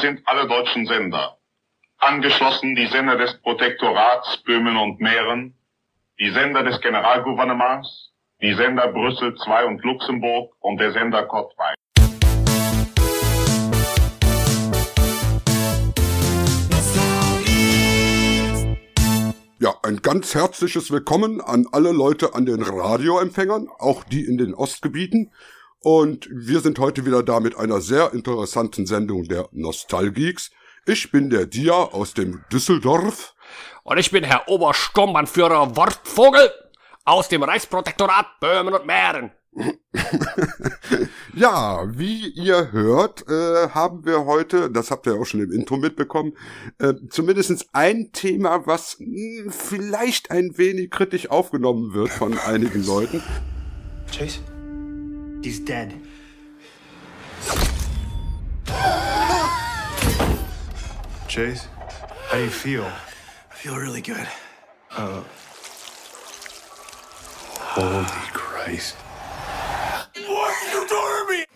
Sind alle deutschen Sender. Angeschlossen die Sender des Protektorats Böhmen und Mähren, die Sender des Generalgouvernements, die Sender Brüssel II und Luxemburg und der Sender Kottwein. Ja, ein ganz herzliches Willkommen an alle Leute an den Radioempfängern, auch die in den Ostgebieten. Und wir sind heute wieder da mit einer sehr interessanten Sendung der Nostalgeeks. Ich bin der Dia aus dem Düsseldorf. Und ich bin Herr Obersturmbannführer Wortvogel aus dem Reichsprotektorat Böhmen und Mähren. ja, wie ihr hört, äh, haben wir heute, das habt ihr auch schon im Intro mitbekommen, äh, zumindest ein Thema, was mh, hm, vielleicht ein wenig kritisch aufgenommen wird von einigen Leuten. Chase? He's dead. Chase, how do you feel? I feel really good. Uh, holy Christ. What are you doing to me?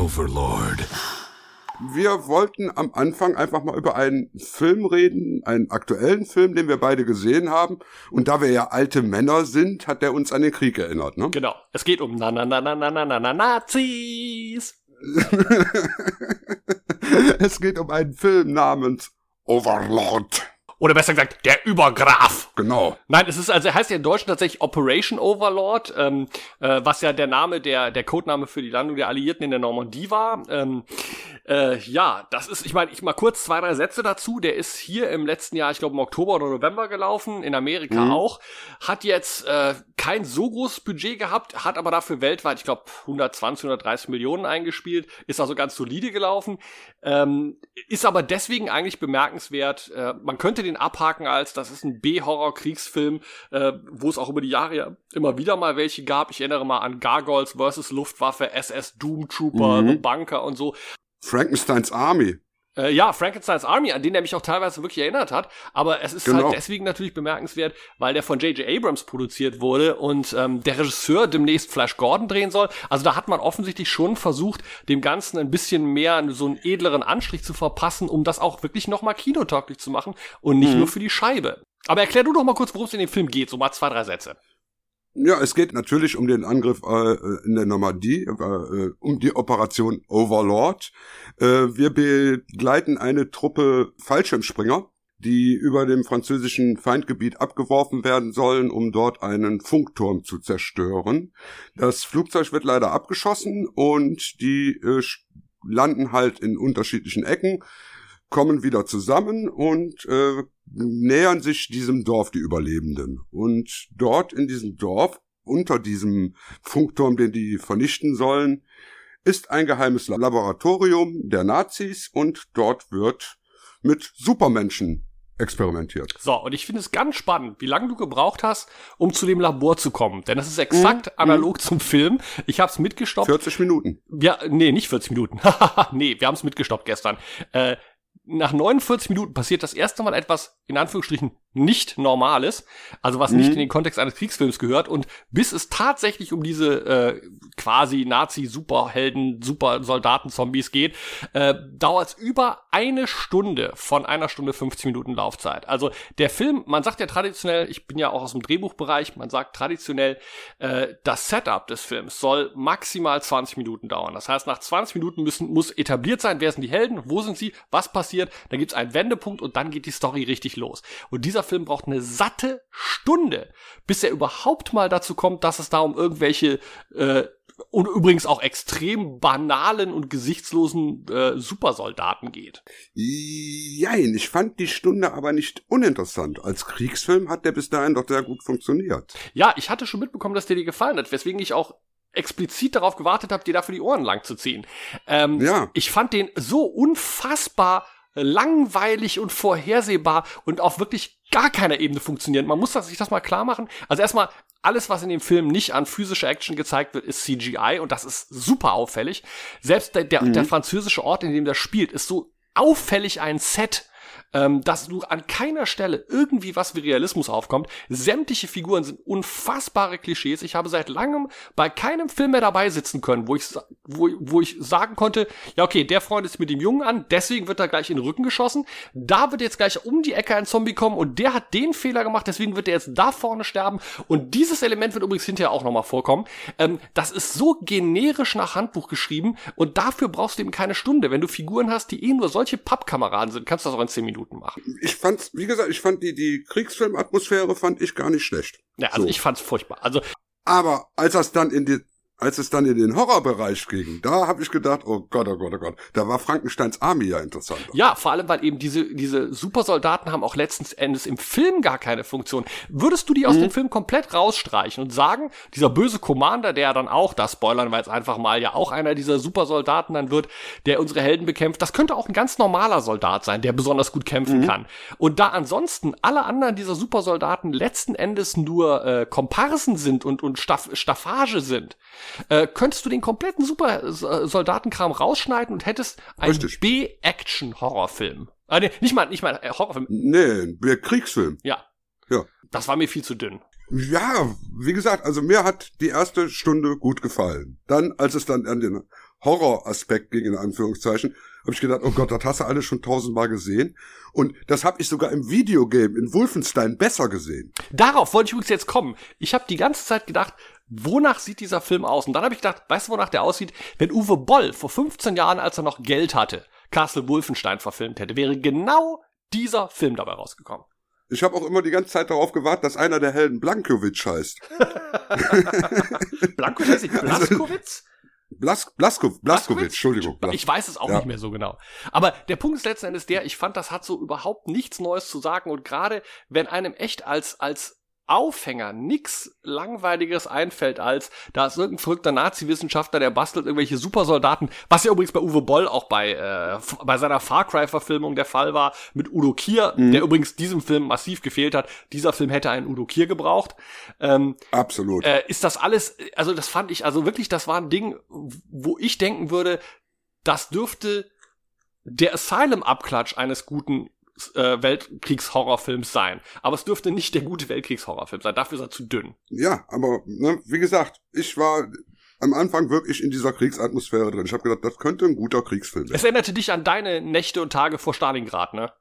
Overlord. Wir wollten am Anfang einfach mal über einen Film reden, einen aktuellen Film, den wir beide gesehen haben. Und da wir ja alte Männer sind, hat er uns an den Krieg erinnert, ne? Genau. Es geht um na na na na na na na na Nazis. es geht um einen Film namens Overlord. Oder besser gesagt, der Übergraf. Genau. Nein, es ist also er heißt ja in Deutschen tatsächlich Operation Overlord, ähm, äh, was ja der Name der der Codename für die Landung der Alliierten in der Normandie war. Ähm, äh, ja, das ist, ich meine, ich mal kurz zwei, drei Sätze dazu. Der ist hier im letzten Jahr, ich glaube im Oktober oder November gelaufen, in Amerika mhm. auch. Hat jetzt äh, kein so großes Budget gehabt, hat aber dafür weltweit, ich glaube, 120, 130 Millionen eingespielt, ist also ganz solide gelaufen. Ähm, ist aber deswegen eigentlich bemerkenswert. Äh, man könnte den abhaken als, das ist ein B-Horror-Kriegsfilm, äh, wo es auch über die Jahre ja immer wieder mal welche gab. Ich erinnere mal an Gargoyles vs. Luftwaffe, SS Doom Trooper, mhm. The Bunker und so. Frankensteins Army. Äh, ja, Frankensteins Army, an den er mich auch teilweise wirklich erinnert hat. Aber es ist genau. halt deswegen natürlich bemerkenswert, weil der von J.J. Abrams produziert wurde und ähm, der Regisseur demnächst Flash Gordon drehen soll. Also da hat man offensichtlich schon versucht, dem Ganzen ein bisschen mehr so einen edleren Anstrich zu verpassen, um das auch wirklich nochmal kinotauglich zu machen und nicht mhm. nur für die Scheibe. Aber erklär du doch mal kurz, worum es in dem Film geht, so mal zwei, drei Sätze. Ja, es geht natürlich um den Angriff äh, in der Normandie, äh, um die Operation Overlord. Äh, wir begleiten eine Truppe Fallschirmspringer, die über dem französischen Feindgebiet abgeworfen werden sollen, um dort einen Funkturm zu zerstören. Das Flugzeug wird leider abgeschossen und die äh, landen halt in unterschiedlichen Ecken, kommen wieder zusammen und äh, nähern sich diesem Dorf die Überlebenden. Und dort in diesem Dorf, unter diesem Funkturm, den die vernichten sollen, ist ein geheimes Laboratorium der Nazis und dort wird mit Supermenschen experimentiert. So, und ich finde es ganz spannend, wie lange du gebraucht hast, um zu dem Labor zu kommen. Denn das ist exakt mhm. analog zum Film. Ich habe es mitgestoppt. 40 Minuten. Ja, nee, nicht 40 Minuten. nee, wir haben es mitgestoppt gestern. Äh, nach 49 Minuten passiert das erste Mal etwas, in Anführungsstrichen, nicht Normales, also was mhm. nicht in den Kontext eines Kriegsfilms gehört. Und bis es tatsächlich um diese äh, quasi Nazi-Superhelden, Super-Soldaten-Zombies geht, äh, dauert es über eine Stunde von einer Stunde 50 Minuten Laufzeit. Also der Film, man sagt ja traditionell, ich bin ja auch aus dem Drehbuchbereich, man sagt traditionell, äh, das Setup des Films soll maximal 20 Minuten dauern. Das heißt, nach 20 Minuten müssen, muss etabliert sein, wer sind die Helden, wo sind sie, was passiert, dann gibt es einen Wendepunkt und dann geht die Story richtig los. Und dieser Film braucht eine satte Stunde, bis er überhaupt mal dazu kommt, dass es da um irgendwelche äh, und übrigens auch extrem banalen und gesichtslosen äh, Supersoldaten geht. Jein, ich fand die Stunde aber nicht uninteressant. Als Kriegsfilm hat der bis dahin doch sehr gut funktioniert. Ja, ich hatte schon mitbekommen, dass der dir gefallen hat, weswegen ich auch explizit darauf gewartet habe, dir dafür die Ohren lang zu ziehen. Ähm, ja. Ich fand den so unfassbar langweilig und vorhersehbar und auf wirklich gar keiner Ebene funktionieren. Man muss sich das mal klar machen. Also erstmal, alles, was in dem Film nicht an physischer Action gezeigt wird, ist CGI und das ist super auffällig. Selbst der, der, mhm. der französische Ort, in dem das spielt, ist so auffällig ein Set, ähm, dass du an keiner Stelle irgendwie was wie Realismus aufkommt. Sämtliche Figuren sind unfassbare Klischees. Ich habe seit langem bei keinem Film mehr dabei sitzen können, wo ich, wo, wo ich sagen konnte, ja okay, der Freund ist mit dem Jungen an, deswegen wird er gleich in den Rücken geschossen. Da wird jetzt gleich um die Ecke ein Zombie kommen und der hat den Fehler gemacht, deswegen wird er jetzt da vorne sterben. Und dieses Element wird übrigens hinterher auch nochmal vorkommen. Ähm, das ist so generisch nach Handbuch geschrieben und dafür brauchst du eben keine Stunde. Wenn du Figuren hast, die eh nur solche Pappkameraden sind, kannst du das auch in 10 Minuten machen. Ich fand's, wie gesagt, ich fand die, die Kriegsfilmatmosphäre fand ich gar nicht schlecht. Ja, also So. ich fand's furchtbar. Also Aber als das dann in die, als es dann in den Horrorbereich ging, da habe ich gedacht, oh Gott, oh Gott, oh Gott, da war Frankensteins Army ja interessant. Ja, vor allem, weil eben diese, diese Supersoldaten haben auch letzten Endes im Film gar keine Funktion. Würdest du die aus dem Film komplett rausstreichen und sagen, dieser böse Commander, der dann auch, das spoilern wir jetzt einfach mal, ja auch einer dieser Supersoldaten dann wird, der unsere Helden bekämpft, das könnte auch ein ganz normaler Soldat sein, der besonders gut kämpfen kann. Und da ansonsten alle anderen dieser Supersoldaten letzten Endes nur äh, Komparsen sind und, und Staff Staffage sind, äh, könntest du den kompletten Supersoldatenkram rausschneiden und hättest einen. B-Action-Horrorfilm. Äh, nee, nicht mal, nicht mal äh, Horrorfilm. Nee, Kriegsfilm. Ja. Ja. Das war mir viel zu dünn. Ja, wie gesagt, also mir hat die erste Stunde gut gefallen. Dann, als es dann an den Horroraspekt ging, in Anführungszeichen, habe ich gedacht, oh Gott, das hast du alles schon tausendmal gesehen. Und das habe ich sogar im Videogame in Wolfenstein besser gesehen. Darauf wollte ich übrigens jetzt kommen. Ich habe die ganze Zeit gedacht, wonach sieht dieser Film aus? Und dann habe ich gedacht, weißt du, wonach der aussieht? Wenn Uwe Boll vor 15 Jahren, als er noch Geld hatte, Castle Wolfenstein verfilmt hätte, wäre genau dieser Film dabei rausgekommen. Ich habe auch immer die ganze Zeit darauf gewartet, dass einer der Helden Blankovic heißt. Blankowitz, nicht Blaskowitz? Blas, Blasko, Blaskovic, Entschuldigung. Blas- Ich weiß es auch Ja. nicht mehr so genau. Aber der Punkt ist letzten Endes der, ich fand, das hat so überhaupt nichts Neues zu sagen und gerade wenn einem echt als, als Aufhänger nix langweiliges einfällt als, da ist irgendein verrückter Nazi-Wissenschaftler, der bastelt irgendwelche Supersoldaten, was ja übrigens bei Uwe Boll auch bei, äh, bei seiner Far Cry-Verfilmung der Fall war, mit Udo Kier, der übrigens diesem Film massiv gefehlt hat. Dieser Film hätte einen Udo Kier gebraucht. Ähm, Absolut. äh, ist das alles, also das fand ich, also wirklich, das war ein Ding, wo ich denken würde, das dürfte der Asylum-Abklatsch eines guten äh, Weltkriegshorrorfilms sein. Aber es dürfte nicht der gute Weltkriegshorrorfilm sein. Dafür ist er zu dünn. Ja, aber ne, wie gesagt, ich war am Anfang wirklich in dieser Kriegsatmosphäre drin. Ich habe gedacht, das könnte ein guter Kriegsfilm Es werden. erinnerte dich an deine Nächte und Tage vor Stalingrad, ne?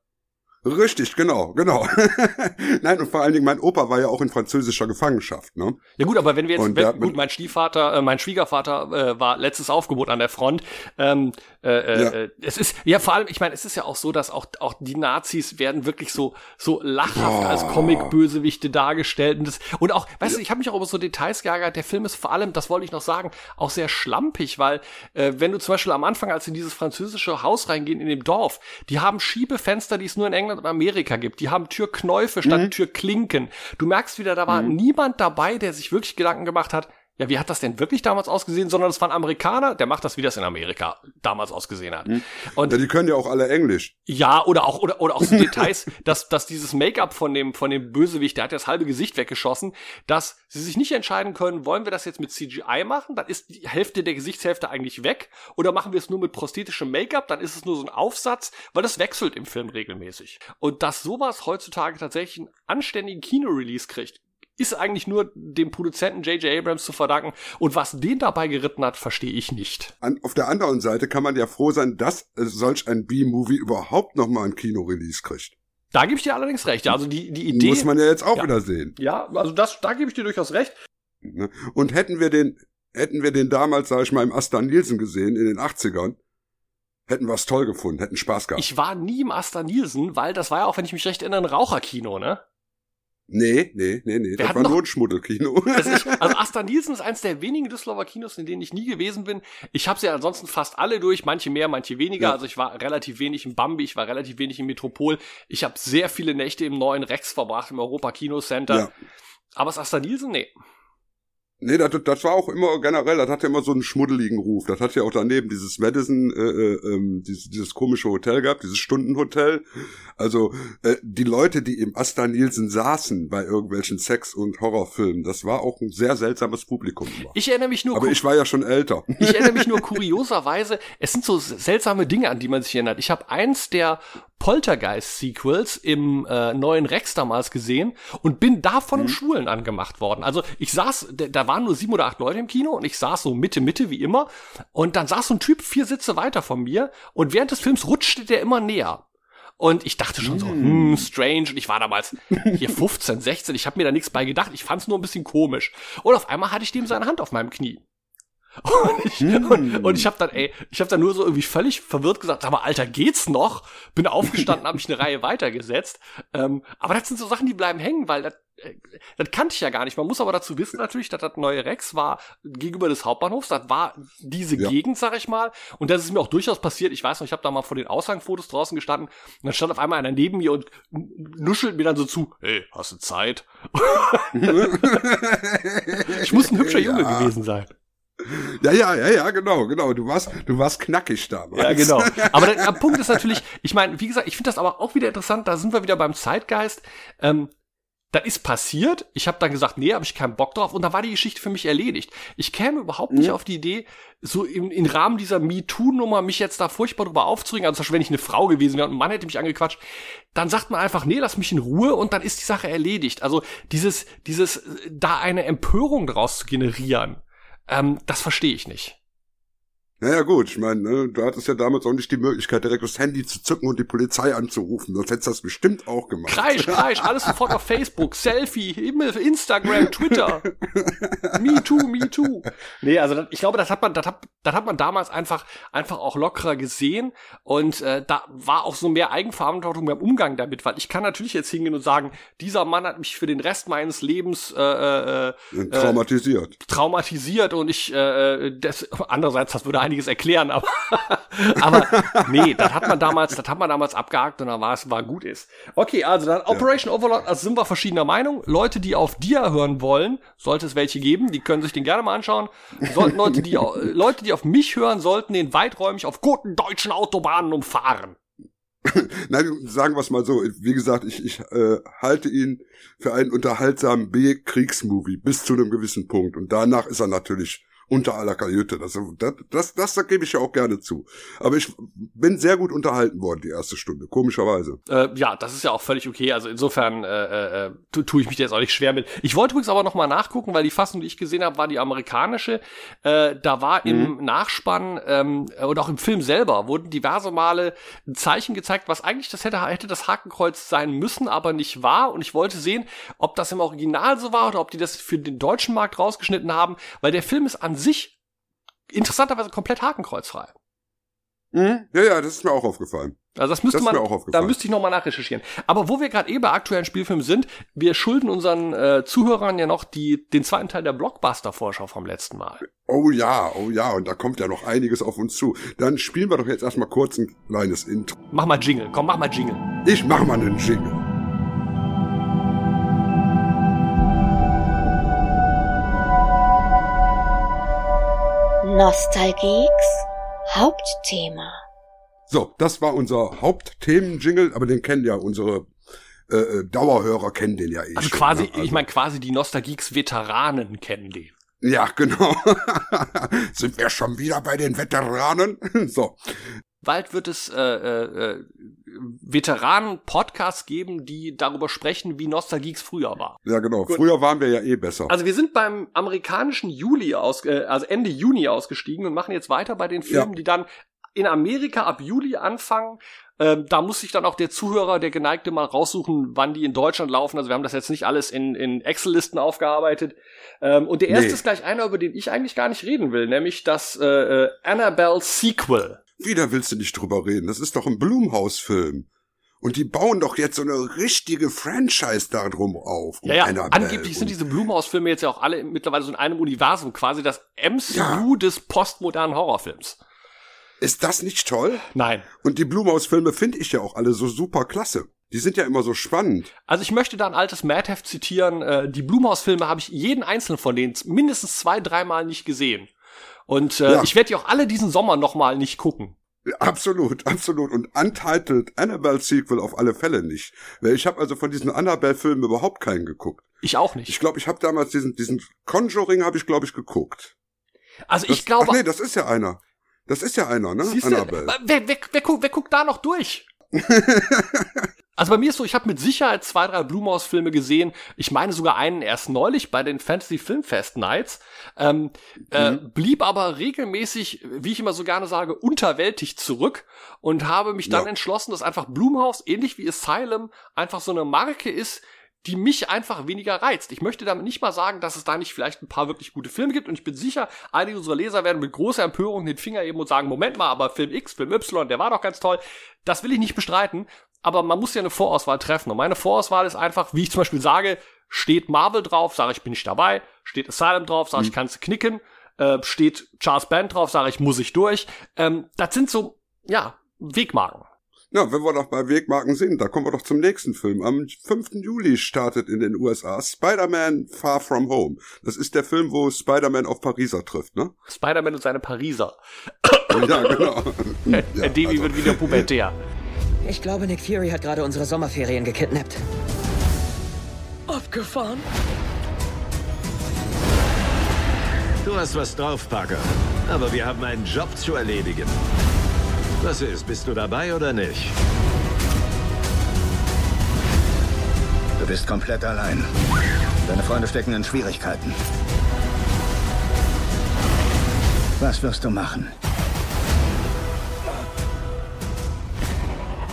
Richtig, genau, genau. Nein, und vor allen Dingen, mein Opa war ja auch in französischer Gefangenschaft, ne? Ja gut, aber wenn wir jetzt, Und wenn, gut, mein Stiefvater, äh, mein Schwiegervater äh, war letztes Aufgebot an der Front. Ähm, äh, äh, Ja. äh, es ist ja vor allem, ich meine, es ist ja auch so, dass auch auch die Nazis werden wirklich so so lachhaft Boah. als Comic-Bösewichte dargestellt und das und auch, weißt du, ich habe mich auch über so Details geärgert. Der Film ist vor allem, das wollte ich noch sagen, auch sehr schlampig, weil äh, wenn du zum Beispiel am Anfang, als sie in dieses französische Haus reingehen in dem Dorf, die haben Schiebefenster, die es nur in England und Amerika gibt. Die haben Türknäufe statt Türklinken. Du merkst wieder, da war niemand dabei, der sich wirklich Gedanken gemacht hat, ja, wie hat das denn wirklich damals ausgesehen? Sondern es war ein Amerikaner, der macht das, wie das in Amerika damals ausgesehen hat. Und Ja, die können ja auch alle Englisch. ja, oder auch, oder, oder auch so Details, dass, dass dieses Make-up von dem, von dem Bösewicht, der hat ja das halbe Gesicht weggeschossen, dass sie sich nicht entscheiden können, wollen wir das jetzt mit CGI machen? Dann ist die Hälfte der Gesichtshälfte eigentlich weg. Oder machen wir es nur mit prosthetischem Make-up? Dann ist es nur so ein Aufsatz, weil das wechselt im Film regelmäßig. Und dass sowas heutzutage tatsächlich einen anständigen Kino-Release kriegt, ist eigentlich nur dem Produzenten J.J. Abrams zu verdanken. Und was den dabei geritten hat, verstehe ich nicht. An, auf der anderen Seite kann man ja froh sein, dass äh, solch ein B-Movie überhaupt noch mal ein Kino-Release kriegt. Da gebe ich dir allerdings recht. Also die, die Idee. Muss man ja jetzt auch Ja. wieder sehen. Ja, also das, da gebe ich dir durchaus recht. Ne? Und hätten wir den, hätten wir den damals, sag ich mal, im Asta Nielsen gesehen, in den 80ern, hätten wir es toll gefunden, hätten Spaß gehabt. Ich war nie im Asta Nielsen, weil das war ja auch, wenn ich mich recht erinnere, ein Raucherkino, ne? Nee, nee, nee, nee, das hatten war nur ein Schmuddelkino. Das ist, also Asta Nielsen ist eins der wenigen Düsseldorfer Kinos, in denen ich nie gewesen bin. Ich habe sie ja ansonsten fast alle durch, manche mehr, manche weniger. Ja. Also ich war relativ wenig im Bambi, ich war relativ wenig im Metropol. Ich habe sehr viele Nächte im neuen Rex verbracht, im Europa Kino Center. ja. Aber das Asta Nielsen, nee. Nee, das, das war auch immer generell, das hatte immer so einen schmuddeligen Ruf. Das hat ja auch daneben dieses Madison, äh, äh, ähm, dieses, dieses komische Hotel gehabt, dieses Stundenhotel. Also äh, die Leute, die im Asta Nielsen saßen bei irgendwelchen Sex- und Horrorfilmen, das war auch ein sehr seltsames Publikum. immer. Ich erinnere mich nur Aber ich war ja schon älter. Ich erinnere mich nur kurioserweise, es sind so seltsame Dinge, an die man sich erinnert. Ich habe eins der Poltergeist-Sequels im äh, neuen Rex damals gesehen und bin da von einem Mhm. Schwulen angemacht worden. Also ich saß, da, waren nur sieben oder acht Leute im Kino und ich saß so Mitte, Mitte wie immer und dann saß so ein Typ vier Sitze weiter von mir und während des Films rutschte der immer näher. Und ich dachte schon so, hm, strange. Und ich war damals hier 15, 16. Ich habe mir da nichts bei gedacht. Ich fand es nur ein bisschen komisch. Und auf einmal hatte ich dem seine Hand auf meinem Knie. Und ich, und, und ich habe dann, ey, ich habe dann nur so irgendwie völlig verwirrt gesagt, aber Alter, geht's noch? Bin aufgestanden, habe mich eine Reihe weitergesetzt. Ähm, aber das sind so Sachen, die bleiben hängen, weil das, äh, das kannte ich ja gar nicht. Man muss aber dazu wissen natürlich, dass das neue Rex war gegenüber des Hauptbahnhofs. Das war diese Ja. Gegend, sag ich mal. Und das ist mir auch durchaus passiert. Ich weiß noch, ich habe da mal vor den Aushangfotos draußen gestanden und dann stand auf einmal einer neben mir und nuschelt mir dann so zu, hey, hast du Zeit? Ich muss ein hübscher Junge Ja. gewesen sein. Ja, ja, ja, ja, genau, genau. Du warst, du warst knackig damals. Ja, genau. Aber der, der Punkt ist natürlich, ich meine, wie gesagt, ich finde das aber auch wieder interessant, da sind wir wieder beim Zeitgeist. Ähm, das ist passiert, ich habe dann gesagt, nee, habe ich keinen Bock drauf und da war die Geschichte für mich erledigt. Ich käme überhaupt nicht Mhm. auf die Idee, so im, im Rahmen dieser MeToo-Nummer mich jetzt da furchtbar drüber aufzuregen. Also zum Beispiel, wenn ich eine Frau gewesen wäre und ein Mann hätte mich angequatscht, dann sagt man einfach, nee, lass mich in Ruhe und dann ist die Sache erledigt. Also dieses, dieses, da eine Empörung draus zu generieren, ähm, das verstehe ich nicht. Naja, gut, ich meine, ne, du hattest ja damals auch nicht die Möglichkeit, direkt das Handy zu zücken und die Polizei anzurufen. Sonst hättest du das bestimmt auch gemacht. Kreisch, Kreisch, alles sofort auf Facebook, Selfie, Instagram, Twitter. Me too, me too. Nee, also das, ich glaube, das hat man, das hat, das hat man damals einfach, einfach auch lockerer gesehen und äh, da war auch so mehr Eigenverantwortung beim Umgang damit, weil ich kann natürlich jetzt hingehen und sagen, dieser Mann hat mich für den Rest meines Lebens äh, äh, äh, Traumatisiert. traumatisiert und ich äh, das andererseits das würde einiges erklären, aber aber nee, das hat man damals, das hat man damals abgehakt und dann war es war gut ist. Okay, also dann Operation Overlord, also sind wir verschiedener Meinung. Leute, die auf Dia hören wollen, sollte es welche geben, die können sich den gerne mal anschauen. Sollten Leute, die Leute, die auf mich hören, sollten den weiträumig auf guten deutschen Autobahnen umfahren. Nein, sagen wir es mal so. Wie gesagt, ich, ich äh, halte ihn für einen unterhaltsamen B-Kriegsmovie bis zu einem gewissen Punkt. Und danach ist er natürlich unter aller Kajüte. Das, das, das, das, das gebe ich ja auch gerne zu. Aber ich bin sehr gut unterhalten worden, die erste Stunde, komischerweise. Äh, ja, das ist ja auch völlig okay. Also insofern äh, äh, tu, tue ich mich jetzt auch nicht schwer mit. Ich wollte übrigens aber noch mal nachgucken, weil die Fassung, die ich gesehen habe, war die amerikanische. Äh, da war im Nachspann ähm, und auch im Film selber wurden diverse Male ein Zeichen gezeigt, was eigentlich das hätte, hätte das Hakenkreuz sein müssen, aber nicht war. Und ich wollte sehen, ob das im Original so war oder ob die das für den deutschen Markt rausgeschnitten haben, weil der Film ist an sich interessanterweise komplett hakenkreuzfrei. Ja, ja, das ist mir auch aufgefallen. Also das müsste Das ist man, mir auch aufgefallen. da müsste ich nochmal nachrecherchieren. Aber wo wir gerade eh bei aktuellen Spielfilmen sind, wir schulden unseren äh, Zuhörern ja noch die, den zweiten Teil der Blockbuster-Vorschau vom letzten Mal. Oh ja, oh ja, und da kommt ja noch einiges auf uns zu. Dann spielen wir doch jetzt erstmal kurz ein kleines Intro. Mach mal Jingle, komm, mach mal Jingle. Ich mach mal einen Jingle. Nostalgieks Hauptthema. So, das war unser Hauptthemen-Jingle, aber den kennen ja unsere äh, äh, Dauerhörer, kennen den ja eh Also schon, quasi, ne? Also- ich meine quasi die Nostalgieks-Veteranen kennen die. Ja, genau. Sind wir schon wieder bei den Veteranen? so, Bald wird es äh, äh, äh, Veteranen-Podcasts geben, die darüber sprechen, wie Nostalgieks früher war. ja genau. Früher waren wir ja eh besser. Also wir sind beim amerikanischen Juli aus, äh, also Ende Juni ausgestiegen und machen jetzt weiter bei den Filmen, Ja. die dann in Amerika ab Juli anfangen. Ähm, da muss sich dann auch der Zuhörer, der Geneigte, mal raussuchen, wann die in Deutschland laufen. Also wir haben das jetzt nicht alles in, in Excel-Listen aufgearbeitet. Ähm, und der erste Nee. ist gleich einer, über den ich eigentlich gar nicht reden will, nämlich das äh, äh, Annabelle Sequel. Wieder willst du nicht drüber reden. Das ist doch ein Blumhaus-Film. Und die bauen doch jetzt so eine richtige Franchise darum auf. um Ja, ja, Annabelle angeblich sind diese Blumhaus-Filme jetzt ja auch alle mittlerweile so in einem Universum, quasi das MCU Ja. des postmodernen Horrorfilms. Ist das nicht toll? Nein. Und die Blumhaus-Filme finde ich ja auch alle so super klasse. Die sind ja immer so spannend. Also ich möchte da ein altes Madheft zitieren. Äh, die Blumhaus-Filme habe ich jeden einzelnen von denen mindestens zwei, dreimal nicht gesehen. Und äh, Ja. ich werde die auch alle diesen Sommer nochmal nicht gucken. Absolut, absolut. Und Untitled Annabelle Sequel auf alle Fälle nicht. Weil ich habe also von diesen Annabelle-Filmen überhaupt keinen geguckt. Ich auch nicht. Ich glaube, ich habe damals diesen, diesen Conjuring habe ich, glaube ich, geguckt. also Das, ich glaube, Ach nee, das ist ja einer. Das ist ja einer, ne? siehst du, Annabelle. wer, wer, wer, guckt, wer guckt da noch durch? Also bei mir ist so, ich habe mit Sicherheit zwei, drei Blumhaus-Filme gesehen. Ich meine sogar einen erst neulich bei den Fantasy Filmfest Nights. Ähm, äh, Mhm. blieb aber regelmäßig, wie ich immer so gerne sage, unterwältigt zurück und habe mich dann Ja. entschlossen, dass einfach Blumhaus, ähnlich wie Asylum, einfach so eine Marke ist, die mich einfach weniger reizt. Ich möchte damit nicht mal sagen, dass es da nicht vielleicht ein paar wirklich gute Filme gibt und ich bin sicher, einige unserer Leser werden mit großer Empörung den Finger heben und sagen, Moment mal, aber Film X, Film Y, der war doch ganz toll. Das will ich nicht bestreiten, aber man muss ja eine Vorauswahl treffen und meine Vorauswahl ist einfach, wie ich zum Beispiel sage, steht Marvel drauf, sage ich bin nicht dabei, steht Asylum drauf, sage ich kannst knicken, äh, steht Charles Band drauf, sage ich muss ich durch. Ähm, das sind so, ja, Wegmarken. Ja, wenn wir doch bei Wegmarken sind, da kommen wir doch zum nächsten Film. Am 5. Juli startet in den USA Spider-Man Far From Home. Das ist der Film, wo Spider-Man auf Pariser trifft, ne? Spider-Man und seine Pariser. Ja, genau. Ja, Davy also- wird wieder pubertär. Ich glaube, Nick Fury hat gerade unsere Sommerferien gekidnappt. Abgefahren? Du hast was drauf, Parker. Aber wir haben einen Job zu erledigen. Was ist, bist du dabei oder nicht? Du bist komplett allein. Deine Freunde stecken in Schwierigkeiten. Was wirst du machen?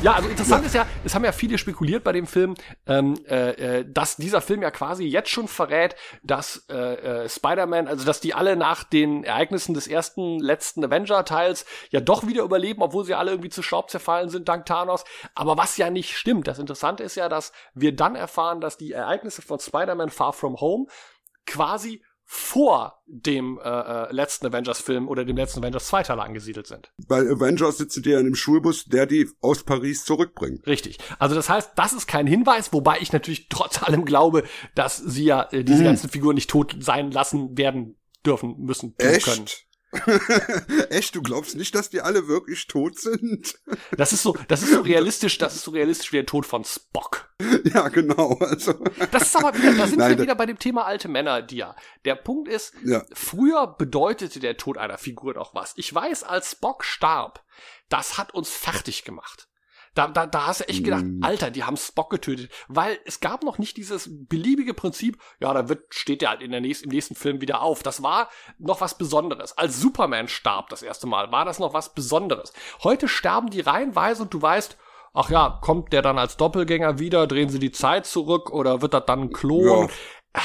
Ja, also interessant ist ja, es haben ja viele spekuliert bei dem Film, ähm, äh, äh, dass dieser Film ja quasi jetzt schon verrät, dass äh, äh, Spider-Man, also dass die alle nach den Ereignissen des ersten, letzten Avenger-Teils ja doch wieder überleben, obwohl sie alle irgendwie zu Staub zerfallen sind dank Thanos. Aber was ja nicht stimmt. Das Interessante ist ja, dass wir dann erfahren, dass die Ereignisse von Spider-Man Far From Home quasi vor dem äh, äh, letzten Avengers-Film oder dem letzten Avengers-Zweiteiler angesiedelt sind. Bei Avengers sitzen die ja in einem Schulbus, der die aus Paris zurückbringt. Richtig. Also das heißt, das ist kein Hinweis, wobei ich natürlich trotz allem glaube, dass sie ja äh, diese Mhm. ganzen Figuren nicht tot sein lassen werden dürfen, müssen, tun können. Echt? Du glaubst nicht, dass die alle wirklich tot sind? Das ist so, das ist so realistisch, das ist so realistisch wie der Tod von Spock. ja, genau. Also, Das ist aber wieder, da sind Nein, wir wieder bei dem Thema alte Männer, Dia. Der Punkt ist, ja. früher bedeutete der Tod einer Figur doch was. Ich weiß, als Spock starb, das hat uns fertig gemacht. Da, da, da hast du echt gedacht, Mm. Alter, die haben Spock getötet. Weil es gab noch nicht dieses beliebige Prinzip, ja, da wird, steht der halt in der nächsten, im nächsten Film wieder auf. Das war noch was Besonderes. Als Superman starb das erste Mal, war das noch was Besonderes. Heute sterben die reihenweise und du weißt, ach ja, kommt der dann als Doppelgänger wieder, drehen sie die Zeit zurück oder wird das dann ein Klon? Ja.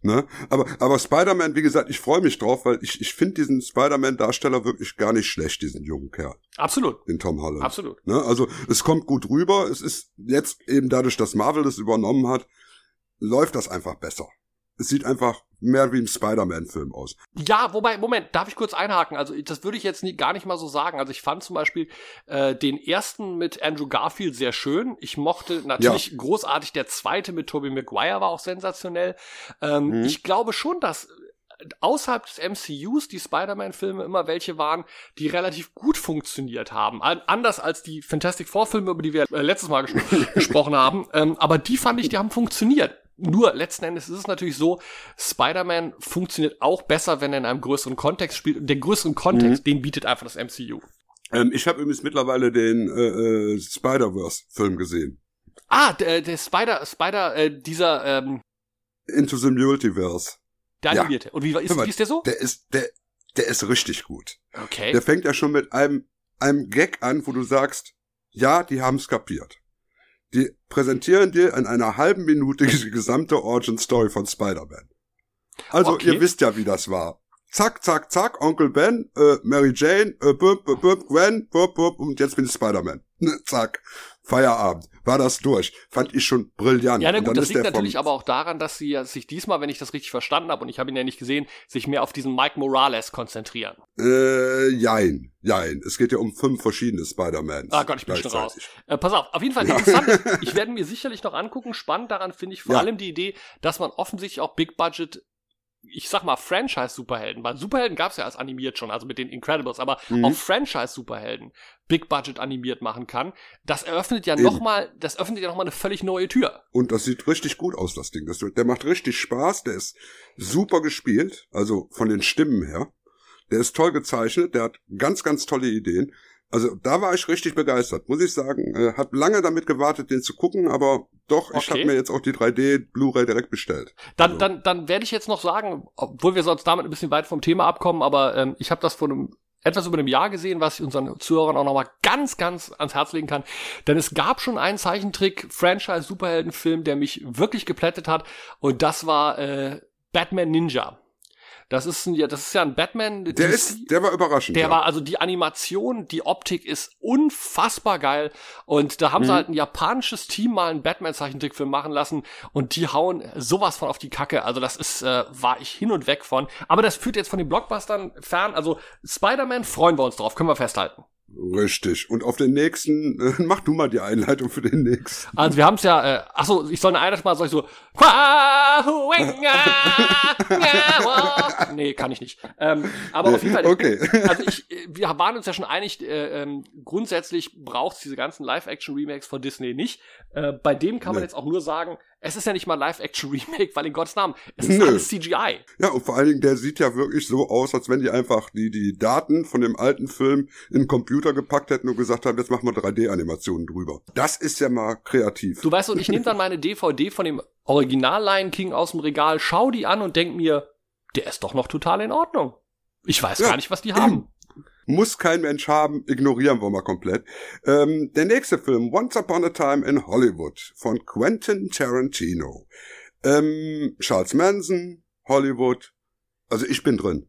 Ne? Aber, aber Spider-Man, wie gesagt, ich freue mich drauf, weil ich, ich finde diesen Spider-Man-Darsteller wirklich gar nicht schlecht, diesen jungen Kerl, Absolut, den Tom Holland. absolut. Ne? Also es kommt gut rüber. Es ist jetzt eben dadurch, dass Marvel das übernommen hat, läuft das einfach besser. Es sieht einfach mehr wie ein Spider-Man-Film aus. Ja, wobei, Moment, darf ich kurz einhaken? Also, das würde ich jetzt nie, gar nicht mal so sagen. Also, ich fand zum Beispiel äh, den ersten mit Andrew Garfield sehr schön. Ich mochte natürlich großartig der zweite mit Tobey Maguire war auch sensationell. Ähm, Mhm. Ich glaube schon, dass außerhalb des MCUs die Spider-Man-Filme immer welche waren, die relativ gut funktioniert haben. An anders als die Fantastic Four-Filme, über die wir äh, letztes Mal ges gesprochen haben. Ähm, aber die fand ich, die haben funktioniert. Nur letzten Endes ist es natürlich so, Spider-Man funktioniert auch besser, wenn er in einem größeren Kontext spielt. Und den größeren Kontext, den bietet einfach das MCU. Ähm, ich habe übrigens mittlerweile den äh, äh, Spider-Verse-Film gesehen. Ah, der, der Spider, Spider, äh, dieser, ähm, Into the Multiverse. der Ja. animierte. Und wie, ist, mal, wie ist der so? Der ist, der, der ist richtig gut. Okay. Der fängt ja schon mit einem, einem Gag an, wo du sagst, ja, die haben's kapiert. Die präsentieren dir in einer halben Minute die gesamte Origin Story von Spider-Man. Also, Okay. ihr wisst ja, wie das war. Zack, zack, zack, Onkel Ben, äh, Mary Jane, äh, bup, bup, Gwen, bup, bup, und jetzt bin ich Spider-Man. Zack. Feierabend. War das durch. Fand ich schon brillant. Ja, na gut, das liegt natürlich aber auch daran, dass sie ja sich diesmal, wenn ich das richtig verstanden habe, und ich habe ihn ja nicht gesehen, sich mehr auf diesen Mike Morales konzentrieren. Äh, jein, jein. Es geht ja um fünf verschiedene Spider-Mans. Ah Gott, ich bin schon raus. Äh, pass auf, auf jeden Fall interessant. ist, ich werde mir sicherlich noch angucken. Spannend daran finde ich vor Ja. allem die Idee, dass man offensichtlich auch Big Budget, ich sag mal Franchise-Superhelden, weil Superhelden gab es ja als animiert schon, also mit den Incredibles, aber Mhm. auch Franchise-Superhelden Big Budget animiert machen kann. Das eröffnet ja nochmal, das öffnet ja nochmal eine völlig neue Tür. Und das sieht richtig gut aus, das Ding. Das, der macht richtig Spaß, der ist super gespielt, also von den Stimmen her. Der ist toll gezeichnet, der hat ganz, ganz tolle Ideen. Also da war ich richtig begeistert, muss ich sagen. Äh, hab lange damit gewartet, den zu gucken, aber doch, ich Okay. habe mir jetzt auch die 3D Blu-ray direkt bestellt. Dann, Also, dann, dann werde ich jetzt noch sagen, obwohl wir sonst damit ein bisschen weit vom Thema abkommen, aber ähm, ich habe das vor einem etwas über einem Jahr gesehen, was ich unseren Zuhörern auch nochmal ganz, ganz ans Herz legen kann. Denn es gab schon einen Zeichentrick-Franchise-Superheldenfilm, der mich wirklich geplättet hat. Und das war äh, Batman Ninja. Das ist, ein, ja, das ist ja ein Batman. der DC ist, der war überraschend. der ja. war, also die Animation, die Optik ist unfassbar geil. Und da haben sie Mhm. halt ein japanisches Team mal einen Batman-Zeichentrickfilm machen lassen und die hauen sowas von auf die Kacke. Also das ist, äh, war ich hin und weg von. Aber das führt jetzt von den Blockbustern fern. Also Spider-Man freuen wir uns drauf, können wir festhalten. Richtig. Und auf den nächsten, äh, mach du mal die Einleitung für den nächsten. Also wir haben es ja, äh, achso, ich soll eine Einheit mal, soll ich so, nee, kann ich nicht. Ähm, aber auf jeden Fall, Okay. also ich, äh, wir waren uns ja schon einig, äh, ähm, grundsätzlich braucht diese ganzen Live-Action-Remakes von Disney nicht. Äh, bei dem kann man Nee. jetzt auch nur sagen, es ist ja nicht mal Live-Action-Remake, weil in Gottes Namen, es ist Nö. alles CGI. Ja, und vor allen Dingen, der sieht ja wirklich so aus, als wenn die einfach die, die Daten von dem alten Film in den Computer gepackt hätten und gesagt haben, jetzt machen wir 3D-Animationen drüber. Das ist ja mal kreativ. Du weißt, und ich nehme dann meine DVD von dem Original Lion King aus dem Regal, schau die an und denk mir, der ist doch noch total in Ordnung. Ich weiß Ja. gar nicht, was die haben. Muss kein Mensch haben, ignorieren wir mal komplett. Ähm, der nächste Film, Once Upon a Time in Hollywood von Quentin Tarantino. Ähm, Charles Manson, Hollywood. Also ich bin drin.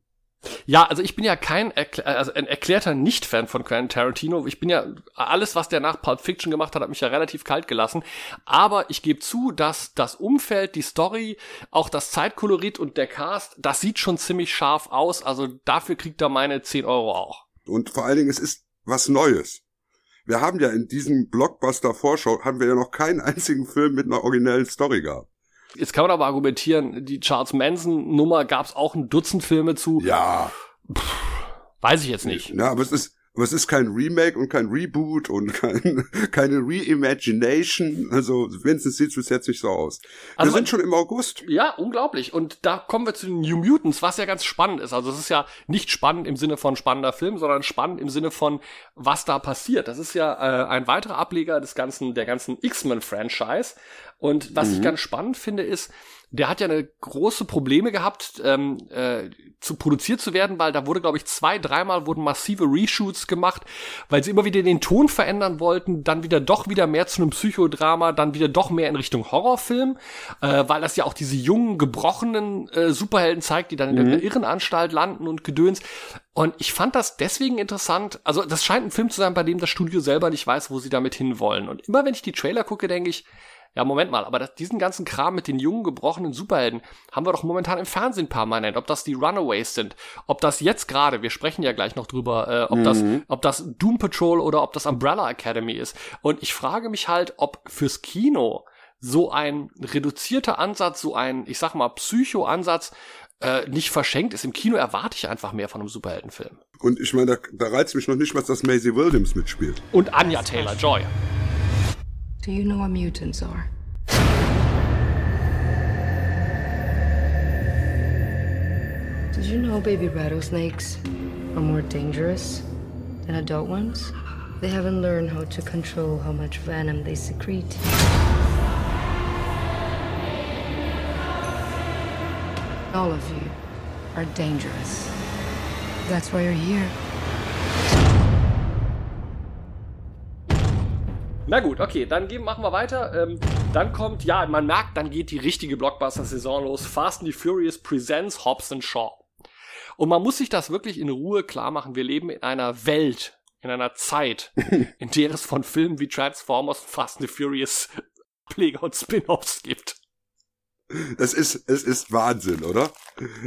Ja, also ich bin ja kein Erklä also ein erklärter Nicht-Fan von Quentin Tarantino. Ich bin ja alles, was der nach Pulp Fiction gemacht hat, hat mich ja relativ kalt gelassen. Aber ich gebe zu, dass das Umfeld, die Story, auch das Zeitkolorit und der Cast, das sieht schon ziemlich scharf aus. Also dafür kriegt er meine 10 Euro auch. Und vor allen Dingen, es ist was Neues. Wir haben ja in diesem Blockbuster-Vorschau, haben wir ja noch keinen einzigen Film mit einer originellen Story gehabt. Jetzt kann man aber argumentieren, die Charles Manson-Nummer gab es auch ein Dutzend Filme zu. Ja. Weiß ich jetzt nicht. Ja, aber es ist, aber es ist kein Remake und kein Reboot und kein, keine Reimagination. Also wenigstens sieht es bis jetzt nicht so aus. Also wir sind schon im August. Ja, unglaublich. Und da kommen wir zu den New Mutants, was ja ganz spannend ist. Also es ist ja nicht spannend im Sinne von spannender Film, sondern spannend im Sinne von, was da passiert. Das ist ja äh, ein weiterer Ableger des ganzen, der ganzen X-Men-Franchise. Und was ich ganz spannend finde, ist, der hat ja eine große Probleme gehabt, ähm, äh, zu produziert zu werden, weil da wurde, glaube ich, zwei, dreimal wurden massive Reshoots gemacht, weil sie immer wieder den Ton verändern wollten, dann wieder doch wieder mehr zu einem Psychodrama, dann wieder doch mehr in Richtung Horrorfilm, äh, weil das ja auch diese jungen, gebrochenen äh, Superhelden zeigt, die dann in der Irrenanstalt landen und gedöns. Und ich fand das deswegen interessant, also das scheint ein Film zu sein, bei dem das Studio selber nicht weiß, wo sie damit hinwollen. Und immer wenn ich die Trailer gucke, denke ich, ja, Moment mal, aber das, diesen ganzen Kram mit den jungen, gebrochenen Superhelden haben wir doch momentan im Fernsehen permanent. Ob das die Runaways sind, ob das jetzt gerade, wir sprechen ja gleich noch drüber, äh, ob, das, ob das Doom Patrol oder ob das Umbrella Academy ist. Und ich frage mich halt, ob fürs Kino so ein reduzierter Ansatz, so ein, ich sag mal, Psycho-Ansatz äh, nicht verschenkt ist. Im Kino erwarte ich einfach mehr von einem Superheldenfilm. Und ich meine, da, da reizt mich noch nicht mal, dass Maisie Williams mitspielt. Und Anya Taylor-Joy. Do you know what mutants are? Did you know baby rattlesnakes are more dangerous than adult ones? They haven't learned how to control how much venom they secrete. All of you are dangerous. That's why you're here. Na gut, okay, dann gehen, machen wir weiter. Ähm, dann kommt, ja, man merkt, dann geht die richtige Blockbuster-Saison los. Fast and the Furious Presents Hobbs and Shaw. Und man muss sich das wirklich in Ruhe klar machen. Wir leben in einer Welt, in einer Zeit, in der es von Filmen wie Transformers, Fast and the Furious Pfleger und Spin-offs gibt. Es ist, es ist Wahnsinn, oder?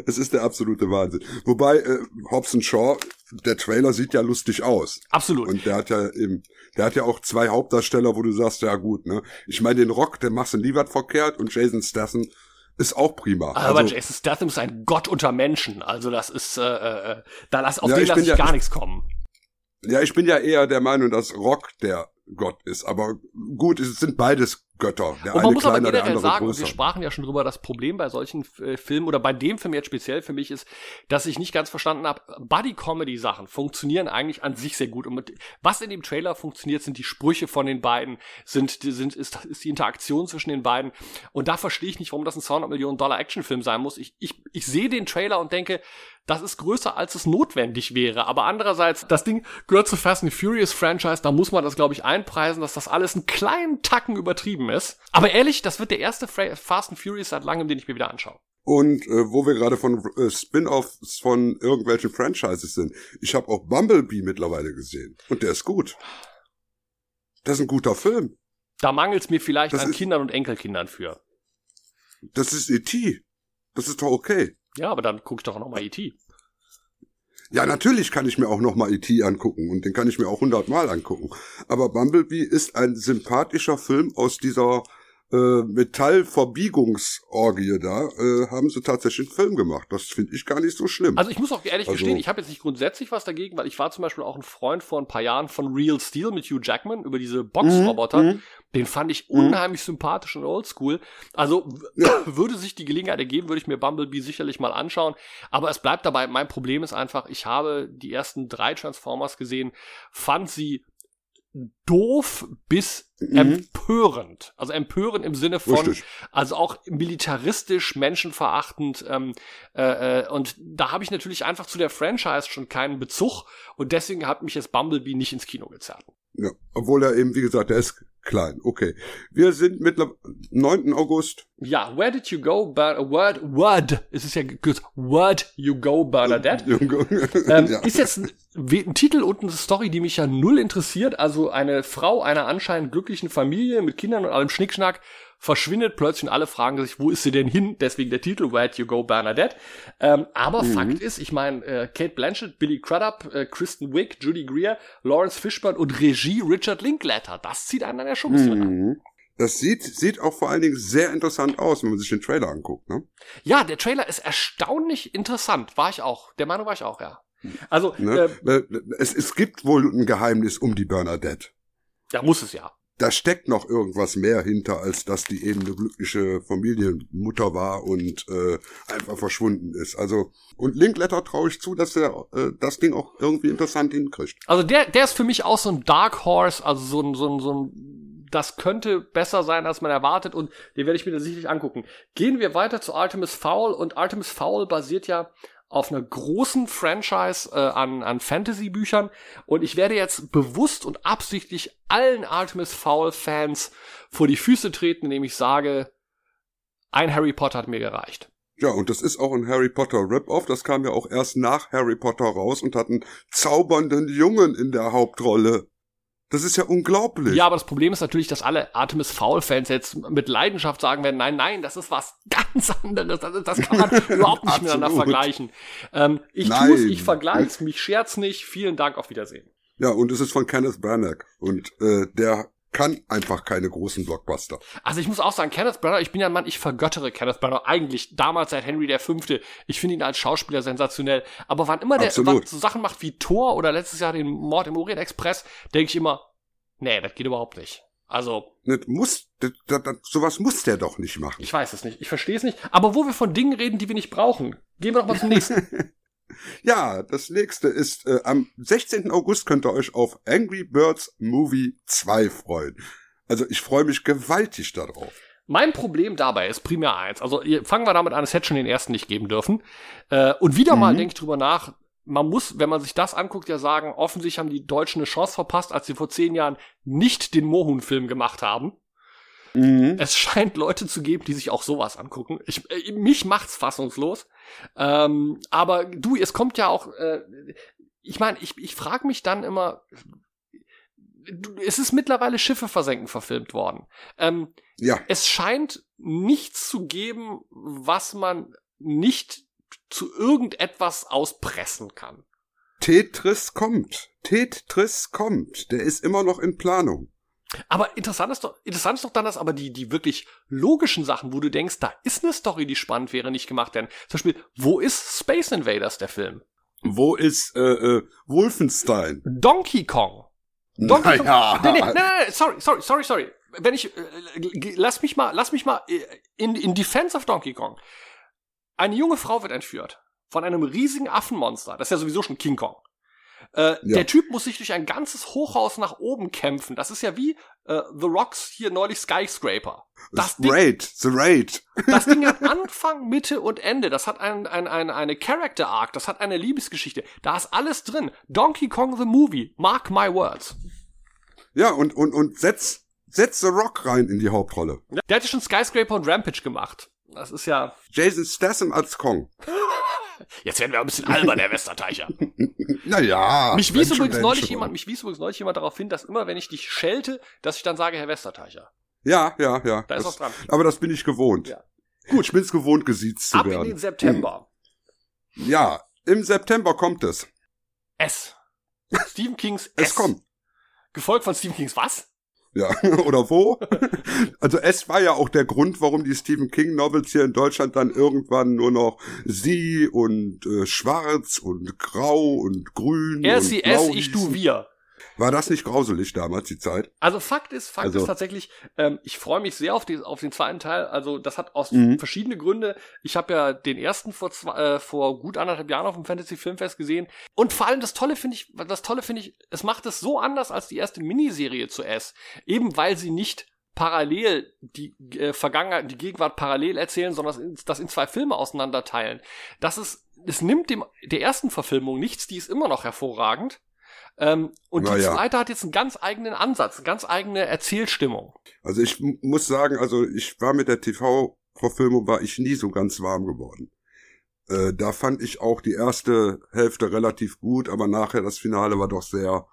Es ist der absolute Wahnsinn. Wobei, äh, Hobson Shaw, der Trailer sieht ja lustig aus. Absolut. Und der hat ja eben, der hat ja auch zwei Hauptdarsteller, wo du sagst, ja gut, ne? Ich meine, den Rock, der machst du nie was verkehrt und Jason Statham ist auch prima. Aber also, Jason Statham ist ein Gott unter Menschen. Also das ist, äh, äh, da lass, auf Ja, den lass ich ja- gar ich- nichts kommen. ja, ich bin ja eher der Meinung, dass Rock der Gott ist. Aber gut, es sind beides Götter. Der Und man muss aber kleiner, der generell sagen, wir größer. sprachen ja schon drüber, das Problem bei solchen äh, Filmen oder bei dem Film jetzt speziell für mich ist, dass ich nicht ganz verstanden habe, Buddy-Comedy-Sachen funktionieren eigentlich an sich sehr gut. Und mit, was in dem Trailer funktioniert, sind die Sprüche von den beiden, sind, sind, ist, ist die Interaktion zwischen den beiden. Und da verstehe ich nicht, warum das ein 200 Millionen Dollar Actionfilm sein muss. Ich, ich, ich sehe den Trailer und denke, das ist größer, als es notwendig wäre. Aber andererseits, das Ding gehört zu Fast and Furious Franchise, da muss man das, glaube ich, einpreisen, dass das alles einen kleinen Tacken übertrieben ist. Aber ehrlich, das wird der erste Fast and Furious seit langem, den ich mir wieder anschaue. Und äh, wo wir gerade von äh, Spin-offs von irgendwelchen Franchises sind, ich habe auch Bumblebee mittlerweile gesehen. Und der ist gut. Das ist ein guter Film. Da mangelt es mir vielleicht Das an ist- Kindern und Enkelkindern für. Das ist E.T. Das ist doch okay. Ja, aber dann guck ich doch noch mal E E.T. Ja, natürlich kann ich mir auch noch mal E.T. angucken und den kann ich mir auch hundertmal angucken. Aber Bumblebee ist ein sympathischer Film aus dieser äh, Metallverbiegungsorgie da, äh, haben sie tatsächlich einen Film gemacht. Das finde ich gar nicht so schlimm. Also ich muss auch ehrlich Also- gestehen, ich habe jetzt nicht grundsätzlich was dagegen, weil ich war zum Beispiel auch ein Freund vor ein paar Jahren von Real Steel mit Hugh Jackman über diese Boxroboter. Mhm. Den fand ich unheimlich sympathisch und oldschool. Also w- würde sich die Gelegenheit ergeben, würde ich mir Bumblebee sicherlich mal anschauen. Aber es bleibt dabei, mein Problem ist einfach, ich habe die ersten drei Transformers gesehen, fand sie doof bis Mhm. empörend. Also empörend im Sinne von, Richtig. also auch militaristisch, menschenverachtend. Ähm, äh, äh, und da habe ich natürlich einfach zu der Franchise schon keinen Bezug. Und deswegen hat mich jetzt Bumblebee nicht ins Kino gezerrt. Ja, obwohl er eben, wie gesagt, der ist klein. Okay. Wir sind mittlerweile 9. August. Ja, where did you go, Ber word, word, es ist ja gekürzt, word you go, Bernadette. Ähm, ja. Ist jetzt ein, ein Titel und eine Story, die mich ja null interessiert. Also eine Frau einer anscheinend glücklichen Familie mit Kindern und allem Schnickschnack verschwindet plötzlich und alle fragen sich, wo ist sie denn hin? Deswegen der Titel, Where'd You Go, Bernadette. Ähm, aber Mhm. Fakt ist, ich meine, äh, Kate Blanchett, Billy Crudup, äh, Kristen Wiig, Judy Greer, Lawrence Fishburne und Regie Richard Linklater. Das zieht einen dann ja schon ein bisschen an. Mhm. Das sieht, sieht auch vor allen Dingen sehr interessant aus, wenn man sich den Trailer anguckt, ne? Ja, der Trailer ist erstaunlich interessant. War ich auch. Der Meinung war ich auch, ja. Also, ne? äh, Äh, es, es gibt wohl ein Geheimnis um die Bernadette. ja, muss es ja. Da steckt noch irgendwas mehr hinter, als dass die eben eine glückliche Familienmutter war und äh, einfach verschwunden ist. Also und Linkletter traue ich zu, dass er äh, das Ding auch irgendwie interessant hinkriegt. Also der, der ist für mich auch so ein Dark Horse, also so ein, so ein, so ein, das könnte besser sein, als man erwartet und den werde ich mir dann sicherlich angucken. Gehen wir weiter zu Artemis Fowl und Artemis Fowl basiert ja auf einer großen Franchise äh, an, an Fantasy-Büchern und ich werde jetzt bewusst und absichtlich allen Artemis Fowl-Fans vor die Füße treten, indem ich sage, ein Harry Potter hat mir gereicht. Ja, und das ist auch ein Harry Potter Rip-Off. Das kam ja auch erst nach Harry Potter raus und hat einen zaubernden Jungen in der Hauptrolle. Das ist ja unglaublich. Ja, aber das Problem ist natürlich, dass alle Artemis Fowl-Fans jetzt mit Leidenschaft sagen werden, nein, nein, das ist was ganz anderes. Das, das kann man überhaupt nicht miteinander vergleichen. Ähm, ich Nein. tue es, ich vergleich's, mich scherz nicht. Vielen Dank, auf Wiedersehen. Ja, und es ist von Kenneth Branagh. Und äh, der kann einfach keine großen Blockbuster. Also ich muss auch sagen, Kenneth Branagh, ich bin ja ein Mann, ich vergöttere Kenneth Branagh eigentlich damals seit Henry der Fünfte. Ich finde ihn als Schauspieler sensational. Aber wann immer der was so Sachen macht wie Thor oder letztes Jahr den Mord im Orient Express, denke ich immer, nee, das geht überhaupt nicht. Also, Das muss, das, das, das, sowas muss der doch nicht machen. ich weiß es nicht, ich verstehe es nicht. Aber wo wir von Dingen reden, die wir nicht brauchen, gehen wir doch mal zum nächsten. Ja, das nächste ist, äh, am 16. August könnt ihr euch auf Angry Birds Movie 2 freuen. Also ich freue mich gewaltig darauf. Mein Problem dabei ist primär eins. Also fangen wir damit an, es hätte schon den ersten nicht geben dürfen. Äh, und wieder mal Mhm. denke ich drüber nach, man muss, wenn man sich das anguckt, ja sagen, offensichtlich haben die Deutschen eine Chance verpasst, als sie vor zehn Jahren nicht den Mohun-Film gemacht haben. Mhm. Es scheint Leute zu geben, die sich auch sowas angucken. Ich, äh, mich macht's fassungslos. Ähm, aber du, es kommt ja auch, äh, ich meine, ich, ich frage mich dann immer, es ist mittlerweile Schiffe versenken verfilmt worden. Ähm, Ja, es scheint nichts zu geben, was man nicht zu irgendetwas auspressen kann. Tetris kommt. Tetris kommt. Der ist immer noch in Planung. Aber interessant ist doch, interessant ist doch dann, dass aber die, die wirklich logischen Sachen, wo du denkst, da ist eine Story, die spannend wäre, nicht gemacht werden. Zum Beispiel, wo ist Space Invaders, der Film? Wo ist äh, äh, Wolfenstein? Donkey Kong. Donkey Naja. Kong. Nee, nee, nee, nee, sorry, sorry, sorry, sorry. wenn ich, äh, lass mich mal, lass mich mal äh, in, in Defense of Donkey Kong. Eine junge Frau wird entführt von einem riesigen Affenmonster. Das ist ja sowieso schon King Kong. Äh, ja. Der Typ muss sich durch ein ganzes Hochhaus nach oben kämpfen. Das ist ja wie äh, The Rocks hier neulich Skyscraper. Das The Raid, The Raid. Das Ding hat Anfang, Mitte und Ende. Das hat ein, ein, ein, eine Character Arc. Das hat eine Liebesgeschichte. Da ist alles drin. Donkey Kong the Movie. Mark my words. Ja, und, und, und setz, setz The Rock rein in die Hauptrolle. Der hätte schon Skyscraper und Rampage gemacht. Das ist ja. Jason Statham als Kong. Jetzt werden wir ein bisschen albern, Herr Westerteicher. naja. Mich wies übrigens neulich jemand, mich wies übrigens neulich jemand darauf hin, dass immer, wenn ich dich schelte, dass ich dann sage, Herr Westerteicher. Ja, ja, ja. Da ist was dran. Aber das bin ich gewohnt. Ja. Gut. Ich bin's gewohnt, gesiezt zu Ab werden. Ab in den September. Ja, im September kommt es. S. Stephen Kings S. Es kommt. Gefolgt von Stephen Kings was? Ja, oder wo? also es war ja auch der Grund, warum die Stephen King Novels hier in Deutschland dann irgendwann nur noch sie und äh, schwarz und grau und grün er und sie, blau es, ich, du, wir. War das nicht grauselig damals, die Zeit? Also Fakt ist, Fakt also, ist tatsächlich, ähm, ich freue mich sehr auf, die, auf den zweiten Teil. Also das hat aus mhm. verschiedene Gründe. Ich habe ja den ersten vor, zwei, äh, vor gut anderthalb Jahren auf dem Fantasy Filmfest gesehen. Und vor allem das Tolle finde ich, das Tolle finde ich, es macht es so anders als die erste Miniserie zu S. Eben weil sie nicht parallel die äh, Vergangenheit, die Gegenwart parallel erzählen, sondern das in zwei Filme auseinanderteilen. Das ist, es nimmt dem der ersten Verfilmung nichts, die ist immer noch hervorragend. Ähm, und Na die ja. zweite hat jetzt einen ganz eigenen Ansatz, eine ganz eigene Erzählstimmung. Also ich muss sagen, also ich war mit der TV-Verfilmung war ich nie so ganz warm geworden. Äh, da fand ich auch die erste Hälfte relativ gut, aber nachher das Finale war doch sehr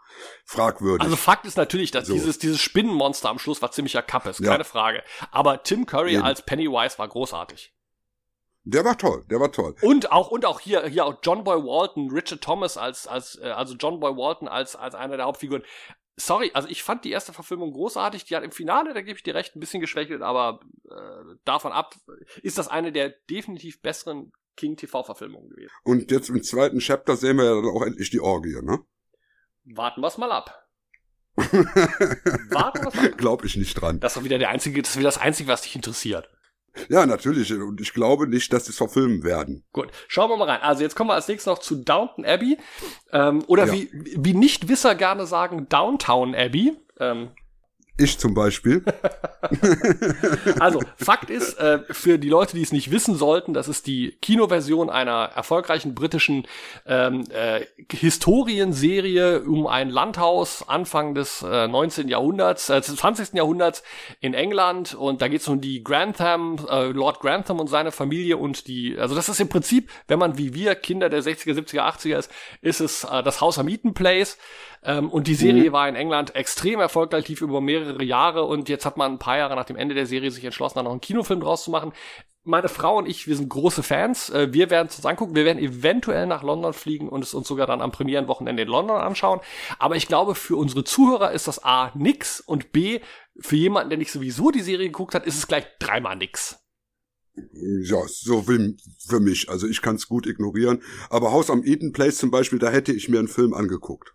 fragwürdig. Also Fakt ist natürlich, dass so. dieses, dieses Spinnenmonster am Schluss war ziemlicher Kappes, keine ja. Frage. Aber Tim Curry Eben. als Pennywise war großartig. Der war toll, der war toll. Und auch und auch hier hier auch John Boy Walton, Richard Thomas als als äh, also John Boy Walton als als einer der Hauptfiguren. Sorry, also ich fand die erste Verfilmung großartig. Die hat im Finale, da gebe ich dir recht, ein bisschen geschwächelt, aber äh, davon ab ist das eine der definitiv besseren King TV Verfilmungen gewesen. Und jetzt im zweiten Chapter sehen wir ja dann auch endlich die Orgie, ne? Warten wir's mal ab. Warten wir's mal ab. Glaub ich nicht dran. Das ist doch wieder der einzige, das ist wieder das einzige, was dich interessiert. Ja, natürlich. Und ich glaube nicht, dass sie es verfilmen werden. Gut, schauen wir mal rein. Also jetzt kommen wir als nächstes noch zu Downton Abbey. Ähm, oder ja. wie, wie Nichtwisser gerne sagen, Downtown Abbey. Ähm, ich zum Beispiel. also, Fakt ist, äh, für die Leute, die es nicht wissen sollten, das ist die Kinoversion einer erfolgreichen britischen ähm, äh, Historienserie um ein Landhaus Anfang des äh, 19. Jahrhunderts, äh, 20. Jahrhunderts in England. Und da geht es um die Grantham, äh, Lord Grantham und seine Familie und die, also das ist im Prinzip, wenn man wie wir Kinder der 60er, 70er, 80er ist, ist es äh, das Haus am Eaton Place. Ähm, und die Serie mhm. war in England extrem erfolgreich, lief über mehrere Jahre und jetzt hat man ein paar Jahre nach dem Ende der Serie sich entschlossen, da noch einen Kinofilm draus zu machen. Meine Frau und ich, wir sind große Fans. Äh, wir werden es uns angucken. Wir werden eventuell nach London fliegen und es uns sogar dann am Premierenwochenende in London anschauen. Aber ich glaube, für unsere Zuhörer ist das A nix und B, für jemanden, der nicht sowieso die Serie geguckt hat, ist es gleich dreimal nix. Ja, so will für mich. Also ich kann es gut ignorieren. Aber Haus am Eden Place zum Beispiel, da hätte ich mir einen Film angeguckt.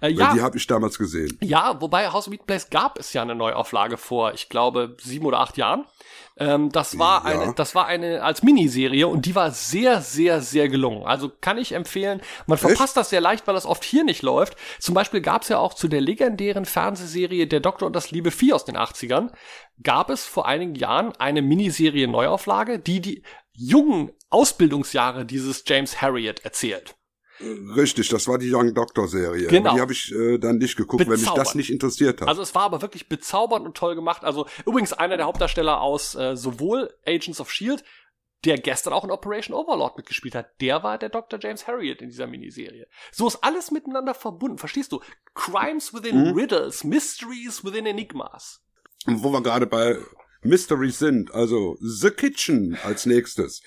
Äh, ja, die habe ich damals gesehen. Ja, wobei House of Meat Place gab es ja eine Neuauflage vor, ich glaube, sieben oder acht Jahren. Ähm, das war ja. eine, das war eine als Miniserie und die war sehr, sehr, sehr gelungen. Also kann ich empfehlen. Man Echt? verpasst das sehr leicht, weil das oft hier nicht läuft. Zum Beispiel gab es ja auch zu der legendären Fernsehserie Der Doktor und das liebe Vieh aus den 80ern, gab es vor einigen Jahren eine Miniserie Neuauflage, die die jungen Ausbildungsjahre dieses James Harriet erzählt. Richtig, das war die Young Doctor Serie. Genau. Aber die habe ich äh, dann nicht geguckt, Bezaubernd. wenn mich das nicht interessiert hat. Also es war aber wirklich bezaubernd und toll gemacht. Also übrigens einer der Hauptdarsteller aus äh, sowohl Agents of Shield, der gestern auch in Operation Overlord mitgespielt hat, der war der Dr. James Harriet in dieser Miniserie. So ist alles miteinander verbunden, verstehst du? Crimes within hm? Riddles, Mysteries within Enigmas. Und wo wir gerade bei Mysteries sind, also The Kitchen als nächstes.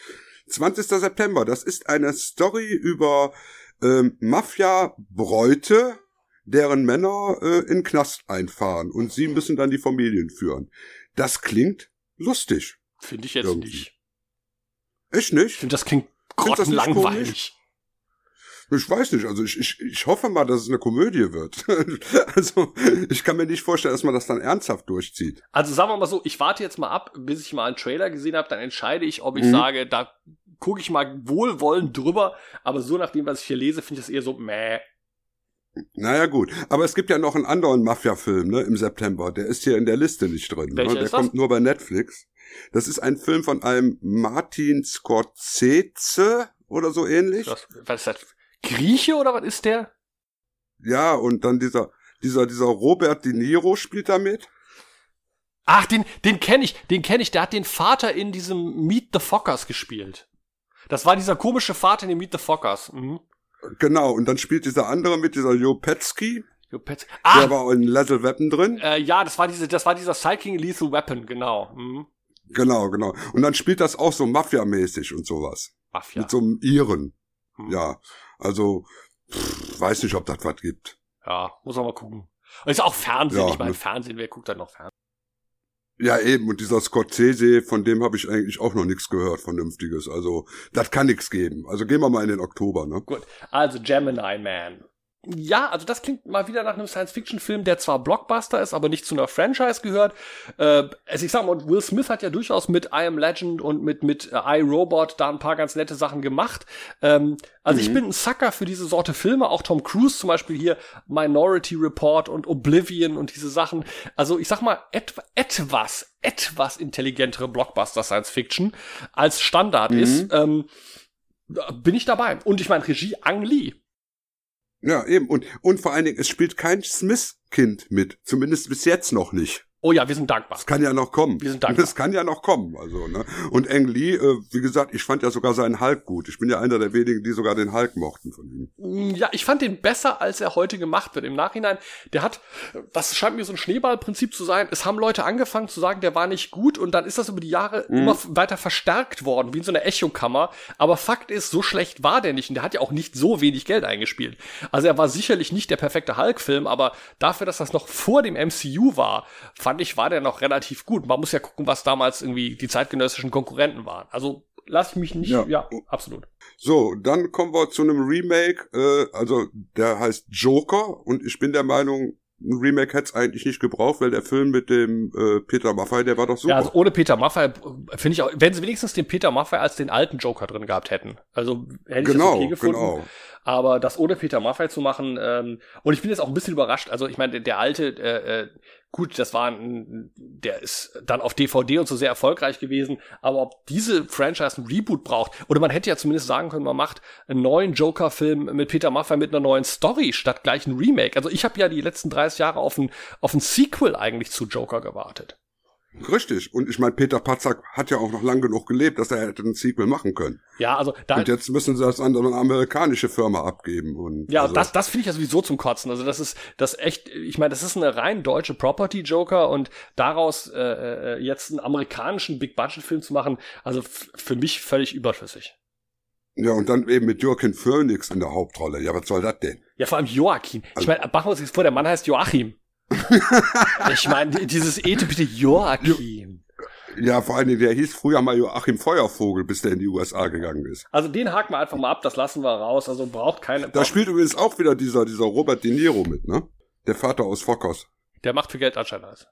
20. September, das ist eine Story über ähm, Mafia-Bräute, deren Männer äh, in Knast einfahren und sie müssen dann die Familien führen. Das klingt lustig. Finde ich jetzt irgendwie. nicht. Echt nicht? Ich finde, das klingt grottenlangweilig. Ich weiß nicht, also ich, ich, ich hoffe mal, dass es eine Komödie wird. also ich kann mir nicht vorstellen, dass man das dann ernsthaft durchzieht. Also sagen wir mal so, ich warte jetzt mal ab, bis ich mal einen Trailer gesehen habe, dann entscheide ich, ob ich Mhm. sage, da gucke ich mal wohlwollend drüber, aber so nach dem, was ich hier lese, finde ich das eher so, meh. Naja gut, aber es gibt ja noch einen anderen Mafia-Film ne, im September. Der ist hier in der Liste nicht drin. Ne? Der das? kommt nur bei Netflix. Das ist ein Film von einem Martin Scorsese oder so ähnlich. Was, was ist das? Grieche oder was ist der? Ja, und dann dieser, dieser, dieser Robert De Niro spielt da mit. Ach, den, den kenne ich, den kenne ich, der hat den Vater in diesem Meet the Fockers gespielt. Das war dieser komische Vater in dem Meet the Fockers. Mhm. Genau, und dann spielt dieser andere mit, dieser Joe Petsky. Jo, Pets- Der Ah, war in Lethal Weapon drin. äh, ja, das war diese, das war dieser Psychic Lethal Weapon, genau. Mhm. Genau, genau. Und dann spielt das auch so Mafia-mäßig und sowas. Mafia. Mit so einem Iren. Hm. Ja, also, pff, weiß nicht, ob das was gibt. Ja, muss man mal gucken. Ist auch Fernsehen, Ja, ich meine ne. Fernsehen, wer guckt da noch Fernsehen? Ja, eben. Und dieser Scorsese, von dem habe ich eigentlich auch noch nichts gehört, Vernünftiges. Also, das kann nichts geben. Also gehen wir mal in den Oktober, ne? Gut, also Gemini Man. Ja, also das klingt mal wieder nach einem Science-Fiction-Film, der zwar Blockbuster ist, aber nicht zu einer Franchise gehört. Äh, also ich sag mal, Will Smith hat ja durchaus mit I Am Legend und mit, mit äh, I, Robot da ein paar ganz nette Sachen gemacht. Ähm, also ich bin ein Sucker für diese Sorte Filme, auch Tom Cruise zum Beispiel hier, Minority Report und Oblivion und diese Sachen. Also ich sag mal, et etwas, etwas intelligentere Blockbuster-Science-Fiction als Standard ist, ähm, bin ich dabei. Und ich meine, Regie Ang Lee. Ja, eben. Und, und vor allen Dingen, es spielt kein Smith-Kind mit. Zumindest bis jetzt noch nicht. Oh ja, wir sind dankbar. Das kann ja noch kommen. Wir sind dankbar. Das kann ja noch kommen. Also, ne? Und Ang Lee, äh, wie gesagt, ich fand ja sogar seinen Hulk gut. Ich bin ja einer der wenigen, die sogar den Hulk mochten von ihm. Mm, Ja, ich fand den besser, als er heute gemacht wird. Im Nachhinein, der hat, das scheint mir so ein Schneeballprinzip zu sein. Es haben Leute angefangen zu sagen, der war nicht gut und dann ist das über die Jahre Mhm. immer weiter verstärkt worden, wie in so einer Echokammer. Aber Fakt ist, so schlecht war der nicht und der hat ja auch nicht so wenig Geld eingespielt. Also er war sicherlich nicht der perfekte Hulk-Film, aber dafür, dass das noch vor dem MCU war, fand ich, war der noch relativ gut. Man muss ja gucken, was damals irgendwie die zeitgenössischen Konkurrenten waren. Also lass ich mich nicht, Ja. ja, absolut. So, dann kommen wir zu einem Remake, äh, also der heißt Joker und ich bin der Meinung, ein Remake hätte es eigentlich nicht gebraucht, weil der Film mit dem äh, Peter Maffay, der war doch super. Ja, also ohne Peter Maffay äh, finde ich auch, wenn sie wenigstens den Peter Maffay als den alten Joker drin gehabt hätten. Also hätte ich Genau, das okay gefunden. genau. Aber das ohne Peter Maffay zu machen, ähm, und ich bin jetzt auch ein bisschen überrascht. Also ich meine, der, der alte, äh, äh, gut, das war ein, der ist dann auf DVD und so sehr erfolgreich gewesen. Aber ob diese Franchise ein Reboot braucht, oder man hätte ja zumindest sagen können, man macht einen neuen Joker-Film mit Peter Maffay mit einer neuen Story statt gleich ein Remake. Also ich habe ja die letzten 30 Jahre auf ein, auf ein Sequel eigentlich zu Joker gewartet. Richtig. Und ich meine, Peter Patzak hat ja auch noch lang genug gelebt, dass er hätte ein Sequel machen können. Ja, also da, Und jetzt müssen sie das an eine amerikanische Firma abgeben. Und Ja, also, das, das finde ich ja sowieso zum Kotzen. Also das ist das echt, ich meine, das ist eine rein deutsche Property Joker und daraus äh, äh, jetzt einen amerikanischen Big Budget Film zu machen, also für mich völlig überflüssig. Ja, und dann eben mit Joaquin Phoenix in der Hauptrolle. Ja, was soll das denn? Ja, vor allem Joachim. Ich meine, machen wir uns jetzt vor, der Mann heißt Joachim. ich meine, dieses Ete bitte Joachim. Ja, vor allen Dingen, der hieß früher mal Joachim Feuervogel, bis der in die USA gegangen ist. Also den haken wir einfach mal ab, das lassen wir raus. Also braucht keine. Da spielt übrigens auch wieder dieser, dieser Robert De Niro mit, ne? Der Vater aus Fockers. der macht für Geld anscheinend alles.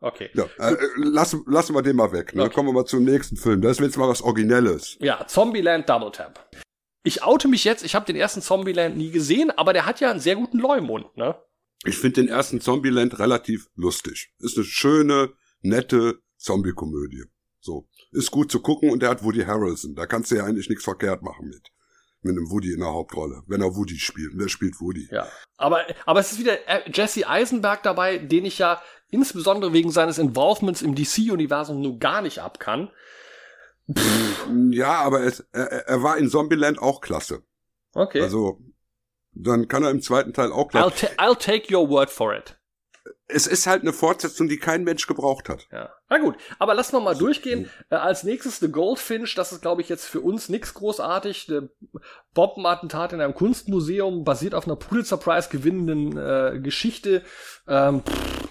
Okay. Ja, äh, lassen, lassen wir den mal weg, ne? Okay. Kommen wir mal zum nächsten Film. Das ist jetzt mal was Originelles. Ja, Zombieland Double Tap. Ich oute mich jetzt, ich habe den ersten Zombieland nie gesehen, aber der hat ja einen sehr guten Leumund, ne? Ich finde den ersten Zombieland relativ lustig. Ist eine schöne, nette Zombie-Komödie. So. Ist gut zu gucken und der hat Woody Harrelson. Da kannst du ja eigentlich nichts verkehrt machen mit. Mit einem Woody in der Hauptrolle. Wenn er Woody spielt. Und der spielt Woody. Ja. Aber, aber es ist wieder äh, Jesse Eisenberg dabei, den ich ja insbesondere wegen seines Involvements im DC-Universum nur gar nicht ab kann. Ja, aber es, er, er war in Zombieland auch klasse. Okay. Also, dann kann er im zweiten Teil auch I'll, klasse. ta I'll take your word for it. Es ist halt eine Fortsetzung, die kein Mensch gebraucht hat. Ja. Na gut, aber lassen wir mal durchgehen. Äh, als nächstes The Goldfinch, das ist, glaube ich, jetzt für uns nix großartig. Der Bombenattentat in einem Kunstmuseum basiert auf einer Pulitzer Prize gewinnenden äh, Geschichte. Ähm, pff.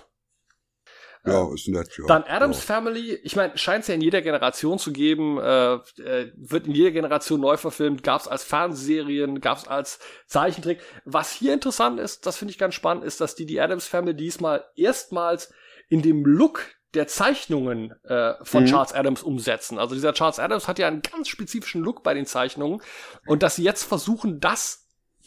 Ja, ist nett, ja. Dann Adams ja. Family, ich meine, scheint es ja in jeder Generation zu geben, äh, äh, wird in jeder Generation neu verfilmt, gab es als Fernsehserien, gab es als Zeichentrick. Was hier interessant ist, das finde ich ganz spannend, ist, dass die die Adams Family diesmal erstmals in dem Look der Zeichnungen äh, von Mhm. Charles Adams umsetzen. Also dieser Charles Adams hat ja einen ganz spezifischen Look bei den Zeichnungen und dass sie jetzt versuchen, das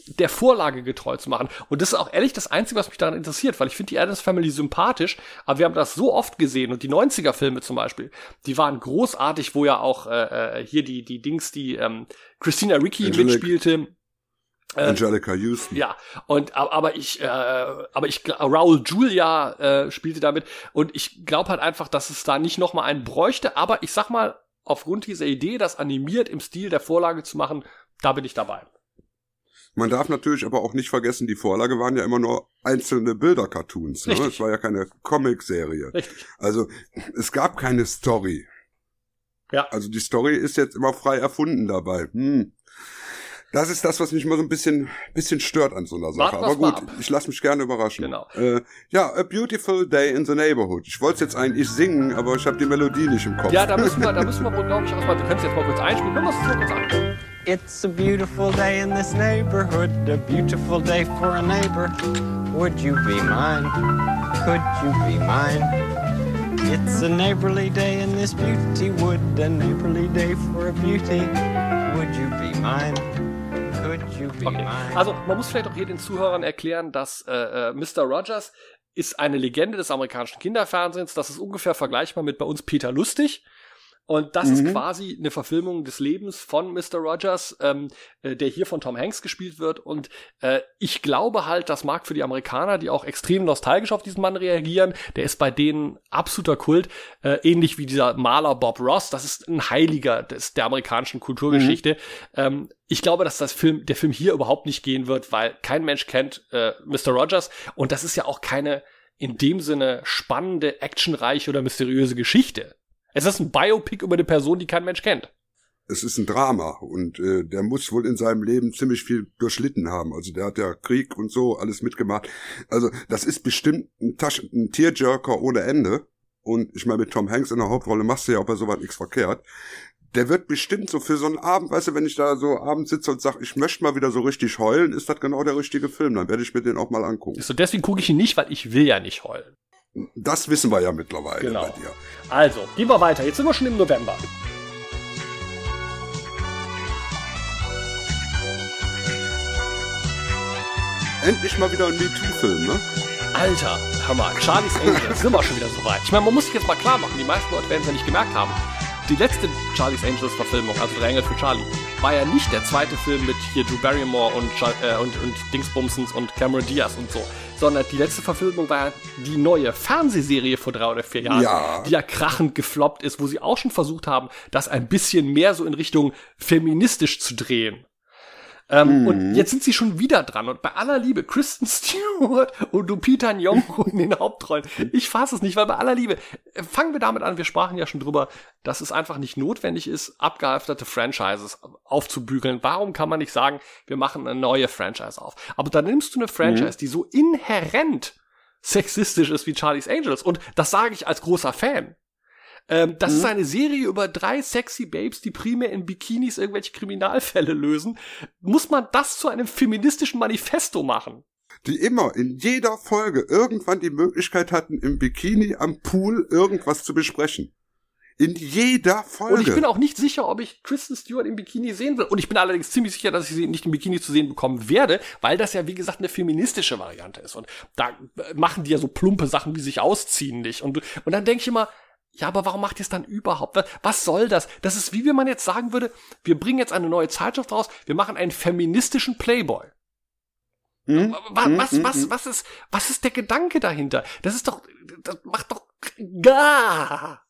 der Vorlage getreu zu machen. Und das ist auch ehrlich das Einzige, was mich daran interessiert, weil ich finde die Adams Family sympathisch, aber wir haben das so oft gesehen und die 90er-Filme zum Beispiel, die waren großartig, wo ja auch äh, äh, hier die, die Dings, die ähm, Christina Ricci Angelique. mitspielte. Äh, Angelica Houston. ja, und aber ich, äh, aber ich Raul Julia äh, spielte damit und ich glaube halt einfach, dass es da nicht noch mal einen bräuchte. Aber ich sag mal, aufgrund dieser Idee, das animiert im Stil der Vorlage zu machen, da bin ich dabei. Man darf natürlich aber auch nicht vergessen, die Vorlage waren ja immer nur einzelne Bilder-Cartoons. Ne? Es war ja keine Comic-Serie. Also es gab keine Story. Ja. Also die Story ist jetzt immer frei erfunden dabei. Hm. Das ist das, was mich mal so ein bisschen, bisschen stört an so einer Sache. Aber gut, ab. ich lasse mich gerne überraschen. Genau. Äh, ja, A Beautiful Day in the Neighborhood. Ich wollte jetzt eigentlich singen, aber ich habe die Melodie nicht im Kopf. Ja, da müssen wir, da müssen wir wohl, glaube ich, auch mal, wir können es jetzt mal kurz einspielen. Wir das mal kurz an. It's a beautiful day in this neighborhood, a beautiful day for a neighbor. Would you be mine? Could you be mine? It's a neighborly day in this beauty wood, a neighborly day for a beauty. Would you be mine? Could you be Okay. mine? Also man muss vielleicht auch hier den Zuhörern erklären, dass äh, äh, Mr. Rogers ist eine Legende des amerikanischen Kinderfernsehens. Das ist ungefähr vergleichbar mit bei uns Peter Lustig. Und das ist Mhm. quasi eine Verfilmung des Lebens von Mr. Rogers, ähm, äh, der hier von Tom Hanks gespielt wird. Und äh, ich glaube halt, das mag für die Amerikaner, die auch extrem nostalgisch auf diesen Mann reagieren, der ist bei denen absoluter Kult, äh, ähnlich wie dieser Maler Bob Ross. Das ist ein Heiliger des, der amerikanischen Kulturgeschichte. Ähm, ich glaube, dass das Film, der Film hier überhaupt nicht gehen wird, weil kein Mensch kennt äh, Mr. Rogers und das ist ja auch keine in dem Sinne spannende, actionreiche oder mysteriöse Geschichte. Es ist ein Biopic über eine Person, die kein Mensch kennt. es ist ein Drama und äh, der muss wohl in seinem Leben ziemlich viel durchlitten haben. Also der hat ja Krieg und so alles mitgemacht. Also das ist bestimmt ein, Taschen, ein Tearjerker ohne Ende. Und ich meine, mit Tom Hanks in der Hauptrolle machst du ja auch bei sowas nichts verkehrt. Der wird bestimmt so für so einen Abend, weißt du, wenn ich da so abends sitze und sage, ich möchte mal wieder so richtig heulen, ist das genau der richtige Film. Dann werde ich mir den auch mal angucken. So, deswegen gucke ich ihn nicht, weil ich will ja nicht heulen. Das wissen wir ja mittlerweile Genau. bei dir. Also, gehen wir weiter. Jetzt sind wir schon im November. Endlich mal wieder ein MeToo-Film, ne? Alter, hör mal, Charlie's Angels, sind wir schon wieder so weit. Ich meine, man muss sich jetzt mal klar machen, die meisten Leute werden es ja nicht gemerkt haben. Die letzte Charlie's Angels Verfilmung, also Drei Engel für Charlie, war ja nicht der zweite Film mit hier Drew Barrymore und, äh, und, und Dingsbumsens und Cameron Diaz und so, sondern die letzte Verfilmung war die neue Fernsehserie vor drei oder vier Jahren, Ja. die ja krachend gefloppt ist, wo sie auch schon versucht haben, das ein bisschen mehr so in Richtung feministisch zu drehen. Ähm, Mhm. Und jetzt sind sie schon wieder dran. Und bei aller Liebe, Kristen Stewart und Lupita Nyong'o in den Hauptrollen. Ich fasse es nicht, weil bei aller Liebe, äh, fangen wir damit an, wir sprachen ja schon drüber, dass es einfach nicht notwendig ist, abgehalfterte Franchises aufzubügeln. Warum kann man nicht sagen, wir machen eine neue Franchise auf? Aber dann nimmst du eine Franchise, die so inhärent sexistisch ist wie Charlie's Angels. Und das sage ich als großer Fan. Ähm, das ist eine Serie über drei sexy Babes, die primär in Bikinis irgendwelche Kriminalfälle lösen. Muss man das zu einem feministischen Manifesto machen? die immer in jeder Folge irgendwann die Möglichkeit hatten, im Bikini am Pool irgendwas zu besprechen. In jeder Folge. Und ich bin auch nicht sicher, ob ich Kristen Stewart im Bikini sehen will. Und ich bin allerdings ziemlich sicher, dass ich sie nicht im Bikini zu sehen bekommen werde, weil das ja, wie gesagt, eine feministische Variante ist. Und da äh, machen die ja so plumpe Sachen wie sich ausziehen nicht. Und, und dann denke ich immer, ja, aber warum macht ihr es dann überhaupt? Was, was soll das? Das ist wie wenn man jetzt sagen würde, wir bringen jetzt eine neue Zeitschrift raus, wir machen einen feministischen Playboy. Hm? Was, Hm, was, hm, was, hm. was ist, was ist der Gedanke dahinter? Das ist doch, das macht doch gar.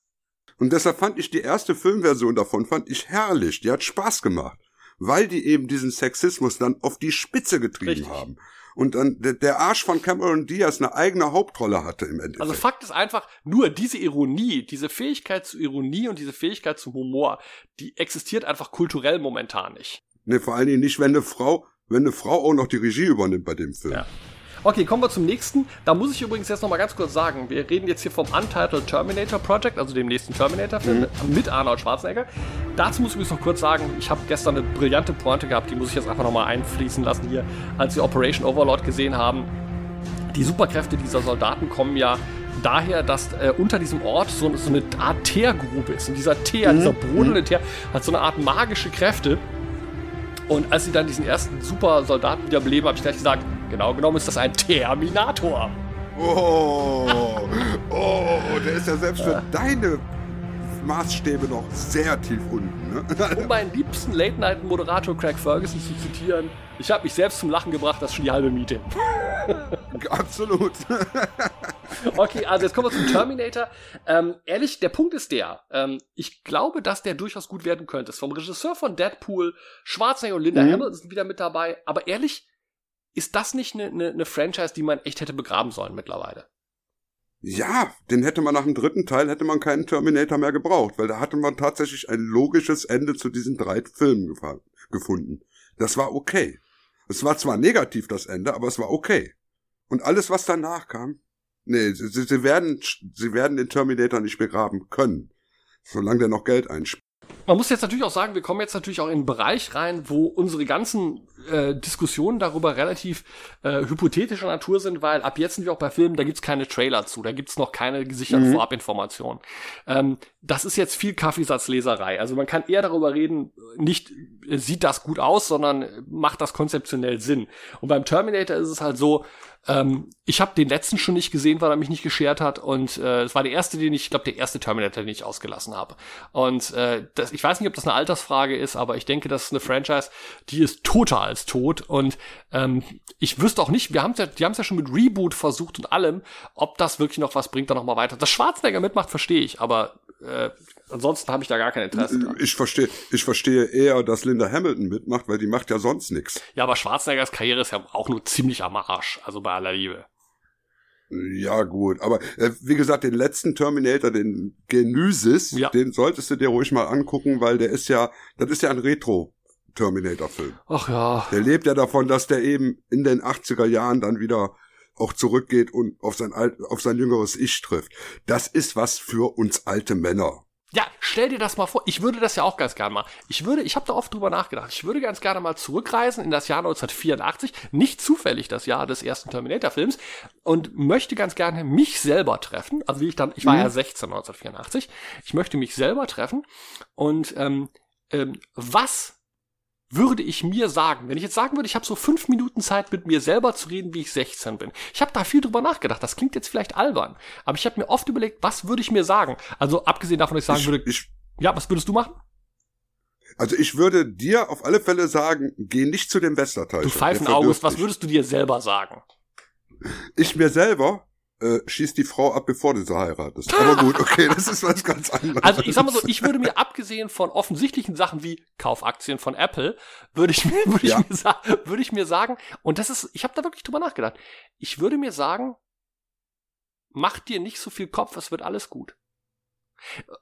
Und deshalb fand ich die erste Filmversion davon fand ich herrlich. Die hat Spaß gemacht, weil die eben diesen Sexismus dann auf die Spitze getrieben Richtig. haben. Und dann der, Arsch von Cameron Diaz eine eigene Hauptrolle hatte im Endeffekt. Also Fakt ist einfach, nur diese Ironie, diese Fähigkeit zu Ironie und diese Fähigkeit zum Humor, die existiert einfach kulturell momentan nicht. ne, vor allen Dingen nicht, wenn eine Frau, wenn eine Frau auch noch die Regie übernimmt bei dem Film. Ja. Okay, kommen wir zum nächsten. Da muss ich übrigens jetzt noch mal ganz kurz sagen, wir reden jetzt hier vom Untitled Terminator Project, also dem nächsten Terminator-Film Mhm. mit Arnold Schwarzenegger. Dazu muss ich übrigens noch kurz sagen, ich habe gestern eine brillante Pointe gehabt, die muss ich jetzt einfach noch mal einfließen lassen hier, als wir Operation Overlord gesehen haben. Die Superkräfte dieser Soldaten kommen ja daher, dass äh, unter diesem Ort so, so eine Art Teergrube ist. Und dieser Teer, Mhm. dieser brodelnde Teer, hat so eine Art magische Kräfte. Und als sie dann diesen ersten Super-Soldaten wieder beleben, habe ich gleich gesagt, genau genommen ist das ein Terminator. Oh, oh, der ist ja selbst für deine Maßstäbe noch sehr tief unten. Ne? Um meinen liebsten Late-Night-Moderator Craig Ferguson zu zitieren, ich habe mich selbst zum Lachen gebracht, das ist schon die halbe Miete. Absolut. Okay, also jetzt kommen wir zum Terminator. Ähm, ehrlich, der Punkt ist der, ähm, ich glaube, dass der durchaus gut werden könnte. Ist vom Regisseur von Deadpool, Schwarzenegger und Linda Mhm. Hamilton sind wieder mit dabei. Aber ehrlich, ist das nicht eine ne, ne Franchise, die man echt hätte begraben sollen mittlerweile? Ja, den hätte man nach dem dritten Teil, hätte man keinen Terminator mehr gebraucht, weil da hatte man tatsächlich ein logisches Ende zu diesen drei Filmen gefunden. Das war okay. Es war zwar negativ, das Ende, aber es war okay. Und alles, was danach kam, nee, sie sie werden, sie werden den Terminator nicht begraben können, solange der noch Geld einspielt. Man muss jetzt natürlich auch sagen, wir kommen jetzt natürlich auch in einen Bereich rein, wo unsere ganzen äh, Diskussionen darüber relativ äh, hypothetischer Natur sind, weil ab jetzt sind wir auch bei Filmen, da gibt's keine Trailer zu, da gibt's noch keine gesicherten Mhm. Vorabinformationen. Ähm, das ist jetzt viel Kaffeesatzleserei. Also man kann eher darüber reden, nicht äh, sieht das gut aus, sondern macht das konzeptionell Sinn. Und beim Terminator ist es halt so, ähm, ich habe den letzten schon nicht gesehen, weil er mich nicht geschert hat. Und äh, es war der erste, den ich, ich glaube, der erste Terminator, den ich ausgelassen habe. Und äh, das, ich weiß nicht, ob das eine Altersfrage ist, aber ich denke, das ist eine Franchise, die ist toter als tot. Und ähm, ich wüsste auch nicht, wir haben ja, die haben es ja schon mit Reboot versucht und allem, ob das wirklich noch was bringt, da noch mal weiter. Dass Schwarzenegger mitmacht, verstehe ich, aber äh, ansonsten habe ich da gar kein Interesse dran. Ich verstehe, ich verstehe eher, dass Linda Hamilton mitmacht, weil die macht ja sonst nichts. Ja, aber Schwarzeneggers Karriere ist ja auch nur ziemlich am Arsch, also bei aller Liebe. Ja, gut. Aber äh, wie gesagt, den letzten Terminator, den Genesis, Ja. den solltest du dir ruhig mal angucken, weil der ist ja, das ist ja ein Retro-Terminator-Film. Ach ja. Der lebt ja davon, dass der eben in den 80er Jahren dann wieder auch zurückgeht und auf sein, alt, auf sein jüngeres Ich trifft. Das ist was für uns alte Männer. Ja, stell dir das mal vor. Ich würde das ja auch ganz gerne mal. Ich würde, ich habe da oft drüber nachgedacht. Ich würde ganz gerne mal zurückreisen in das Jahr 1984, nicht zufällig das Jahr des ersten Terminator-Films, und möchte ganz gerne mich selber treffen. Also wie ich dann, ich war Mhm. ja 16 1984. Ich möchte mich selber treffen und ähm, ähm, was würde ich mir sagen, wenn ich jetzt sagen würde, ich habe so fünf Minuten Zeit, mit mir selber zu reden, wie ich 16 bin. Ich habe da viel drüber nachgedacht. Das klingt jetzt vielleicht albern, aber ich habe mir oft überlegt, was würde ich mir sagen? Also abgesehen davon, dass ich sagen Ich- würde, ich- ja, was würdest du machen? Also ich würde dir auf alle Fälle sagen, geh nicht zu dem Westerteil. Du Pfeifen August, was würdest du dir selber sagen? Ich mir selber äh, schieß die Frau ab, bevor du sie heiratest. Aber gut, okay, das ist was ganz anderes. Also ich sag mal so, ich würde mir abgesehen von offensichtlichen Sachen wie Kaufaktien von Apple, würde ich mir, würde Ja. ich mir sagen, würde ich mir sagen, und das ist, ich habe da wirklich drüber nachgedacht. Ich würde mir sagen, mach dir nicht so viel Kopf, es wird alles gut.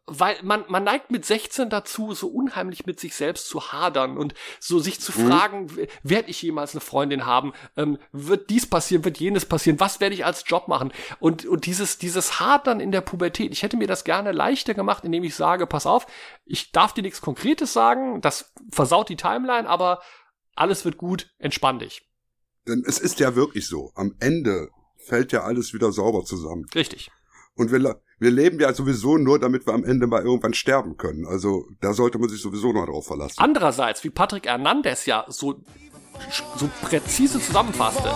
Weil man, man neigt mit 16 dazu, so unheimlich mit sich selbst zu hadern und so sich zu Mhm. fragen, werde ich jemals eine Freundin haben? Ähm, wird dies passieren? Wird jenes passieren? Was werde ich als Job machen? Und, und dieses, dieses Hadern in der Pubertät, ich hätte mir das gerne leichter gemacht, indem ich sage, pass auf, ich darf dir nichts Konkretes sagen, das versaut die Timeline, aber alles wird gut, entspann dich. Denn es ist ja wirklich so. Am Ende fällt ja alles wieder sauber zusammen. Richtig. Und wir, wir leben ja sowieso nur, damit wir am Ende mal irgendwann sterben können. Also da sollte man sich sowieso noch drauf verlassen. Andererseits, wie Patrick Hernandez ja so, so präzise zusammenfasste,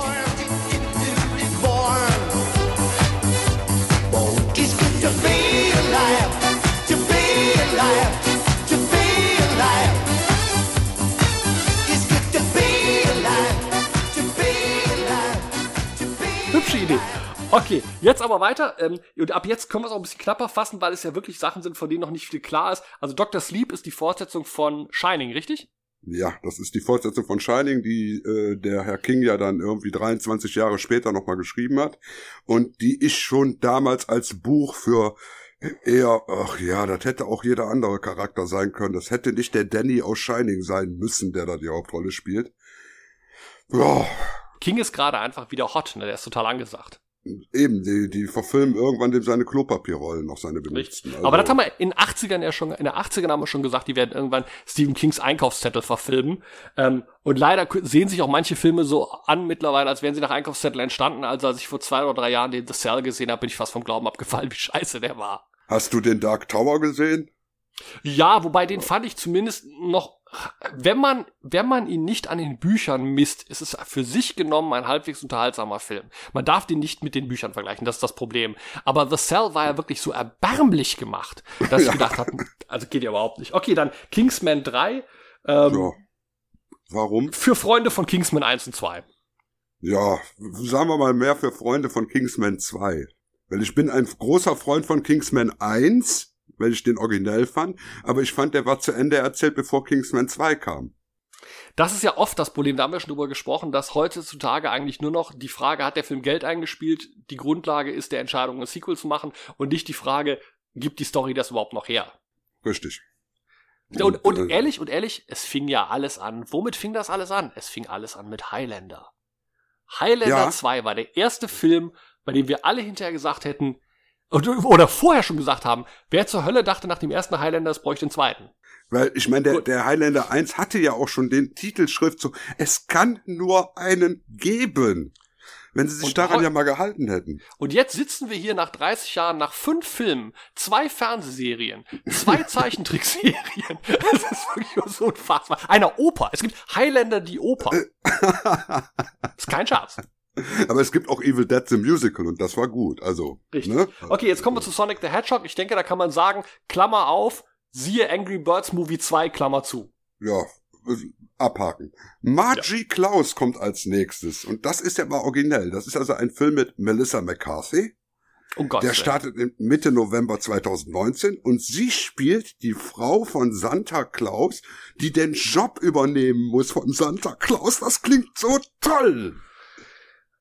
Hübsche Idee. Okay, jetzt aber weiter. Ähm, und ab jetzt können wir es auch ein bisschen knapper fassen, weil es ja wirklich Sachen sind, von denen noch nicht viel klar ist. Also Dr. Sleep ist die Fortsetzung von Shining, richtig? Ja, das ist die Fortsetzung von Shining, die äh, der Herr King ja dann irgendwie 23 Jahre später nochmal geschrieben hat. Und die ich schon damals als Buch für eher, ach ja, das hätte auch jeder andere Charakter sein können. Das hätte nicht der Danny aus Shining sein müssen, der da die Hauptrolle spielt. Ja, King ist gerade einfach wieder hot, ne? Der ist total angesagt. Eben, die, die verfilmen irgendwann dem seine Klopapierrollen noch seine benutzten. Also, Aber das haben wir in 80ern ja schon, in der 80ern haben wir schon gesagt, die werden irgendwann Stephen Kings Einkaufszettel verfilmen. Ähm, und leider sehen sich auch manche Filme so an mittlerweile, als wären sie nach Einkaufszettel entstanden. Also als ich vor zwei oder drei Jahren den The Cell gesehen habe, bin ich fast vom Glauben abgefallen, wie scheiße der war. Hast du den Dark Tower gesehen? Ja, wobei den fand ich zumindest noch, wenn man, wenn man ihn nicht an den Büchern misst, ist es für sich genommen ein halbwegs unterhaltsamer Film. Man darf den nicht mit den Büchern vergleichen, das ist das Problem. Aber The Cell war ja wirklich so erbärmlich gemacht, dass ich gedacht habe, also geht ja überhaupt nicht. Okay, dann Kingsman 3, ähm, Ja. Warum? für Freunde von Kingsman 1 und 2. Ja, sagen wir mal mehr für Freunde von Kingsman 2. Weil ich bin ein großer Freund von Kingsman 1, weil ich den originell fand, aber ich fand, der war zu Ende erzählt, bevor Kingsman 2 kam. Das ist ja oft das Problem, da haben wir schon drüber gesprochen, dass heutzutage eigentlich nur noch die Frage, hat der Film Geld eingespielt, die Grundlage ist der Entscheidung, ein Sequel zu machen und nicht die Frage, gibt die Story das überhaupt noch her? Richtig. Und, und äh, ehrlich, und ehrlich, es fing ja alles an. Womit fing das alles an? Es fing alles an mit Highlander. Highlander Ja. 2 war der erste Film, bei dem wir alle hinterher gesagt hätten, oder, vorher schon gesagt haben, wer zur Hölle dachte nach dem ersten Highlander, es bräuchte den zweiten. Weil ich meine, der, der Highlander 1 hatte ja auch schon den Titelschrift so, es kann nur einen geben. Wenn sie sich Und daran ja mal gehalten hätten. Und jetzt sitzen wir hier nach 30 Jahren, nach fünf Filmen, zwei Fernsehserien, zwei Zeichentrickserien. Das ist wirklich so unfassbar. Einer Oper. Es gibt Highlander die Oper. ist kein Scherz. Aber es gibt auch Evil Dead the Musical und das war gut. Also, Richtig. ne? Okay, jetzt kommen wir zu Sonic the Hedgehog. Ich denke, da kann man sagen, Klammer auf, siehe Angry Birds Movie 2, Klammer zu. Ja, äh, abhaken. Margie Klaus kommt als nächstes und das ist ja mal originell. Das ist also ein Film mit Melissa McCarthy. Um Gottes Der startet Mitte November 2019 und sie spielt die Frau von Santa Claus, die den Job übernehmen muss von Santa Claus. Das klingt so toll.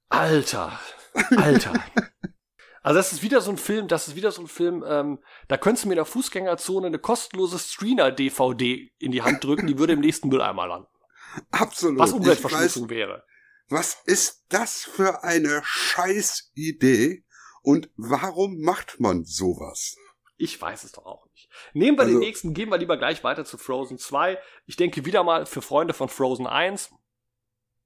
Alter, Alter. Also das ist wieder so ein Film, das ist wieder so ein Film, ähm, da könntest du mir in der Fußgängerzone eine kostenlose Screener-DVD in die Hand drücken, die würde im nächsten Mülleimer landen. Absolut. Was Umweltverschmutzung wäre. Was ist das für eine Scheißidee? Und warum macht man sowas? Ich weiß es doch auch nicht. Nehmen wir Also- den nächsten, gehen wir lieber gleich weiter zu Frozen 2. Ich denke wieder mal für Freunde von Frozen 1.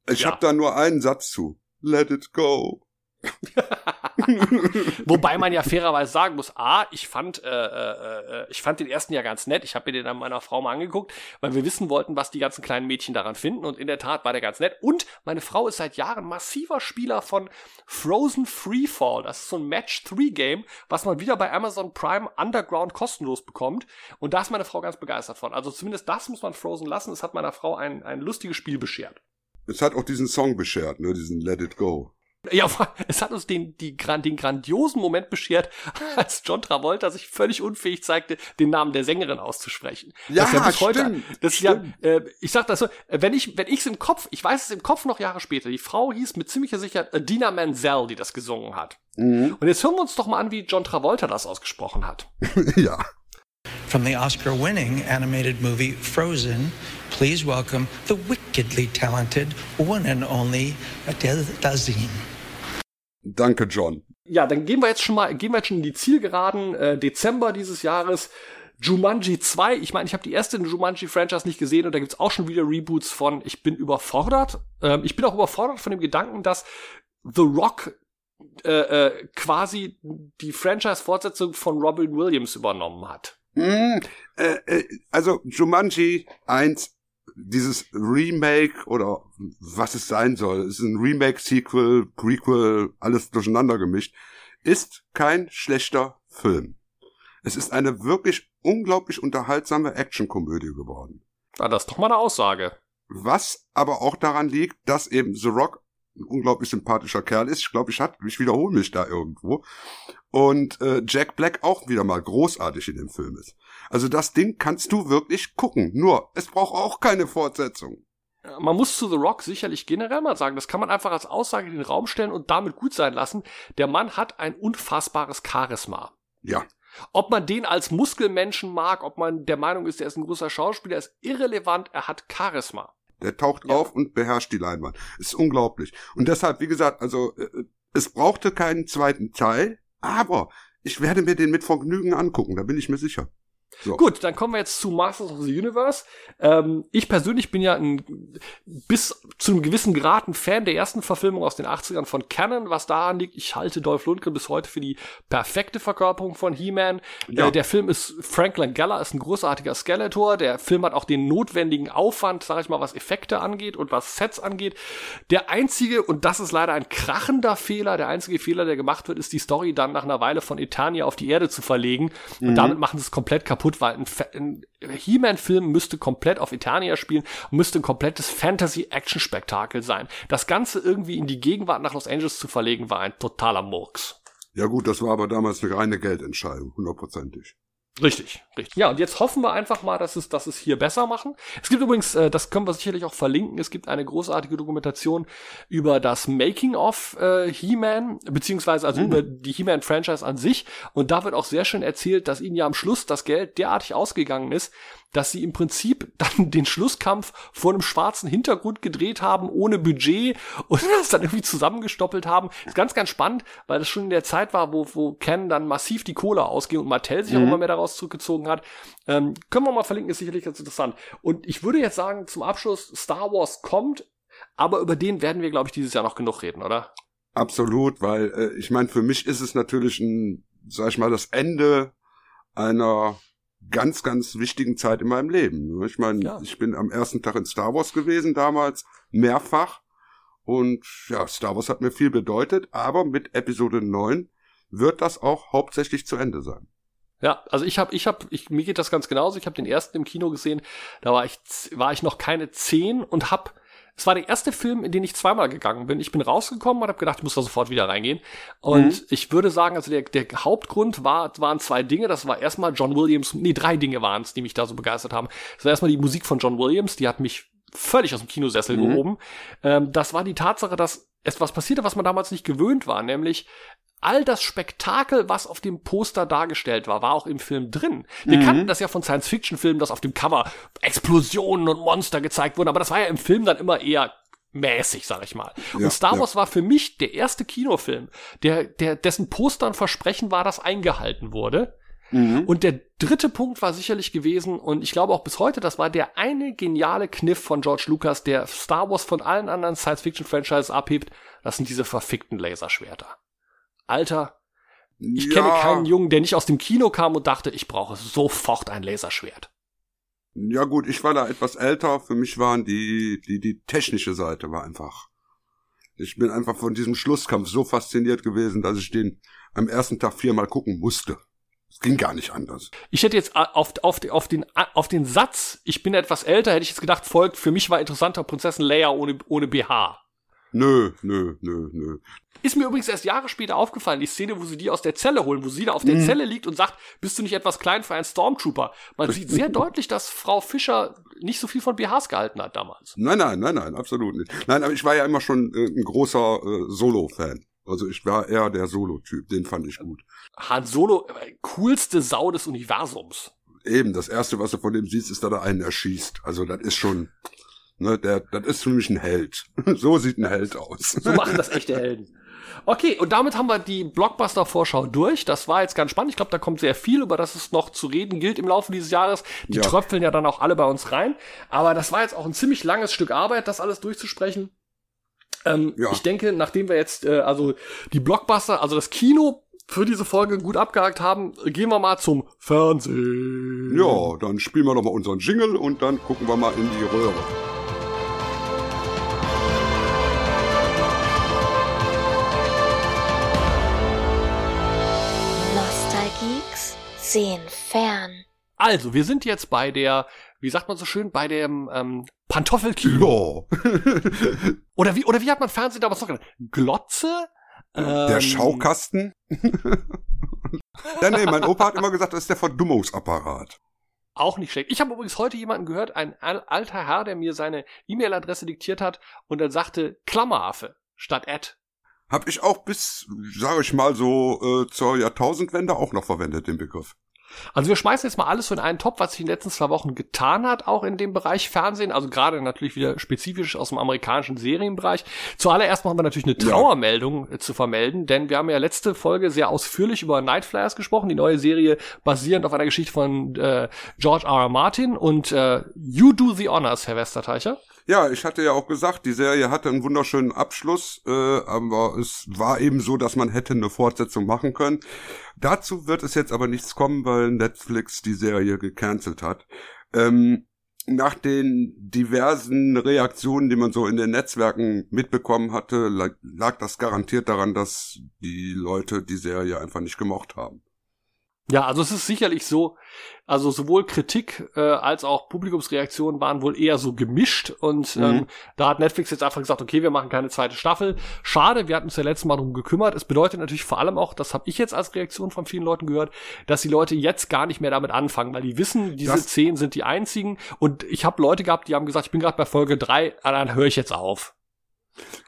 Ich Ja. habe da nur einen Satz zu. Let it go. Wobei man ja fairerweise sagen muss, A, ich fand, äh, äh, äh, ich fand den ersten ja ganz nett. Ich habe mir den an meiner Frau mal angeguckt, weil wir wissen wollten, was die ganzen kleinen Mädchen daran finden. Und in der Tat war der ganz nett. Und meine Frau ist seit Jahren massiver Spieler von Frozen Freefall. Das ist so ein Match-3-Game, was man wieder bei Amazon Prime Underground kostenlos bekommt. Und da ist meine Frau ganz begeistert von. Also zumindest das muss man Frozen lassen. Es hat meiner Frau ein, ein lustiges Spiel beschert. Es hat auch diesen Song beschert, ne, diesen Let it go. Ja, es hat uns den, die, den grandiosen Moment beschert, als John Travolta sich völlig unfähig zeigte, den Namen der Sängerin auszusprechen. Ja, das ist ja bis heute, stimmt, das ist ja, äh, ich sag das so, wenn ich, wenn ich's im Kopf, ich weiß es im Kopf noch Jahre später, die Frau hieß mit ziemlicher Sicherheit Adina Menzel, die das gesungen hat. Mhm. Und jetzt hören wir uns doch mal an, wie John Travolta das ausgesprochen hat. ja. From the Oscar winning animated movie Frozen, please welcome the wickedly talented one and only Adele Dazeem. Danke, John. Ja, dann gehen wir jetzt schon mal, gehen wir jetzt schon in die Zielgeraden, äh, Dezember dieses Jahres. Jumanji 2, ich meine, ich habe die erste Jumanji-Franchise nicht gesehen und da gibt's auch schon wieder Reboots von Ich bin überfordert. Ähm, ich bin auch überfordert von dem Gedanken, dass The Rock äh, äh, quasi die Franchise-Fortsetzung von Robin Williams übernommen hat. Mm, äh, äh, also Jumanji 1, dieses Remake oder was es sein soll, es ist ein Remake, Sequel, Prequel, alles durcheinander gemischt, ist kein schlechter Film. Es ist eine wirklich unglaublich unterhaltsame Actionkomödie geworden. Ah, das ist doch mal eine Aussage. Was aber auch daran liegt, dass eben The Rock ein unglaublich sympathischer Kerl ist. Ich glaube, ich, hat- ich wiederhole mich da irgendwo. Und äh, Jack Black auch wieder mal großartig in dem Film ist. Also das Ding kannst du wirklich gucken. Nur, es braucht auch keine Fortsetzung. Man muss zu The Rock sicherlich generell mal sagen, das kann man einfach als Aussage in den Raum stellen und damit gut sein lassen. Der Mann hat ein unfassbares Charisma. Ja. Ob man den als Muskelmenschen mag, ob man der Meinung ist, er ist ein großer Schauspieler, ist irrelevant, er hat Charisma. Der taucht auf und beherrscht die Leinwand. Ist unglaublich. Und deshalb, wie gesagt, also äh, es brauchte keinen zweiten Teil, aber ich werde mir den mit Vergnügen angucken, da bin ich mir sicher. So. Gut, dann kommen wir jetzt zu Masters of the Universe. Ähm, ich persönlich bin ja ein, bis zu einem gewissen Grad ein Fan der ersten Verfilmung aus den 80ern von Canon, was daran liegt, ich halte Dolph Lundgren bis heute für die perfekte Verkörperung von He-Man. Ja. Äh, der Film ist, Franklin Geller ist ein großartiger Skeletor. Der Film hat auch den notwendigen Aufwand, sag ich mal, was Effekte angeht und was Sets angeht. Der einzige, und das ist leider ein krachender Fehler, der einzige Fehler, der gemacht wird, ist die Story dann nach einer Weile von Eternia auf die Erde zu verlegen. Und Mhm. damit machen sie es komplett kaputt, weil ein, ein He-Man-Film müsste komplett auf Eternia spielen und müsste ein komplettes Fantasy-Action-Spektakel sein. Das Ganze irgendwie in die Gegenwart nach Los Angeles zu verlegen, war ein totaler Murks. Ja gut, das war aber damals eine reine Geldentscheidung, hundertprozentig. Richtig, richtig. Ja, und jetzt hoffen wir einfach mal, dass es, dass es hier besser machen. Es gibt übrigens, äh, das können wir sicherlich auch verlinken, es gibt eine großartige Dokumentation über das Making of äh, He-Man, beziehungsweise also über die He-Man-Franchise an sich. Und da wird auch sehr schön erzählt, dass ihnen ja am Schluss das Geld derartig ausgegangen ist, dass sie im Prinzip dann den Schlusskampf vor einem schwarzen Hintergrund gedreht haben, ohne Budget und das dann irgendwie zusammengestoppelt haben. Ist ganz, ganz spannend, weil das schon in der Zeit war, wo, wo Ken dann massiv die Kohle ausging und Mattel sich auch Mhm. immer mehr daraus zurückgezogen hat. Ähm, können wir mal verlinken, ist sicherlich ganz interessant. Und ich würde jetzt sagen, zum Abschluss, Star Wars kommt, aber über den werden wir, glaube ich, dieses Jahr noch genug reden, oder? Absolut, weil äh, ich meine, für mich ist es natürlich ein, sag ich mal, das Ende einer ganz, ganz wichtigen Zeit in meinem Leben. Ich meine, Ja. ich bin am ersten Tag in Star Wars gewesen damals, mehrfach. Und ja, Star Wars hat mir viel bedeutet, aber mit Episode 9 wird das auch hauptsächlich zu Ende sein. Ja, also ich habe, ich habe, ich, mir geht das ganz genauso. Ich habe den ersten im Kino gesehen. Da war ich, war ich noch keine zehn und hab, es war der erste Film, in den ich zweimal gegangen bin. Ich bin rausgekommen und habe gedacht, ich muss da sofort wieder reingehen. Und Mhm. ich würde sagen, also der, der Hauptgrund war, waren zwei Dinge. Das war erstmal John Williams, nee, drei Dinge waren es, die mich da so begeistert haben. Das war erstmal die Musik von John Williams, die hat mich völlig aus dem Kinosessel Mhm. gehoben. Ähm, das war die Tatsache, dass etwas passierte, was man damals nicht gewöhnt war, nämlich all das Spektakel, was auf dem Poster dargestellt war, war auch im Film drin. Wir Mhm. kannten das ja von Science-Fiction-Filmen, dass auf dem Cover Explosionen und Monster gezeigt wurden, aber das war ja im Film dann immer eher mäßig, sag ich mal. Ja, und Star ja. Wars war für mich der erste Kinofilm, der, der, dessen Poster und Versprechen war, dass eingehalten wurde. Mhm. Und der dritte Punkt war sicherlich gewesen, und ich glaube auch bis heute, das war der eine geniale Kniff von George Lucas, der Star Wars von allen anderen Science-Fiction-Franchises abhebt. Das sind diese verfickten Laserschwerter. Alter, ich ja, kenne keinen Jungen, der nicht aus dem Kino kam und dachte, ich brauche sofort ein Laserschwert. Ja gut, ich war da etwas älter. Für mich waren die, die, die technische Seite war einfach. Ich bin einfach von diesem Schlusskampf so fasziniert gewesen, dass ich den am ersten Tag viermal gucken musste. Es ging gar nicht anders. Ich hätte jetzt auf, auf, auf, den, auf den Satz, ich bin etwas älter, hätte ich jetzt gedacht, folgt, für mich war interessanter Prinzessin Leia ohne, ohne BH. Nö, nö, nö, nö. Ist mir übrigens erst Jahre später aufgefallen, die Szene, wo sie die aus der Zelle holen, wo sie da auf der Mhm. Zelle liegt und sagt, bist du nicht etwas klein für einen Stormtrooper? Man sieht sehr deutlich, dass Frau Fischer nicht so viel von BHs gehalten hat damals. Nein, nein, nein, nein, absolut nicht. Nein, aber ich war ja immer schon äh, ein großer äh, Solo-Fan. Also ich war eher der Solo-Typ, den fand ich gut. Han Solo, äh, coolste Sau des Universums. Eben, das erste, was du von dem siehst, ist, dass er einen erschießt. Also das ist schon, ne, der, das ist für mich ein Held. so sieht ein Held aus. So machen das echte Helden. Okay, und damit haben wir die Blockbuster-Vorschau durch. Das war jetzt ganz spannend. Ich glaube, da kommt sehr viel, über das es noch zu reden gilt im Laufe dieses Jahres. Die Ja. tröpfeln ja dann auch alle bei uns rein. Aber das war jetzt auch ein ziemlich langes Stück Arbeit, das alles durchzusprechen. Ähm, Ja. Ich denke, nachdem wir jetzt äh, also die Blockbuster, also das Kino für diese Folge gut abgehakt haben, gehen wir mal zum Fernsehen. Ja, dann spielen wir doch mal unseren Jingle und dann gucken wir mal in die Röhre. Nostalgeeks sehen fern. Also, wir sind jetzt bei der, wie sagt man so schön, bei dem ähm, Pantoffelkino. Ja. Oder wie, oder wie hat man Fernsehen damals noch genannt? Glotze? Der Ähm, Schaukasten. ja, nee, mein Opa hat immer gesagt, das ist der Verdummungsapparat. Auch nicht schlecht. Ich habe übrigens heute jemanden gehört, ein al- alter Herr, der mir seine E-Mail-Adresse diktiert hat und dann sagte Klammeraffe statt Ad. Hab ich auch bis, sage ich mal so, äh, zur Jahrtausendwende auch noch verwendet, den Begriff. Also wir schmeißen jetzt mal alles so in einen Topf, was sich in den letzten zwei Wochen getan hat, auch in dem Bereich Fernsehen, also gerade natürlich wieder spezifisch aus dem amerikanischen Serienbereich. Zuallererst haben wir natürlich eine Trauermeldung äh, zu vermelden, denn wir haben ja letzte Folge sehr ausführlich über Night Flyers gesprochen, die neue Serie basierend auf einer Geschichte von äh, George R. R. Martin und äh, You Do the Honors, Herr Westerteicher. Ja, ich hatte ja auch gesagt, die Serie hatte einen wunderschönen Abschluss, äh, aber es war eben so, dass man hätte eine Fortsetzung machen können. Dazu wird es jetzt aber nichts kommen, weil Netflix die Serie gecancelt hat. Ähm, nach den diversen Reaktionen, die man so in den Netzwerken mitbekommen hatte, lag, lag das garantiert daran, dass die Leute die Serie einfach nicht gemocht haben. Ja, also es ist sicherlich so, also sowohl Kritik äh, als auch Publikumsreaktionen waren wohl eher so gemischt und Mhm. ähm, da hat Netflix jetzt einfach gesagt, okay, wir machen keine zweite Staffel. Schade, wir hatten uns ja letztes Mal darum gekümmert. Es bedeutet natürlich vor allem auch, das habe ich jetzt als Reaktion von vielen Leuten gehört, dass die Leute jetzt gar nicht mehr damit anfangen, weil die wissen, diese Das- zehn sind die einzigen und ich habe Leute gehabt, die haben gesagt, ich bin gerade bei Folge drei, ah, dann höre ich jetzt auf.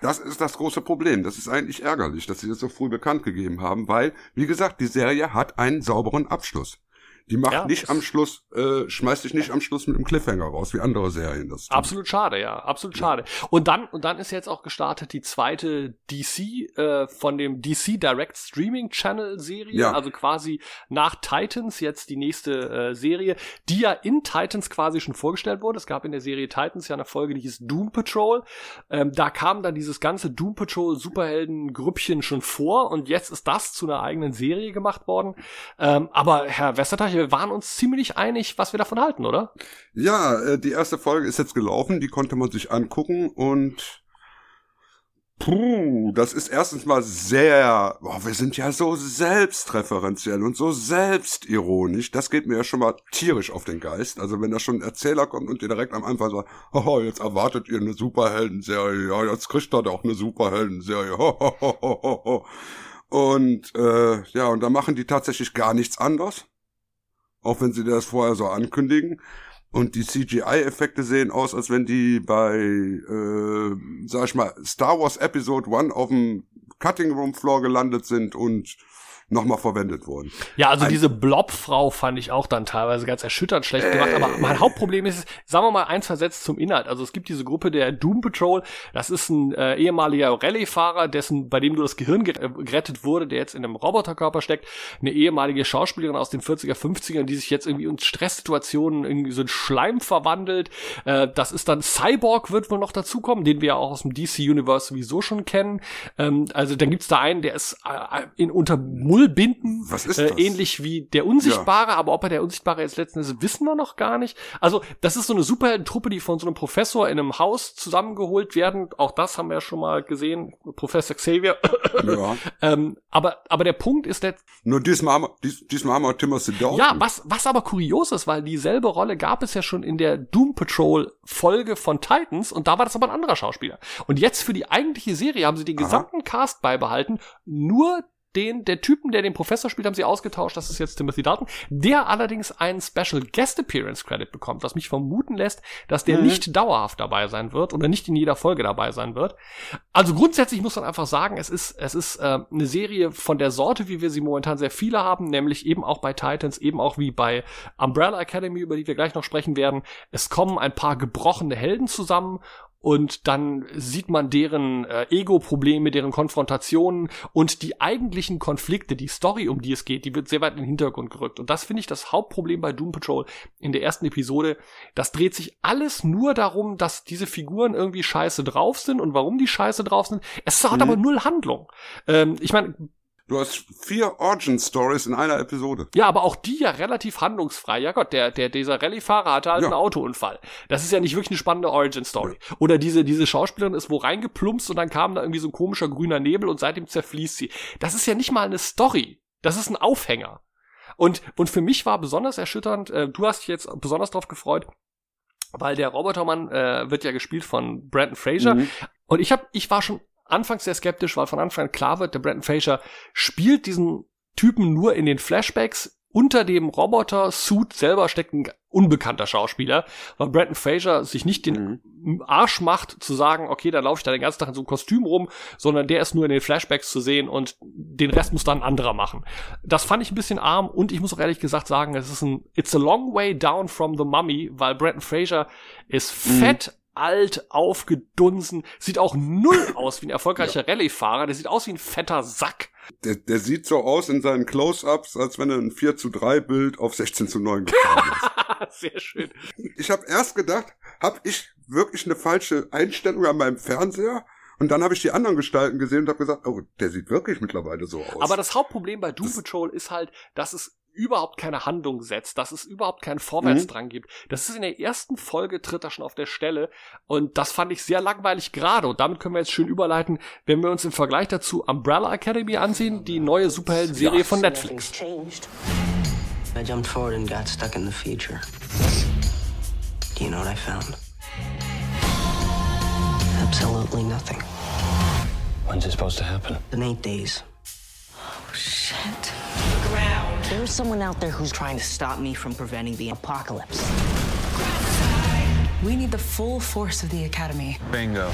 Das ist das große Problem. Das ist eigentlich ärgerlich, dass sie das so früh bekannt gegeben haben, weil, wie gesagt, die Serie hat einen sauberen Abschluss. Die macht Ja, nicht am Schluss, äh, schmeißt dich nicht am Schluss mit einem Cliffhanger raus, wie andere Serien das tun. Absolut schade, ja, absolut schade. Und dann und dann ist jetzt auch gestartet die zweite DC äh, von dem DC Direct Streaming Channel Serie, Ja. also quasi nach Titans jetzt die nächste äh, Serie, die ja in Titans quasi schon vorgestellt wurde. Es gab in der Serie Titans ja eine Folge, die hieß Doom Patrol. Ähm, da kam dann dieses ganze Doom Patrol Superhelden Grüppchen schon vor und jetzt ist das zu einer eigenen Serie gemacht worden. Ähm, aber Herr Westerteich, wir waren uns ziemlich einig, was wir davon halten, oder? Ja, äh, die erste Folge ist jetzt gelaufen, die konnte man sich angucken und puh, das ist erstens mal sehr, boah, wir sind ja so selbstreferenziell und so selbstironisch, das geht mir ja schon mal tierisch auf den Geist. Also wenn da schon ein Erzähler kommt und dir direkt am Anfang sagt, haha, jetzt erwartet ihr eine Superhelden-Serie, ja, jetzt kriegt ihr doch eine Superhelden-Serie. Und äh, ja, und da machen die tatsächlich gar nichts anders. Auch wenn sie das vorher so ankündigen. Und die CGI-Effekte sehen aus, als wenn die bei, äh, sag ich mal, Star Wars Episode 1 auf dem Cutting Room Floor gelandet sind und nochmal verwendet wurden. Ja, also Ein- diese Blobfrau fand ich auch dann teilweise ganz erschütternd schlecht gemacht. Aber mein Hauptproblem ist, sagen wir mal eins versetzt zum Inhalt. Also es gibt diese Gruppe der Doom Patrol. Das ist ein äh, ehemaliger Rallye-Fahrer, dessen, bei dem nur das Gehirn ge- äh, gerettet wurde, der jetzt in einem Roboterkörper steckt. Eine ehemalige Schauspielerin aus den 40er, 50ern, die sich jetzt irgendwie in Stresssituationen irgendwie so in Schleim verwandelt. Äh, das ist dann Cyborg wird wohl noch dazukommen, den wir ja auch aus dem DC Universe sowieso schon kennen. Ähm, also dann gibt's da einen, der ist äh, in unter Mullbinden, Was ist äh, das? ähnlich wie der Unsichtbare, aber ob er der Unsichtbare jetzt letzten Endes wissen wir noch gar nicht. Also das ist so eine Superheldentruppe, die von so einem Professor in einem Haus zusammengeholt werden. Auch das haben wir ja schon mal gesehen, Professor Xavier. Ja. ähm, aber aber der Punkt ist der Nur diesmal haben wir, dies, diesmal haben wir Timothy Dalton. ja, was, was aber kurios ist, weil dieselbe Rolle gab es ja schon in der Doom Patrol Folge von Titans und da war das aber ein anderer Schauspieler. Und jetzt für die eigentliche Serie haben sie den Aha. gesamten Cast beibehalten, nur den, der Typen, der den Professor spielt, haben sie ausgetauscht, das ist jetzt Timothy Dalton, der allerdings einen Special Guest Appearance Credit bekommt, was mich vermuten lässt, dass der Mhm. nicht dauerhaft dabei sein wird oder nicht in jeder Folge dabei sein wird. Also grundsätzlich muss man einfach sagen, es ist, es ist äh, eine Serie von der Sorte, wie wir sie momentan sehr viele haben, nämlich eben auch bei Titans, eben auch wie bei Umbrella Academy, über die wir gleich noch sprechen werden. Es kommen ein paar gebrochene Helden zusammen und dann sieht man deren äh, Ego-Probleme, deren Konfrontationen und die eigentlichen Konflikte, die Story, um die es geht, die wird sehr weit in den Hintergrund gerückt. Und das finde ich das Hauptproblem bei Doom Patrol in der ersten Episode. Das dreht sich alles nur darum, dass diese Figuren irgendwie scheiße drauf sind und warum die scheiße drauf sind. Es hat Mhm. aber null Handlung. Ähm, ich meine, Du hast vier Origin Stories in einer Episode. ja, aber auch die ja relativ handlungsfrei. Ja Gott, der, der, dieser Rallye-Fahrer hatte halt Ja. einen Autounfall. Das ist ja nicht wirklich eine spannende Origin-Story. Oder diese, diese Schauspielerin ist wo reingeplumpst und dann kam da irgendwie so ein komischer grüner Nebel und seitdem zerfließt sie. Das ist ja nicht mal eine Story. Das ist ein Aufhänger. Und, und für mich war besonders erschütternd, äh, du hast dich jetzt besonders drauf gefreut, weil der Robotermann äh, wird ja gespielt von Brandon Fraser. Mhm. Und ich hab, ich war schon anfangs sehr skeptisch, weil von Anfang an klar wird, der Brandon Fraser spielt diesen Typen nur in den Flashbacks unter dem Roboter-Suit selber steckt ein unbekannter Schauspieler, weil Brandon Fraser sich nicht den Mhm. Arsch macht, zu sagen, okay, dann laufe ich da den ganzen Tag in so einem Kostüm rum, sondern der ist nur in den Flashbacks zu sehen und den Rest muss dann ein anderer machen. Das fand ich ein bisschen arm und ich muss auch ehrlich gesagt sagen, es ist ein It's a long way down from the Mummy, weil Brandon Fraser ist Mhm. Alt, aufgedunsen, sieht auch null aus wie ein erfolgreicher Rallye-Fahrer, der sieht aus wie ein fetter Sack. Der, der sieht so aus in seinen Close-Ups, als wenn er ein 4 zu 3 Bild auf 16 zu 9 gefahren ist. Sehr schön. Ich habe erst gedacht, habe ich wirklich eine falsche Einstellung an meinem Fernseher? Und dann habe ich die anderen Gestalten gesehen und habe gesagt, oh, der sieht wirklich mittlerweile so aus. Aber das Hauptproblem bei Doom Patrol ist halt, dass es überhaupt keine Handlung setzt, dass es überhaupt keinen Vorwärtsdrang gibt. Das ist in der ersten Folge tritt er schon auf der Stelle und das fand ich sehr langweilig gerade und damit können wir jetzt schön überleiten, wenn wir uns im Vergleich dazu Umbrella Academy ansehen, die neue Superhelden-Serie von Netflix. I jumped forward and got stuck in the future. Do you know what I found? Absolutely nothing. When's it supposed to happen? In eight days. Oh, shit. There's someone out there who's trying to stop me from preventing the apocalypse. We need the full force of the Academy. Bingo.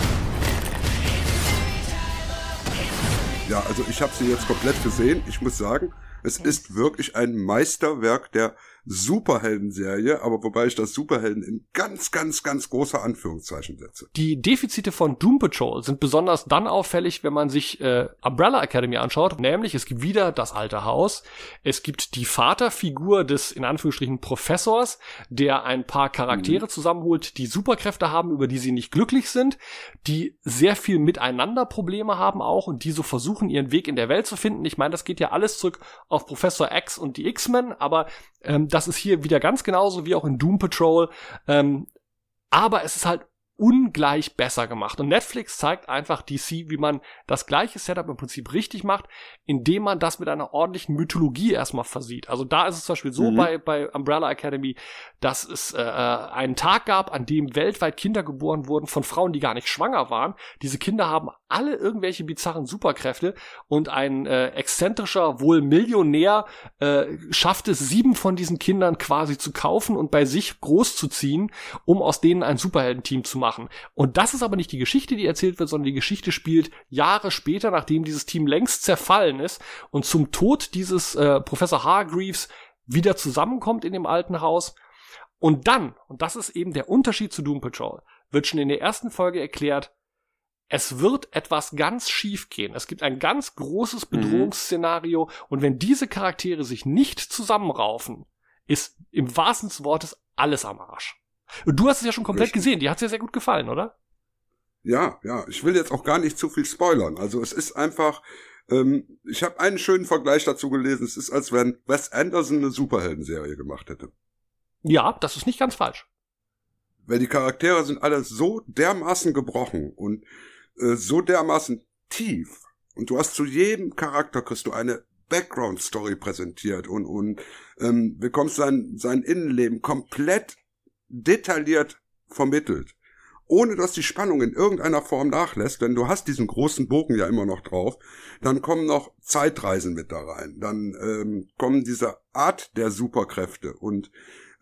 Ja, also ich habe sie jetzt komplett gesehen. Ich muss sagen, es ist wirklich ein Meisterwerk der Superhelden-Serie, aber wobei ich das Superhelden in ganz, ganz, ganz große Anführungszeichen setze. Die Defizite von Doom Patrol sind besonders dann auffällig, wenn man sich äh, Umbrella Academy anschaut. Nämlich, es gibt wieder das alte Haus. Es gibt die Vaterfigur des, in Anführungsstrichen, Professors, der ein paar Charaktere zusammenholt, die Superkräfte haben, über die sie nicht glücklich sind, die sehr viel miteinander Probleme haben auch und die so versuchen, ihren Weg in der Welt zu finden. Ich meine, das geht ja alles zurück auf Professor X und die X-Men, aber ähm, das ist hier wieder ganz genauso wie auch in Doom Patrol. Ähm, aber es ist halt ungleich besser gemacht. Und Netflix zeigt einfach DC, wie man das gleiche Setup im Prinzip richtig macht, indem man das mit einer ordentlichen Mythologie erstmal versieht. Also da ist es zum Beispiel so Mhm. bei, bei Umbrella Academy, dass es äh, einen Tag gab, an dem weltweit Kinder geboren wurden von Frauen, die gar nicht schwanger waren. Diese Kinder haben alle irgendwelche bizarren Superkräfte und ein äh, exzentrischer, wohl Millionär äh, schafft es, sieben von diesen Kindern quasi zu kaufen und bei sich großzuziehen, um aus denen ein Superheldenteam zu machen. Und das ist aber nicht die Geschichte, die erzählt wird, sondern die Geschichte spielt Jahre später, nachdem dieses Team längst zerfallen ist und zum Tod dieses äh, Professor Hargreaves wieder zusammenkommt in dem alten Haus. Und dann, und das ist eben der Unterschied zu Doom Patrol, wird schon in der ersten Folge erklärt, es wird etwas ganz schief gehen. Es gibt ein ganz großes Bedrohungsszenario und wenn diese Charaktere sich nicht zusammenraufen, ist im wahrsten Wortes alles am Arsch. Und du hast es ja schon komplett Richtig. gesehen. Die hat dir sehr gut gefallen, oder? Ja, ja, ich will jetzt auch gar nicht zu viel spoilern. Also es ist einfach, ähm, ich habe einen schönen Vergleich dazu gelesen. Es ist, als wenn Wes Anderson eine Superhelden-Serie gemacht hätte. Ja, das ist nicht ganz falsch. Weil die Charaktere sind alle so dermaßen gebrochen und äh, so dermaßen tief. Und du hast zu jedem Charakter kriegst du eine Background-Story präsentiert und, und ähm, bekommst sein, sein Innenleben komplett detailliert vermittelt. Ohne dass die Spannung in irgendeiner Form nachlässt, denn du hast diesen großen Bogen ja immer noch drauf, dann kommen noch Zeitreisen mit da rein, dann ähm, kommen diese Art der Superkräfte und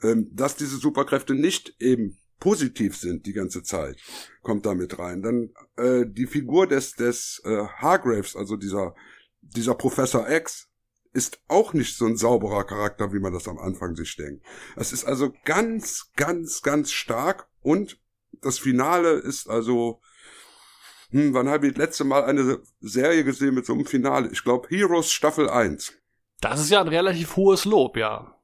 ähm, dass diese Superkräfte nicht eben positiv sind die ganze Zeit, kommt da mit rein. Dann äh, die Figur des des äh, Hargraves, also dieser dieser Professor X, ist auch nicht so ein sauberer Charakter, wie man das am Anfang sich denkt. Es ist also ganz, ganz, ganz stark und das Finale ist also, hm, wann habe ich das letzte Mal eine Serie gesehen mit so einem Finale? Ich glaube Heroes Staffel 1. Das ist ja ein relativ hohes Lob, ja.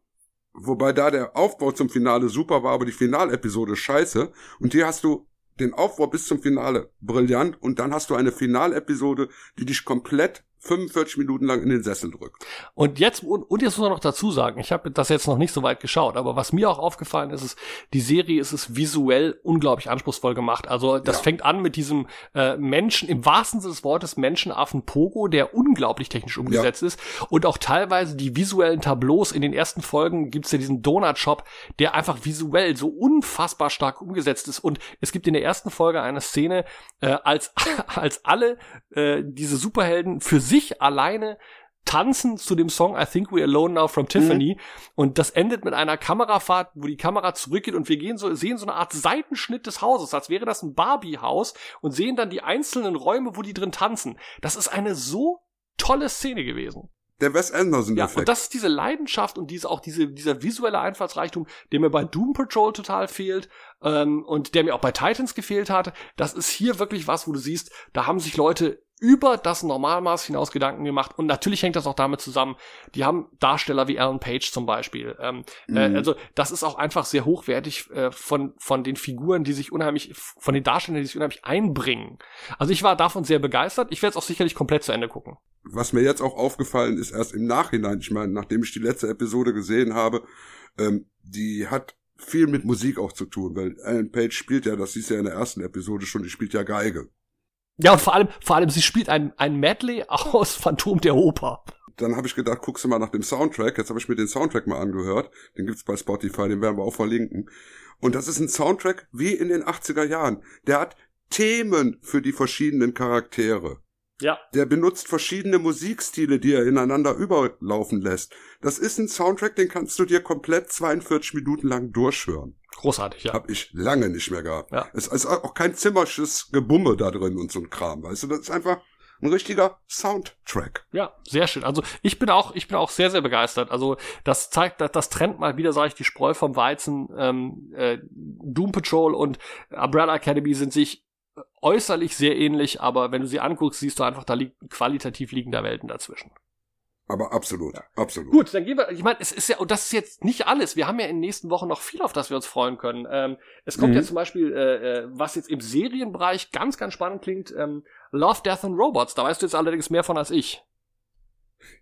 Wobei da der Aufbau zum Finale super war, aber die Finalepisode scheiße. Und hier hast du den Aufbau bis zum Finale brillant und dann hast du eine Finalepisode, die dich komplett 45 Minuten lang in den Sessel drückt. Und jetzt, und, und jetzt muss man noch dazu sagen, ich habe das jetzt noch nicht so weit geschaut, aber was mir auch aufgefallen ist, ist, die Serie ist es visuell unglaublich anspruchsvoll gemacht. Also das Ja. fängt an mit diesem äh, Menschen, im wahrsten Sinne des Wortes Menschenaffen Pogo, der unglaublich technisch umgesetzt ist. Und auch teilweise die visuellen Tableaus in den ersten Folgen gibt's ja diesen Donut-Shop, der einfach visuell so unfassbar stark umgesetzt ist. Und es gibt in der ersten Folge eine Szene, äh, als, als alle äh, diese Superhelden für sich alleine tanzen zu dem Song I Think We're Alone Now from Tiffany und das endet mit einer Kamerafahrt, wo die Kamera zurückgeht und wir gehen so, sehen so eine Art Seitenschnitt des Hauses, als wäre das ein Barbie-Haus und sehen dann die einzelnen Räume, wo die drin tanzen. Das ist eine so tolle Szene gewesen. Der Wes Anderson Ja, Effekt. und das ist diese Leidenschaft und diese auch diese dieser visuelle Einfallsreichtum, der mir bei Doom Patrol total fehlt ähm, und der mir auch bei Titans gefehlt hat. Das ist hier wirklich was, wo du siehst, da haben sich Leute über das Normalmaß hinaus Gedanken gemacht und natürlich hängt das auch damit zusammen. Die haben Darsteller wie Alan Page zum Beispiel. Ähm, äh, Mhm. also das ist auch einfach sehr hochwertig äh, von von den Figuren, die sich unheimlich von den Darstellern, die sich unheimlich einbringen. Also ich war davon sehr begeistert. Ich werde es auch sicherlich komplett zu Ende gucken. Was mir jetzt auch aufgefallen ist, erst im Nachhinein, ich meine, nachdem ich die letzte Episode gesehen habe, ähm, die hat viel mit Musik auch zu tun, weil Alan Page spielt ja, das siehst du ja in der ersten Episode schon, die spielt ja Geige. Ja, und vor allem, vor allem, sie spielt ein, ein Medley aus Phantom der Oper. Dann habe ich gedacht, guckst du mal nach dem Soundtrack. Jetzt habe ich mir den Soundtrack mal angehört. Den gibt's bei Spotify, den werden wir auch verlinken. Und das ist ein Soundtrack wie in den 80er Jahren. Der hat Themen für die verschiedenen Charaktere. Ja. Der benutzt verschiedene Musikstile, die er ineinander überlaufen lässt. Das ist ein Soundtrack, den kannst du dir komplett 42 Minuten lang durchhören. Großartig, ja. Hab ich lange nicht mehr gehabt. Ja. Es ist auch kein zimmersches Gebumme da drin und so ein Kram, weißt du? Das ist einfach ein richtiger Soundtrack. Ja, sehr schön. Also ich bin auch, ich bin auch sehr, sehr begeistert. Also das zeigt, dass das trennt mal wieder, sage ich, die Spreu vom Weizen. Ähm, äh, Doom Patrol und Umbrella Academy sind sich äußerlich sehr ähnlich, aber wenn du sie anguckst, siehst du einfach, da liegt qualitativ liegender Welten dazwischen. Aber absolut, absolut. Gut, dann gehen wir, ich meine, es ist ja, und das ist jetzt nicht alles. Wir haben ja in den nächsten Wochen noch viel, auf das wir uns freuen können. Ähm, es kommt Mhm. ja zum Beispiel, äh, äh, was jetzt im Serienbereich ganz, ganz spannend klingt, ähm, Love, Death and Robots. Da weißt du jetzt allerdings mehr von als ich.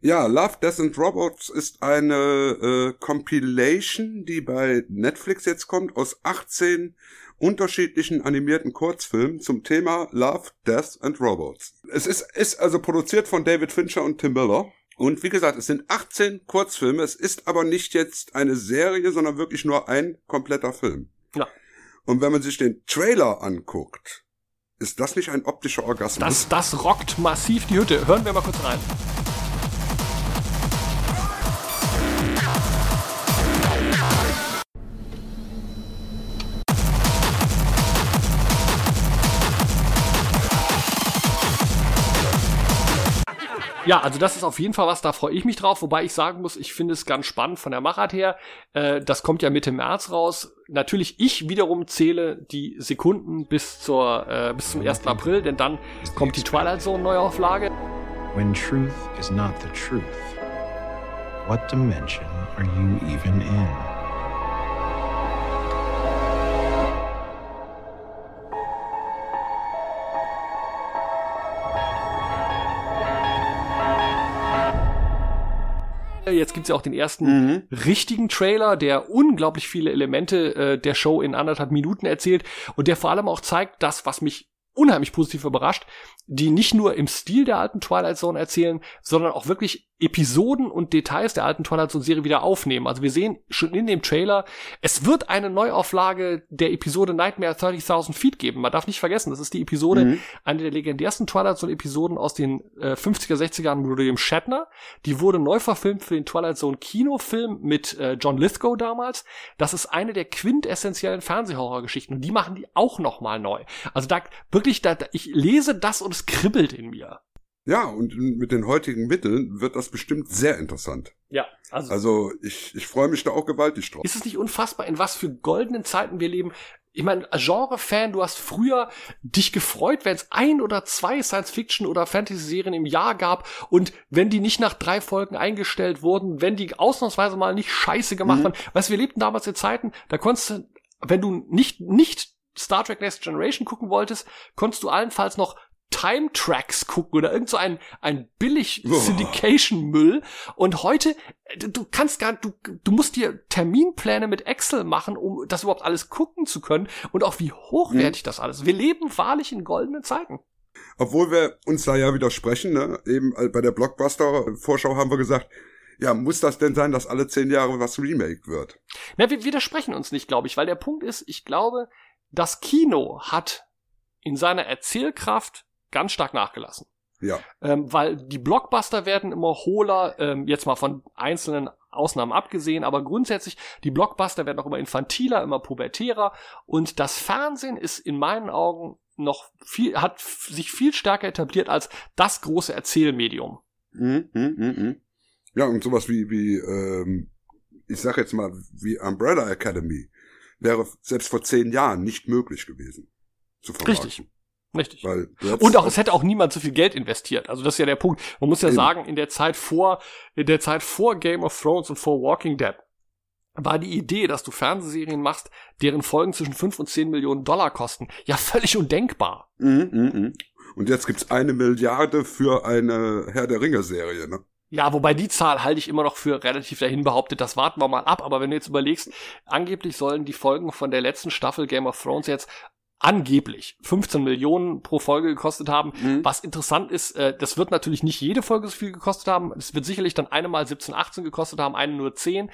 Ja, Love, Death and Robots ist eine äh, Compilation, die bei Netflix jetzt kommt, aus 18 unterschiedlichen animierten Kurzfilmen zum Thema Love, Death and Robots. Es ist, ist also produziert von David Fincher und Tim Miller. Und wie gesagt, es sind 18 Kurzfilme. Es ist aber nicht jetzt eine Serie, sondern wirklich nur ein kompletter Film. Ja. Und wenn man sich den Trailer anguckt, ist das nicht ein optischer Orgasmus? Das, das rockt massiv die Hütte. Hören wir mal kurz rein. Ja, also das ist auf jeden Fall was, da freue ich mich drauf, wobei ich sagen muss, ich finde es ganz spannend von der Machart her. Äh, das kommt ja Mitte März raus. Natürlich, ich wiederum zähle die Sekunden bis zur äh, bis zum 1. April, denn dann kommt die Twilight Zone Neuauflage. When truth is not the truth, what dimension are you even in? Jetzt gibt's ja auch den ersten richtigen Trailer, der unglaublich viele Elemente äh, der Show in anderthalb Minuten erzählt und der vor allem auch zeigt, das, was mich unheimlich positiv überrascht, die nicht nur im Stil der alten Twilight Zone erzählen, sondern auch wirklich Episoden und Details der alten Twilight Zone Serie wieder aufnehmen. Also wir sehen schon in dem Trailer, es wird eine Neuauflage der Episode Nightmare 30.000 Feet geben. Man darf nicht vergessen, das ist die Episode, Mhm. eine der legendärsten Twilight Zone Episoden aus den äh, 50er, 60er Jahren mit William Shatner. Die wurde neu verfilmt für den Twilight Zone Kinofilm mit äh, John Lithgow damals. Das ist eine der quintessentiellen Fernsehhorrorgeschichten und die machen die auch noch mal neu. Also da wirklich, da, da, ich lese das und es kribbelt in mir. Ja, und mit den heutigen Mitteln wird das bestimmt sehr interessant. Ja, also, Also ich, ich freue mich da auch gewaltig drauf. ist es nicht unfassbar, in was für goldenen Zeiten wir leben? Ich meine, Genre-Fan, du hast früher dich gefreut, wenn es ein oder zwei Science-Fiction- oder Fantasy-Serien im Jahr gab und wenn die nicht nach drei Folgen eingestellt wurden, wenn die ausnahmsweise mal nicht scheiße gemacht Mhm. waren. Weißt du, wir lebten damals in Zeiten, da konntest du, wenn du nicht, nicht Star Trek Next Generation gucken wolltest, konntest du allenfalls noch Time Tracks gucken oder irgend so ein, ein billig Oh. Syndication-Müll. Und heute, äh, du- kannst gar, du, du musst dir Terminpläne mit Excel machen, um das überhaupt alles gucken zu können und auch wie hochwertig das alles. Wir leben wahrlich in goldenen Zeiten. Obwohl wir uns da ja widersprechen, ne? eben äh, bei der Blockbuster-Vorschau haben wir gesagt, ja, muss das denn sein, dass alle zehn Jahre was remaked wird? Na, wir widersprechen uns nicht, glaube ich, weil der Punkt ist, ich glaube, das Kino hat in seiner Erzählkraft ganz stark nachgelassen. Ja. Ähm, weil die Blockbuster werden immer hohler, ähm, jetzt mal von einzelnen Ausnahmen abgesehen, aber grundsätzlich, die Blockbuster werden auch immer infantiler, immer pubertärer und das Fernsehen ist in meinen Augen noch viel, hat sich viel stärker etabliert als das große Erzählmedium. Mhm, mhm, mhm, mhm. Ja, und sowas wie, wie ähm, ich sag jetzt mal, wie Umbrella Academy wäre selbst vor zehn Jahren nicht möglich gewesen zu vermarkten. Richtig. Richtig. Und auch, es hätte auch niemand so viel Geld investiert. Also das ist ja der Punkt. Man muss ja Eben. sagen, in der Zeit vor, in der Zeit vor Game of Thrones und vor Walking Dead war die Idee, dass du Fernsehserien machst, deren Folgen zwischen 5 und 10 Millionen Dollar kosten, ja völlig undenkbar. Mhm, mhm, mhm. Und jetzt gibt's eine Milliarde für eine Herr der Ringe-Serie, ne? Ja, wobei die Zahl halte ich immer noch für relativ dahin behauptet. Das warten wir mal ab. Aber wenn du jetzt überlegst, angeblich sollen die Folgen von der letzten Staffel Game of Thrones jetzt angeblich 15 Millionen pro Folge gekostet haben. Was interessant ist, äh, das wird natürlich nicht jede Folge so viel gekostet haben. Es wird sicherlich dann eine mal 17, 18 gekostet haben, eine nur 10.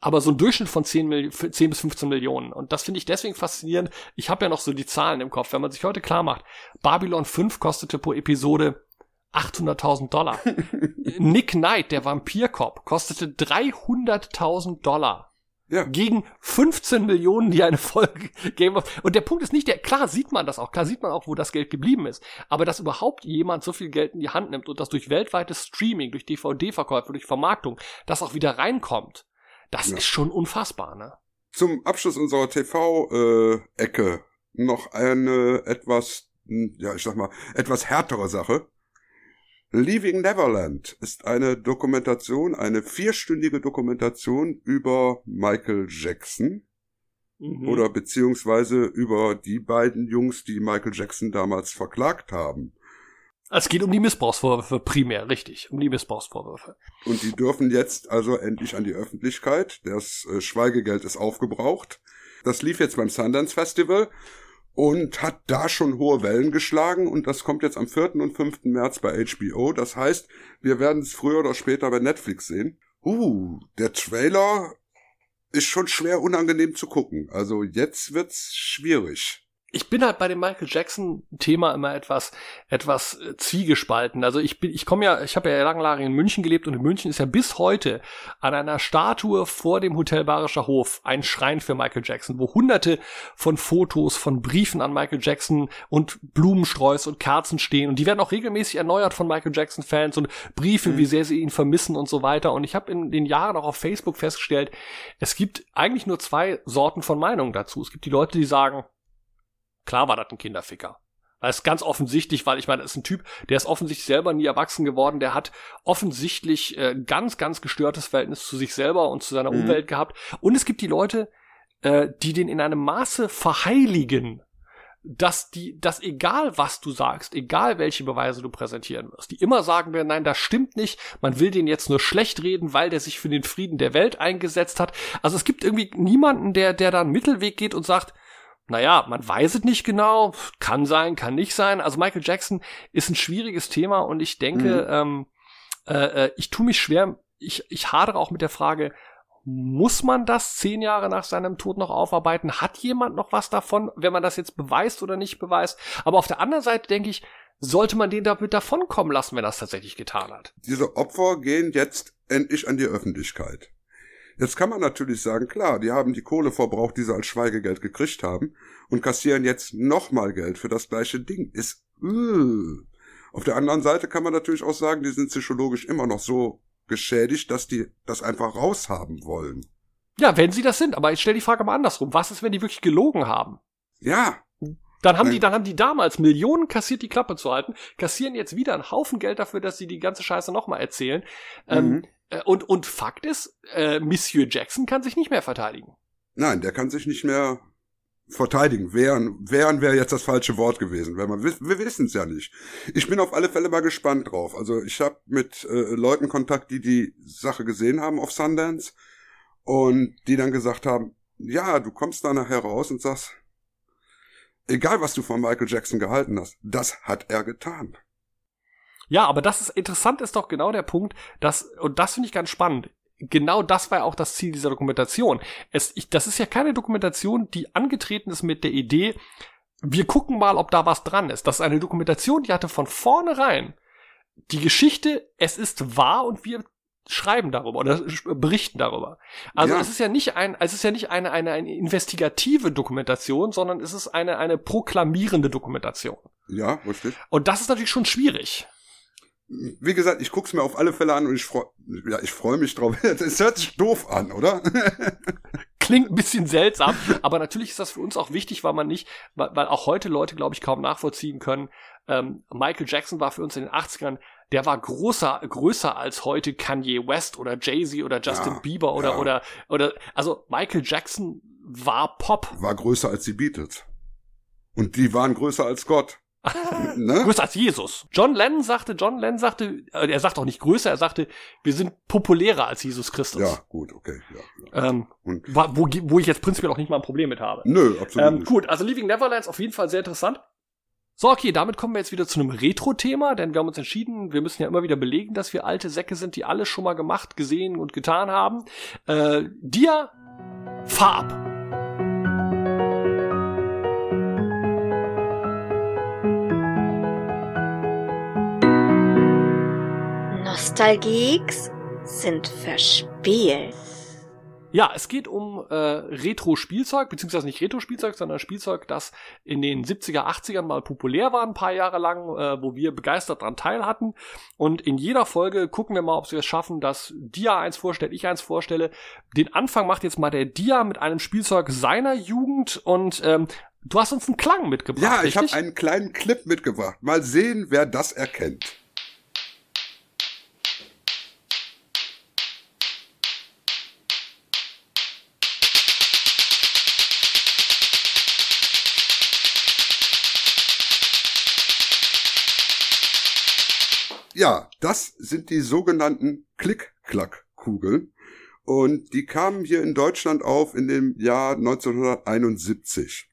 Aber so ein Durchschnitt von 10, Mil 10 bis 15 Millionen. Und das finde ich deswegen faszinierend. Ich habe ja noch so die Zahlen im Kopf. Wenn man sich heute klar macht, Babylon 5 kostete pro Episode 800.000 Dollar. Nick Knight, der Vampirkopf, kostete 300.000 Dollar. Ja. Gegen 15 Millionen, die eine Folge Game of Und der Punkt ist nicht der, klar sieht man das auch, klar sieht man auch, wo das Geld geblieben ist. Aber dass überhaupt jemand so viel Geld in die Hand nimmt und das durch weltweites Streaming, durch DVD-Verkäufe, durch Vermarktung, das auch wieder reinkommt, das ist schon unfassbar, ne? Zum Abschluss unserer TV-Ecke noch eine etwas, hm, ja, ich sag mal, etwas härtere Sache. Leaving Neverland ist eine Dokumentation, eine vierstündige Dokumentation über Michael Jackson Mhm. oder beziehungsweise über die beiden Jungs, die Michael Jackson damals verklagt haben. Es geht um die Missbrauchsvorwürfe primär, richtig, um die Missbrauchsvorwürfe. Und die dürfen jetzt also endlich an die Öffentlichkeit. Das äh, Schweigegeld ist aufgebraucht. Das lief jetzt beim Sundance Festival und hat da schon hohe Wellen geschlagen und das kommt jetzt am 4. und 5. März bei HBO. Das heißt, wir werden es früher oder später bei Netflix sehen. Uh, der Trailer ist schon schwer unangenehm zu gucken. Also jetzt wird's schwierig. Ich bin halt bei dem Michael Jackson Thema immer etwas etwas äh, zwiegespalten. Also ich bin ich komme ja, ich habe ja lange in München gelebt und in München ist ja bis heute an einer Statue vor dem Hotel Bayerischer Hof ein Schrein für Michael Jackson, wo hunderte von Fotos, von Briefen an Michael Jackson und Blumensträuße und Kerzen stehen und die werden auch regelmäßig erneuert von Michael Jackson Fans und Briefe, wie sehr sie ihn vermissen und so weiter und ich habe in den Jahren auch auf Facebook festgestellt, es gibt eigentlich nur zwei Sorten von Meinungen dazu. Es gibt die Leute, die sagen, Klar war das ein Kinderficker. Das ist ganz offensichtlich, weil ich meine, das ist ein Typ, der ist offensichtlich selber nie erwachsen geworden, der hat offensichtlich äh, ganz, ganz gestörtes Verhältnis zu sich selber und zu seiner Mhm. Umwelt gehabt. Und es gibt die Leute, äh, die den in einem Maße verheiligen, dass die, dass egal was du sagst, egal welche Beweise du präsentieren wirst, die immer sagen werden, nein, das stimmt nicht, man will den jetzt nur schlecht reden, weil der sich für den Frieden der Welt eingesetzt hat. Also es gibt irgendwie niemanden, der, der da einen Mittelweg geht und sagt, naja, man weiß es nicht genau, kann sein, kann nicht sein. Also Michael Jackson ist ein schwieriges Thema und ich denke, ähm, äh, äh, ich tue mich schwer, ich, ich hadere auch mit der Frage, muss man das zehn Jahre nach seinem Tod noch aufarbeiten? Hat jemand noch was davon, wenn man das jetzt beweist oder nicht beweist? Aber auf der anderen Seite denke ich, sollte man den damit davonkommen lassen, wenn er es tatsächlich getan hat. Diese Opfer gehen jetzt endlich an die Öffentlichkeit. Jetzt kann man natürlich sagen, klar, die haben die Kohle verbraucht, die sie als Schweigegeld gekriegt haben und kassieren jetzt nochmal Geld für das gleiche Ding. Ist, äh. Auf der anderen Seite kann man natürlich auch sagen, die sind psychologisch immer noch so geschädigt, dass die das einfach raushaben wollen. Ja, wenn sie das sind, aber ich stelle die Frage mal andersrum. Was ist, wenn die wirklich gelogen haben? Ja. Dann haben die, dann haben die damals Millionen kassiert, die Klappe zu halten, kassieren jetzt wieder einen Haufen Geld dafür, dass sie die ganze Scheiße nochmal erzählen. Ähm, Mhm. äh, und, und Fakt ist, äh, Monsieur Jackson kann sich nicht mehr verteidigen. Nein, der kann sich nicht mehr verteidigen. Wehren, wehren wäre jetzt das falsche Wort gewesen, weil man wir wissen es ja nicht. Ich bin auf alle Fälle mal gespannt drauf. Also ich habe mit äh, Leuten Kontakt, die die Sache gesehen haben auf Sundance und die dann gesagt haben, ja, du kommst da nachher raus und sagst, egal was du von Michael Jackson gehalten hast, das hat er getan. Ja, aber das ist interessant, ist doch genau der Punkt, dass, und das finde ich ganz spannend. Genau das war ja auch das Ziel dieser Dokumentation. Es, ich, das ist ja keine Dokumentation, die angetreten ist mit der Idee, wir gucken mal, ob da was dran ist. Das ist eine Dokumentation, die hatte von vornherein die Geschichte, es ist wahr und wir schreiben darüber oder berichten darüber. Also Ja. es ist ja nicht ein, es ist ja nicht eine, eine, eine investigative Dokumentation, sondern es ist eine, eine proklamierende Dokumentation. Ja, richtig. Und das ist natürlich schon schwierig. Wie gesagt, ich guck's mir auf alle Fälle an und ich freue ja, ich freue mich drauf. Es hört sich doof an, oder? Klingt ein bisschen seltsam, aber natürlich ist das für uns auch wichtig, weil man nicht, weil, weil auch heute Leute, glaube ich, kaum nachvollziehen können. Ähm, Michael Jackson war für uns in den 80ern, der war großer, größer als heute Kanye West oder Jay-Z oder Justin Ja, Bieber oder, ja. oder, oder, also Michael Jackson war Pop. War größer als die Beatles. Und die waren größer als Gott. ne? Größer als Jesus. John Lennon sagte, John Lennon sagte, äh, er sagt auch nicht größer, er sagte, wir sind populärer als Jesus Christus. Ja, gut, okay. Ja. Ähm, Und- wa- wo, wo ich jetzt prinzipiell auch nicht mal ein Problem mit habe. Nö, absolut Ähm, nicht. gut, also Leaving Neverlands auf jeden Fall sehr interessant. So, okay, damit kommen wir jetzt wieder zu einem Retro-Thema, denn wir haben uns entschieden, wir müssen ja immer wieder belegen, dass wir alte Säcke sind, die alles schon mal gemacht, gesehen und getan haben. Äh, Dia, fahr ab. Nostalgieks sind verspielt. Ja, es geht um äh, Retro-Spielzeug, beziehungsweise nicht Retro-Spielzeug, sondern Spielzeug, das in den 70er, 80ern mal populär war, ein paar Jahre lang, äh, wo wir begeistert dran teil hatten. Und in jeder Folge gucken wir mal, ob wir es schaffen, dass Dia eins vorstellt, ich eins vorstelle. Den Anfang macht jetzt mal der Dia mit einem Spielzeug seiner Jugend und ähm, du hast uns einen Klang mitgebracht. Ja, ich habe einen kleinen Clip mitgebracht. Mal sehen, wer das erkennt. Ja, das sind die sogenannten Klick-Klack-Kugeln. Und die kamen hier in Deutschland auf in dem Jahr 1971.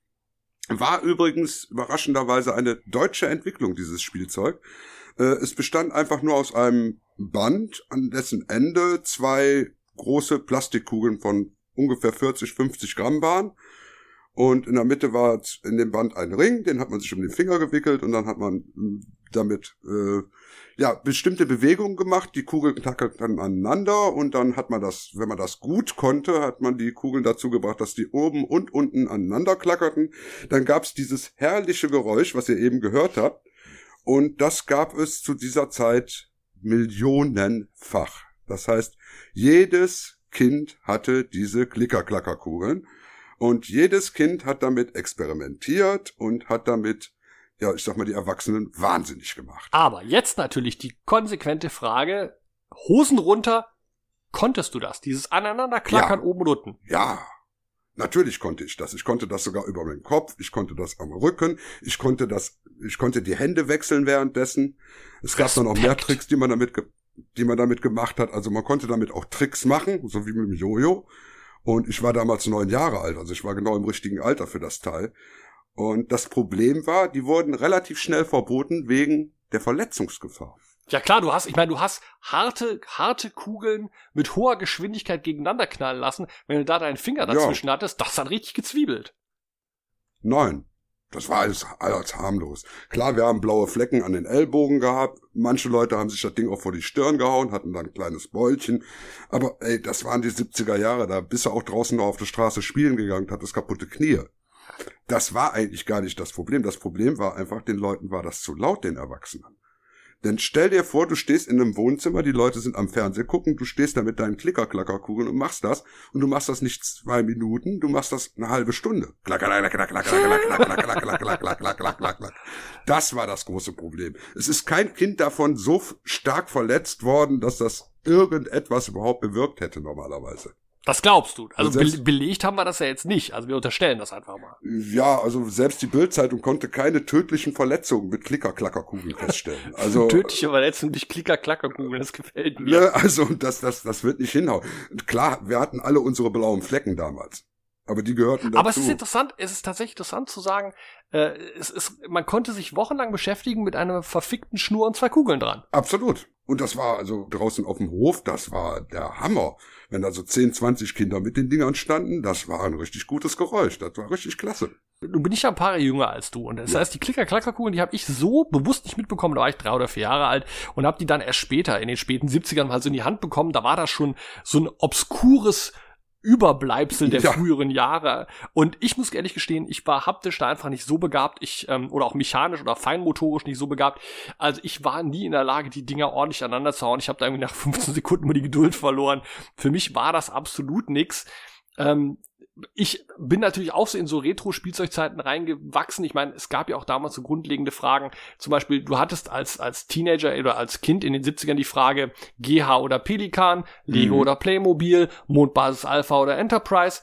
War übrigens überraschenderweise eine deutsche Entwicklung, dieses Spielzeug. Äh, es bestand einfach nur aus einem Band, an dessen Ende zwei große Plastikkugeln von ungefähr 40, 50 Gramm waren. Und in der Mitte war in dem Band ein Ring, den hat man sich um den Finger gewickelt und dann hat man mh, damit äh, ja bestimmte Bewegungen gemacht. Die Kugeln tackelten aneinander und dann hat man das, wenn man das gut konnte, hat man die Kugeln dazu gebracht, dass die oben und unten aneinander klackerten. Dann gab es dieses herrliche Geräusch, was ihr eben gehört habt. Und das gab es zu dieser Zeit millionenfach. Das heißt, jedes Kind hatte diese Klicker-Klacker-Kugeln. Und jedes Kind hat damit experimentiert und hat damit, ja, ich sag mal, die Erwachsenen wahnsinnig gemacht. Aber jetzt natürlich die konsequente Frage, Hosen runter, konntest du das? Dieses Aneinanderklackern Ja. oben und unten. Ja, natürlich konnte ich das. Ich konnte das sogar über meinen Kopf, ich konnte das am Rücken, ich konnte das, ich konnte die Hände wechseln währenddessen. Es gab dann auch mehr Respekt. Tricks, die man damit, die man damit gemacht hat. Also man konnte damit auch Tricks machen, so wie mit dem Jojo. Und ich war damals neun Jahre alt, also ich war genau im richtigen Alter für das Teil. Und das Problem war, die wurden relativ schnell verboten wegen der Verletzungsgefahr. Ja klar, du hast, ich meine, du hast harte, harte Kugeln mit hoher Geschwindigkeit gegeneinander knallen lassen. Wenn du da deinen Finger Ja. dazwischen hattest, das hat richtig gezwiebelt. Nein, das war alles, alles harmlos. Klar, wir haben blaue Flecken an den Ellbogen gehabt. Manche Leute haben sich das Ding auch vor die Stirn gehauen, hatten dann ein kleines Beulchen. Aber ey, das waren die 70er Jahre. Da bist du auch draußen noch auf der Straße spielen gegangen, hattest kaputte Knie. Das war eigentlich gar nicht das Problem. Das Problem war einfach, den Leuten war das zu laut, den Erwachsenen. Denn stell dir vor, du stehst in einem Wohnzimmer, die Leute sind am Fernseher gucken, du stehst da mit deinen Klicker-Klackerkugeln und machst das. Und du machst das nicht zwei Minuten, du machst das eine halbe Stunde. Das war das große Problem. Es ist kein Kind davon so stark verletzt worden, dass das irgendetwas überhaupt bewirkt hätte normalerweise. Das glaubst du. Also selbst- be belegt haben wir das ja jetzt nicht. Also wir unterstellen das einfach mal. Ja, also selbst die Bildzeitung konnte keine tödlichen Verletzungen mit Klicker-Klackerkugeln feststellen. Also Tödliche Verletzung durch Klicker-Klackerkugeln, das gefällt mir. Ne, also das, das, das wird nicht hinhauen. Klar, wir hatten alle unsere blauen Flecken damals. Aber die gehörten dazu. Aber es ist interessant, es ist tatsächlich interessant zu sagen, äh, es ist, man konnte sich wochenlang beschäftigen mit einer verfickten Schnur und zwei Kugeln dran. Absolut. Und das war also draußen auf dem Hof, das war der Hammer. Wenn da so 10, 20 Kinder mit den Dingern standen, das war ein richtig gutes Geräusch. Das war richtig klasse. Nun bin ich ja ein paar Jahre jünger als du. Und das heißt, die Klicker-Klacker-Kugeln, die habe ich so bewusst nicht mitbekommen. Da war ich drei oder vier Jahre alt und habe die dann erst später, in den späten 70ern, mal so in die Hand bekommen. Da war das schon so ein obskures Überbleibsel der Ja. früheren Jahre. Und ich muss ehrlich gestehen, ich war haptisch da einfach nicht so begabt, ich, ähm, oder auch mechanisch oder feinmotorisch nicht so begabt. Also ich war nie in der Lage, die Dinger ordentlich aneinander zu hauen. Ich habe da irgendwie nach 15 Sekunden mal die Geduld verloren. Für mich war das absolut nix. Ähm, ich bin natürlich auch so in so Retro-Spielzeugzeiten reingewachsen. Ich meine, es gab ja auch damals so grundlegende Fragen. Zum Beispiel, du hattest als, als Teenager oder als Kind in den 70ern die Frage GH oder Pelikan, Lego Mhm. oder Playmobil, Mondbasis Alpha oder Enterprise.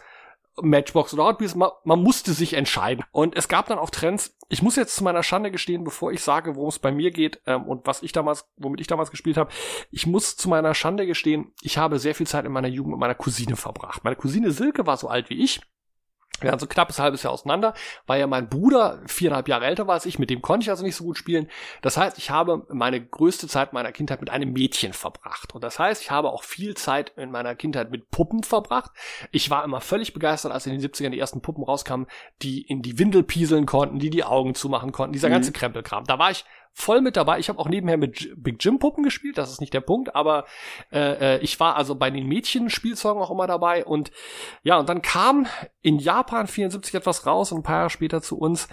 Matchbox oder Hot man, man musste sich entscheiden. Und es gab dann auch Trends. Ich muss jetzt zu meiner Schande gestehen, bevor ich sage, worum es bei mir geht ähm, und was ich damals, womit ich damals gespielt habe, ich muss zu meiner Schande gestehen, ich habe sehr viel Zeit in meiner Jugend mit meiner Cousine verbracht. Meine Cousine Silke war so alt wie ich. Wir waren so knappes halbes Jahr auseinander, weil ja mein Bruder viereinhalb Jahre älter war als ich, mit dem konnte ich also nicht so gut spielen. Das heißt, ich habe meine größte Zeit meiner Kindheit mit einem Mädchen verbracht. Und das heißt, ich habe auch viel Zeit in meiner Kindheit mit Puppen verbracht. Ich war immer völlig begeistert, als in den 70ern die ersten Puppen rauskamen, die in die Windel pieseln konnten, die die Augen zumachen konnten, dieser Mhm. ganze Krempelkram. Da war ich voll mit dabei. Ich habe auch nebenher mit Big Jim Puppen gespielt, das ist nicht der Punkt, aber äh, äh, ich war also bei den Mädchen-Spielzeugen auch immer dabei und ja, und dann kam in Japan 74 etwas raus und ein paar Jahre später zu uns.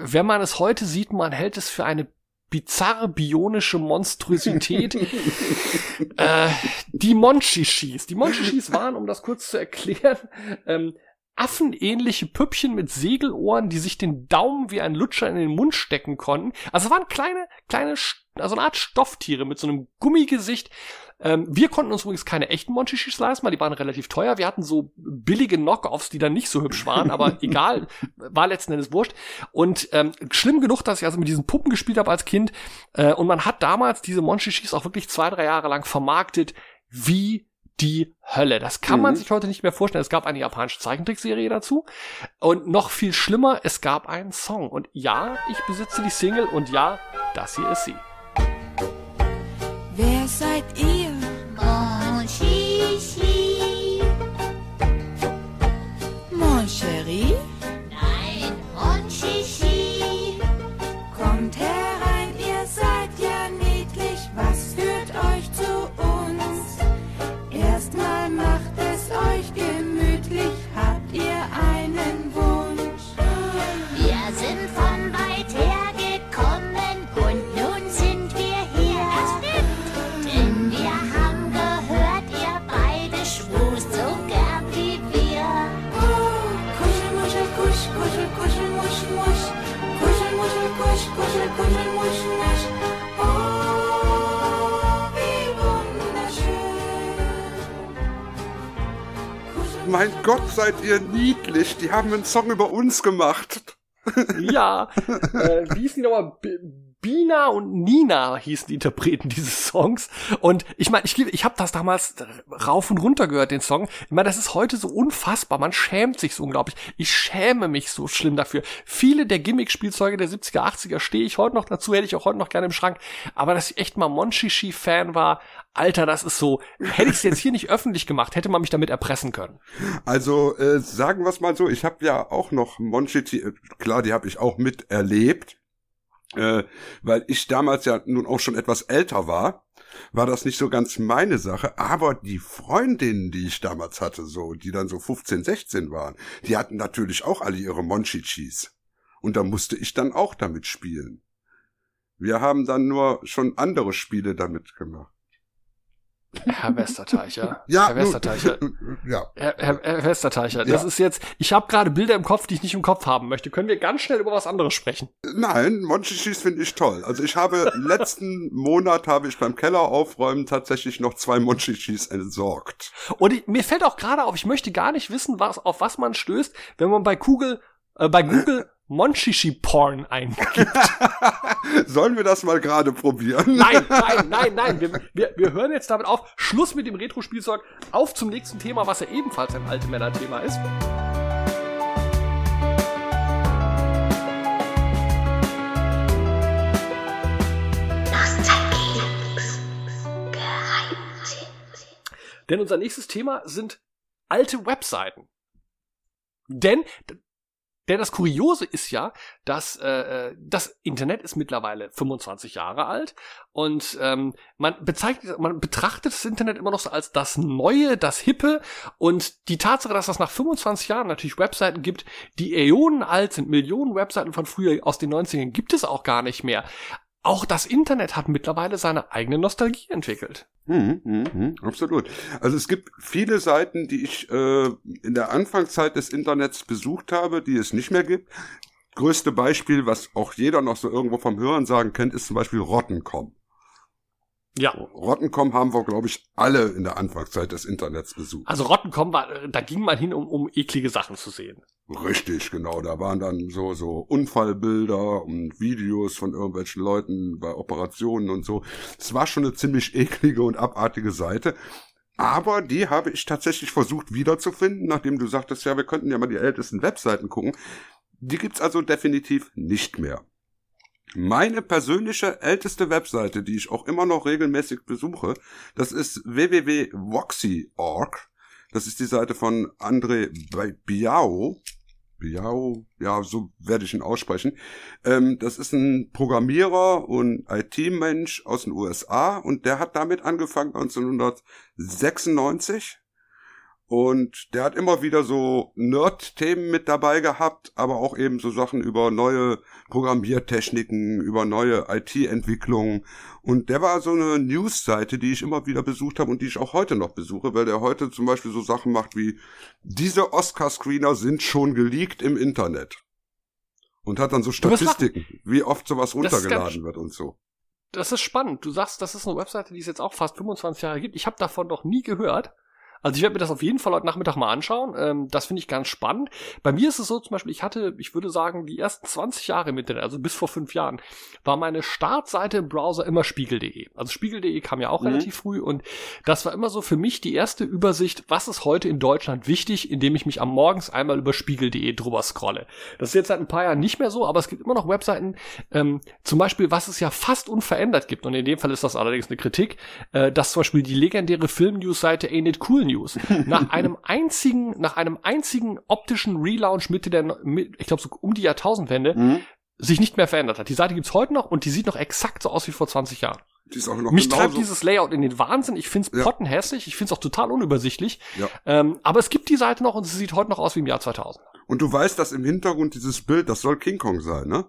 Wenn man es heute sieht, man hält es für eine bizarre bionische Monstrosität. äh, die Monchichis. Die Monchichis waren, um das kurz zu erklären, ähm, affenähnliche Püppchen mit Segelohren, die sich den Daumen wie ein Lutscher in den Mund stecken konnten. Also es waren kleine, kleine, also eine Art Stofftiere mit so einem Gummigesicht. Ähm, wir konnten uns übrigens keine echten Monchichis leisten, weil die waren relativ teuer. Wir hatten so billige Knockoffs, die dann nicht so hübsch waren, aber egal, war letzten Endes wurscht. Und ähm, schlimm genug, dass ich also mit diesen Puppen gespielt habe als Kind. Äh, und man hat damals diese Monchichis auch wirklich zwei, drei Jahre lang vermarktet wie die Hölle. Das kann man Mhm. sich heute nicht mehr vorstellen. Es gab eine japanische Zeichentrickserie dazu. Und noch viel schlimmer, es gab einen Song. Und ja, ich besitze die Single und ja, das hier ist sie. Mein Gott, seid ihr niedlich. Die haben einen Song über uns gemacht. Ja, äh, wie hießen die nochmal? Bina und Nina hießen die Interpreten dieses Songs. Und ich meine, ich, ich habe das damals rauf und runter gehört, den Song. Ich meine, das ist heute so unfassbar. Man schämt sich so unglaublich. Ich schäme mich so schlimm dafür. Viele der Gimmick-Spielzeuge der 70er, 80er stehe ich heute noch dazu, hätte ich auch heute noch gerne im Schrank. Aber dass ich echt mal Monchichi-Fan war, Alter, das ist so. Hätte ich es jetzt hier nicht öffentlich gemacht, hätte man mich damit erpressen können. Also äh, sagen wir es mal so, ich habe ja auch noch Monchichi, äh, klar, die habe ich auch miterlebt, äh, weil ich damals ja nun auch schon etwas älter war, war das nicht so ganz meine Sache, aber die Freundinnen, die ich damals hatte, so, die dann so 15, 16 waren, die hatten natürlich auch alle ihre Monchichis. Und da musste ich dann auch damit spielen. Wir haben dann nur schon andere Spiele damit gemacht. Herr Westerteicher. Ja, Herr Westerteicher. ja. Herr, Herr, Herr Westerteicher, das Ja. ist jetzt, ich habe gerade Bilder im Kopf, die ich nicht im Kopf haben möchte. Können wir ganz schnell über was anderes sprechen? Nein, Monchichis finde ich toll. Also ich habe letzten Monat habe ich beim Keller aufräumen tatsächlich noch zwei Monchichis entsorgt. Und ich, mir fällt auch gerade auf, ich möchte gar nicht wissen, was, auf was man stößt, wenn man bei Google, äh, bei Google Monchichi-Porn eingibt. Sollen wir das mal gerade probieren? Nein, nein, nein, nein. Wir, wir, wir hören jetzt damit auf. Schluss mit dem Retro-Spielzeug. Auf zum nächsten Thema, was ja ebenfalls ein alte Männer-Thema ist. Denn unser nächstes Thema sind alte Webseiten. Denn, denn das Kuriose ist ja, dass äh, äh, das Internet ist mittlerweile 25 Jahre alt und ähm, man bezeichnet, man betrachtet das Internet immer noch so als das Neue, das Hippe und die Tatsache, dass es nach 25 Jahren natürlich Webseiten gibt, die Äonen alt sind, Millionen Webseiten von früher aus den 90ern gibt es auch gar nicht mehr. Auch das Internet hat mittlerweile seine eigene Nostalgie entwickelt. Hm, hm, hm, absolut. Also es gibt viele Seiten, die ich äh, in der Anfangszeit des Internets besucht habe, die es nicht mehr gibt. Größte Beispiel, was auch jeder noch so irgendwo vom Hören sagen kennt, ist zum Beispiel Rotten.com. Ja. Rotten.com haben wir, glaube ich, alle in der Anfangszeit des Internets besucht. Also Rotten.com war, da ging man hin, um, um eklige Sachen zu sehen. Richtig, genau. Da waren dann so, so Unfallbilder und Videos von irgendwelchen Leuten bei Operationen und so. Es war schon eine ziemlich eklige und abartige Seite. Aber die habe ich tatsächlich versucht wiederzufinden, nachdem du sagtest, ja, wir könnten ja mal die ältesten Webseiten gucken. Die gibt's also definitiv nicht mehr. Meine persönliche älteste Webseite, die ich auch immer noch regelmäßig besuche, das ist www.voxy.org. Das ist die Seite von André Biao. Biao, ja, so werde ich ihn aussprechen. Ähm, das ist ein Programmierer und IT-Mensch aus den USA und der hat damit angefangen 1996 und der hat immer wieder so Nerd-Themen mit dabei gehabt, aber auch eben so Sachen über neue Programmiertechniken, über neue IT-Entwicklungen. Und der war so eine News-Seite, die ich immer wieder besucht habe und die ich auch heute noch besuche, weil der heute zum Beispiel so Sachen macht wie, diese Oscar-Screener sind schon geleakt im Internet. Und hat dann so Statistiken, wie oft sowas runtergeladen wird und so. Das ist spannend. Du sagst, das ist eine Webseite, die es jetzt auch fast 25 Jahre gibt. Ich habe davon noch nie gehört. Also ich werde mir das auf jeden Fall heute Nachmittag mal anschauen. Ähm, das finde ich ganz spannend. Bei mir ist es so zum Beispiel, ich hatte, ich würde sagen, die ersten 20 Jahre im Internet, also bis vor fünf Jahren, war meine Startseite im Browser immer spiegel.de. Also spiegel.de kam ja auch Mhm. relativ früh und das war immer so für mich die erste Übersicht, was ist heute in Deutschland wichtig, indem ich mich am Morgens einmal über spiegel.de drüber scrolle. Das ist jetzt seit ein paar Jahren nicht mehr so, aber es gibt immer noch Webseiten, ähm, zum Beispiel, was es ja fast unverändert gibt, und in dem Fall ist das allerdings eine Kritik, äh, dass zum Beispiel die legendäre Film-News-Seite Ain't It Cool News nach einem einzigen, nach einem einzigen optischen Relaunch Mitte der, ich glaube so um die Jahrtausendwende, Mhm. sich nicht mehr verändert hat. Die Seite gibt's heute noch und die sieht noch exakt so aus wie vor 20 Jahren. Die ist auch noch Mich genauso. treibt dieses Layout in den Wahnsinn. Ich find's Ja. pottenhässlich. Ich find's auch total unübersichtlich. Ja. Ähm, aber es gibt die Seite noch und sie sieht heute noch aus wie im Jahr 2000. Und du weißt, dass im Hintergrund dieses Bild, das soll King Kong sein, ne?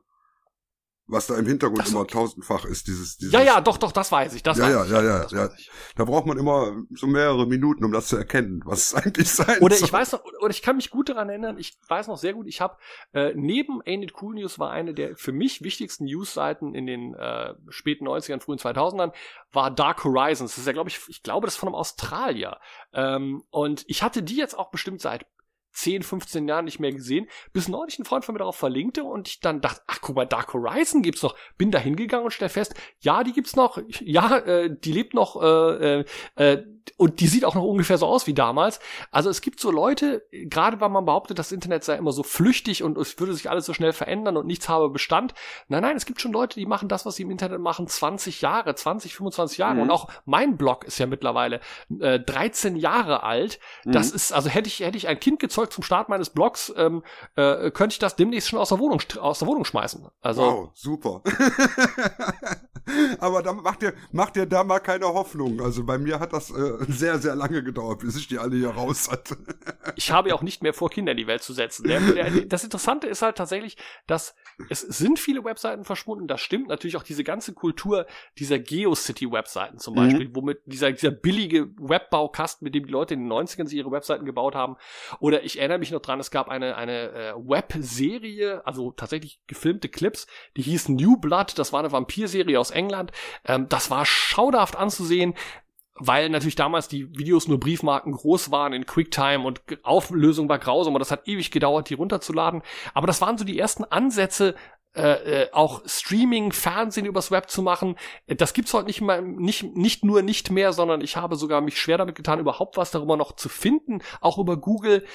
Was da im Hintergrund Das immer tausendfach ist, dieses, dieses Ja, ja, doch, doch, das weiß ich. Das ja, weiß ja, ich. ja, ja, ja. Da braucht man immer so mehrere Minuten, um das zu erkennen, was es eigentlich sein Oder soll. ich weiß noch, oder ich kann mich gut daran erinnern, ich weiß noch sehr gut, ich habe äh, neben Ain't It Cool News war eine der für mich wichtigsten News-Seiten in den äh, späten 90ern, frühen 2000ern, war Dark Horizons. Das ist ja, glaube ich, ich glaube, das ist von einem Australier. Ähm, und ich hatte die jetzt auch bestimmt seit 10, 15 Jahren nicht mehr gesehen, bis neulich ein Freund von mir darauf verlinkte und ich dann dachte, ach guck mal, Dark Horizon gibt's noch. Bin da hingegangen und stell fest, ja, die gibt's noch, ja, äh, die lebt noch äh, äh, äh, und die sieht auch noch ungefähr so aus wie damals. Also es gibt so Leute, gerade weil man behauptet, das Internet sei immer so flüchtig und es würde sich alles so schnell verändern und nichts habe Bestand. Nein, nein, es gibt schon Leute, die machen das, was sie im Internet machen, 20 Jahre, 20, 25 Jahre. Mhm. Und auch mein Blog ist ja mittlerweile äh, 13 Jahre alt. Das Mhm. ist, also hätte ich, hätte ich ein Kind gezeugt zum Start meines Blogs, ähm, äh, könnte ich das demnächst schon aus der Wohnung, aus der Wohnung schmeißen. Also, Wow, super. Aber dann macht ihr, macht ihr da mal keine Hoffnung. Also bei mir hat das äh, sehr, sehr lange gedauert, bis ich die alle hier raus hatte. ich habe ja auch nicht mehr vor, Kinder in die Welt zu setzen. Der, der, das Interessante ist halt tatsächlich, dass es sind viele Webseiten verschwunden. Das stimmt natürlich auch diese ganze Kultur dieser GeoCity-Webseiten zum Mhm. Beispiel, womit dieser, dieser billige Webbaukasten, mit dem die Leute in den 90ern sich ihre Webseiten gebaut haben. Oder ich erinnere mich noch dran, es gab eine, eine äh, Webserie, also tatsächlich gefilmte Clips, die hieß New Blood. Das war eine Vampirserie aus England. Ähm, das war schauderhaft anzusehen weil natürlich damals die Videos nur Briefmarken groß waren in QuickTime und Auflösung war grausam und das hat ewig gedauert, die runterzuladen. Aber das waren so die ersten Ansätze, äh, äh, auch Streaming, Fernsehen übers Web zu machen. Das gibt's heute nicht mehr, nicht, nicht nur nicht mehr, sondern ich habe sogar mich schwer damit getan, überhaupt was darüber noch zu finden, auch über Google.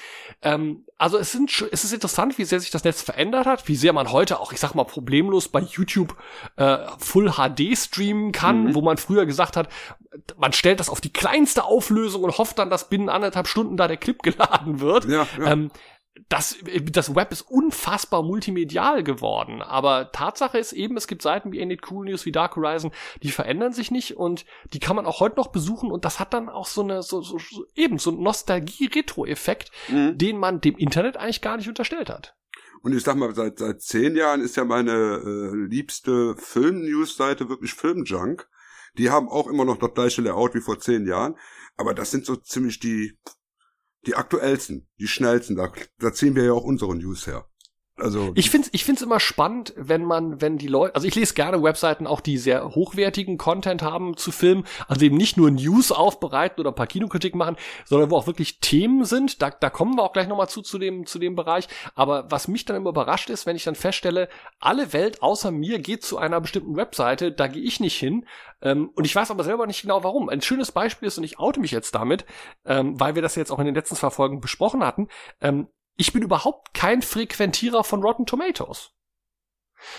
Ähm, also es sind, es ist interessant, wie sehr sich das Netz verändert hat, wie sehr man heute auch, ich sag mal, problemlos bei YouTube äh, Full HD streamen kann, mhm. wo man früher gesagt hat, man stellt das auf die kleinste Auflösung und hofft dann, dass binnen anderthalb Stunden da der Clip geladen wird. Ja, ja. Ähm, das, das Web ist unfassbar multimedial geworden. Aber Tatsache ist eben, es gibt Seiten wie Ain't Cool News, wie Dark Horizon, die verändern sich nicht und die kann man auch heute noch besuchen und das hat dann auch so eine, so, so, eben so einen Nostalgie-Retro-Effekt, mhm. den man dem Internet eigentlich gar nicht unterstellt hat. Und ich sag mal, seit, seit zehn Jahren ist ja meine äh, liebste Film-News-Seite wirklich Filmjunk. Die haben auch immer noch das gleiche Layout wie vor zehn Jahren. Aber das sind so ziemlich die die aktuellsten, die schnellsten, da, da ziehen wir ja auch unsere News her. Also ich finde ich find's immer spannend, wenn man, wenn die Leute, also ich lese gerne Webseiten auch, die sehr hochwertigen Content haben zu Filmen, also eben nicht nur News aufbereiten oder ein paar Kinokritik machen, sondern wo auch wirklich Themen sind. Da, da kommen wir auch gleich nochmal zu zu dem zu dem Bereich. Aber was mich dann immer überrascht ist, wenn ich dann feststelle, alle Welt außer mir geht zu einer bestimmten Webseite, da gehe ich nicht hin. Ähm, und ich weiß aber selber nicht genau warum. Ein schönes Beispiel ist und ich oute mich jetzt damit, ähm, weil wir das jetzt auch in den letzten zwei Folgen besprochen hatten. Ähm, ich bin überhaupt kein Frequentierer von Rotten Tomatoes.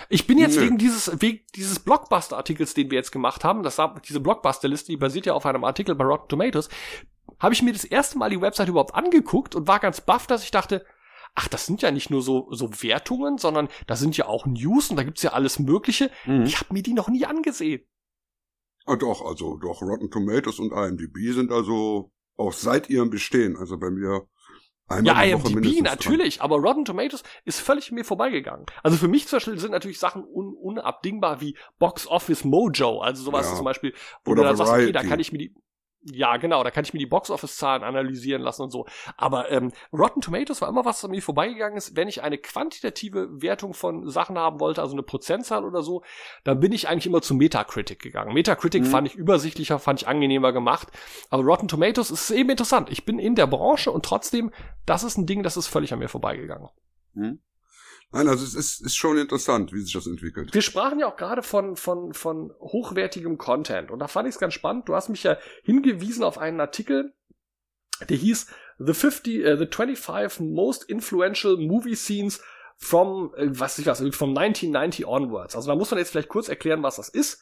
Ich bin jetzt Nö. wegen dieses, wegen dieses Blockbuster-Artikels, den wir jetzt gemacht haben, das, diese Blockbuster-Liste, die basiert ja auf einem Artikel bei Rotten Tomatoes, habe ich mir das erste Mal die Website überhaupt angeguckt und war ganz baff, dass ich dachte, ach, das sind ja nicht nur so, so Wertungen, sondern da sind ja auch News und da gibt's ja alles Mögliche. Mhm. Ich habe mir die noch nie angesehen. Ah, doch, also doch, Rotten Tomatoes und IMDb sind also auch seit ihrem Bestehen, also bei mir Einmal ja, IMDb natürlich, dran. aber Rotten Tomatoes ist völlig mir vorbeigegangen. Also für mich zum Beispiel sind natürlich Sachen un unabdingbar wie Box Office Mojo, also sowas ja. zum Beispiel, wo Oder du dann sagst, okay, da kann ich mir die, ja, genau, da kann ich mir die Box-Office-Zahlen analysieren lassen und so. Aber ähm, Rotten Tomatoes war immer was, was mir vorbeigegangen ist. Wenn ich eine quantitative Wertung von Sachen haben wollte, also eine Prozentzahl oder so, dann bin ich eigentlich immer zu Metacritic gegangen. Metacritic mhm. fand ich übersichtlicher, fand ich angenehmer gemacht. Aber Rotten Tomatoes ist eben interessant. Ich bin in der Branche und trotzdem, das ist ein Ding, das ist völlig an mir vorbeigegangen. Mhm. Nein, also es ist, ist schon interessant, wie sich das entwickelt. Wir sprachen ja auch gerade von, von, von hochwertigem Content. Und da fand ich es ganz spannend. Du hast mich ja hingewiesen auf einen Artikel, der hieß The 50, uh, The 25 Most Influential Movie Scenes from, äh, was ich weiß, from 1990 onwards. Also da muss man jetzt vielleicht kurz erklären, was das ist.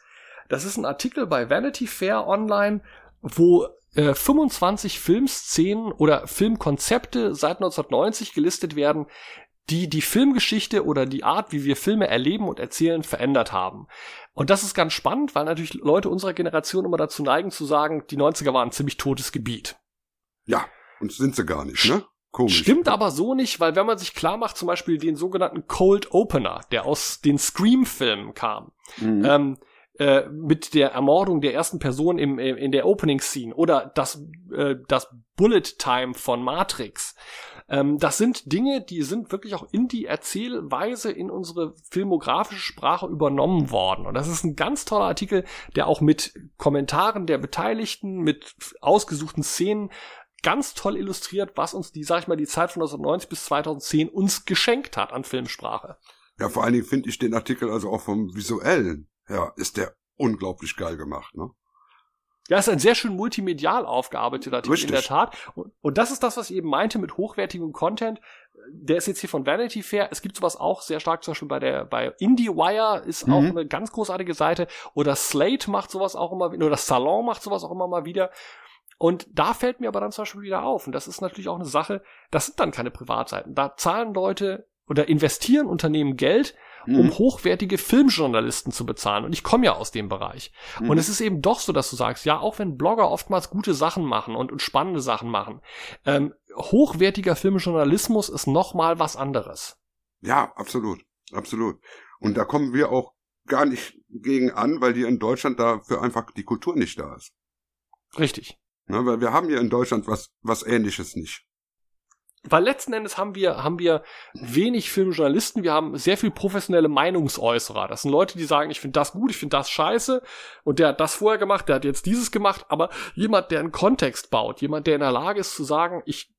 Das ist ein Artikel bei Vanity Fair online, wo äh, 25 Filmszenen oder Filmkonzepte seit 1990 gelistet werden, die die Filmgeschichte oder die Art, wie wir Filme erleben und erzählen, verändert haben. Und das ist ganz spannend, weil natürlich Leute unserer Generation immer dazu neigen zu sagen, die 90er waren ein ziemlich totes Gebiet. Ja, und sind sie gar nicht, ne? Komisch. Stimmt aber so nicht, weil wenn man sich klar macht, zum Beispiel den sogenannten Cold Opener, der aus den Scream-Filmen kam, mhm. ähm, äh, mit der Ermordung der ersten Person im, in der Opening Scene oder das, äh, das Bullet Time von Matrix, ähm, das sind Dinge, die sind wirklich auch in die Erzählweise in unsere filmografische Sprache übernommen worden. Und das ist ein ganz toller Artikel, der auch mit Kommentaren der Beteiligten, mit ausgesuchten Szenen ganz toll illustriert, was uns die, sag ich mal, die Zeit von 1990 bis 2010 uns geschenkt hat an Filmsprache. Ja, vor allen Dingen finde ich den Artikel also auch vom visuellen, ja, ist der unglaublich geil gemacht, ne? Ja, ist ein sehr schön multimedial aufgearbeiteter Artikel Richtig. in der Tat. Und, und das ist das, was ich eben meinte mit hochwertigem Content. Der ist jetzt hier von Vanity Fair. Es gibt sowas auch sehr stark, zum Beispiel bei der, bei IndieWire ist mhm. auch eine ganz großartige Seite. Oder Slate macht sowas auch immer, oder Salon macht sowas auch immer mal wieder. Und da fällt mir aber dann zum Beispiel wieder auf, und das ist natürlich auch eine Sache, das sind dann keine Privatseiten. Da zahlen Leute oder investieren Unternehmen Geld, um mhm. hochwertige Filmjournalisten zu bezahlen. Und ich komme ja aus dem Bereich. Mhm. Und es ist eben doch so, dass du sagst, ja, auch wenn Blogger oftmals gute Sachen machen und, und spannende Sachen machen, ähm, hochwertiger Filmjournalismus ist noch mal was anderes. Ja, absolut, absolut. Und da kommen wir auch gar nicht gegen an, weil hier in Deutschland dafür einfach die Kultur nicht da ist. Richtig. Na, weil wir haben hier in Deutschland was, was ähnliches nicht. Weil letzten Endes haben wir, haben wir wenig Filmjournalisten, wir haben sehr viel professionelle Meinungsäußerer. Das sind Leute, die sagen, ich finde das gut, ich finde das scheiße und der hat das vorher gemacht, der hat jetzt dieses gemacht, aber jemand, der einen Kontext baut, jemand, der in der Lage ist zu sagen, ich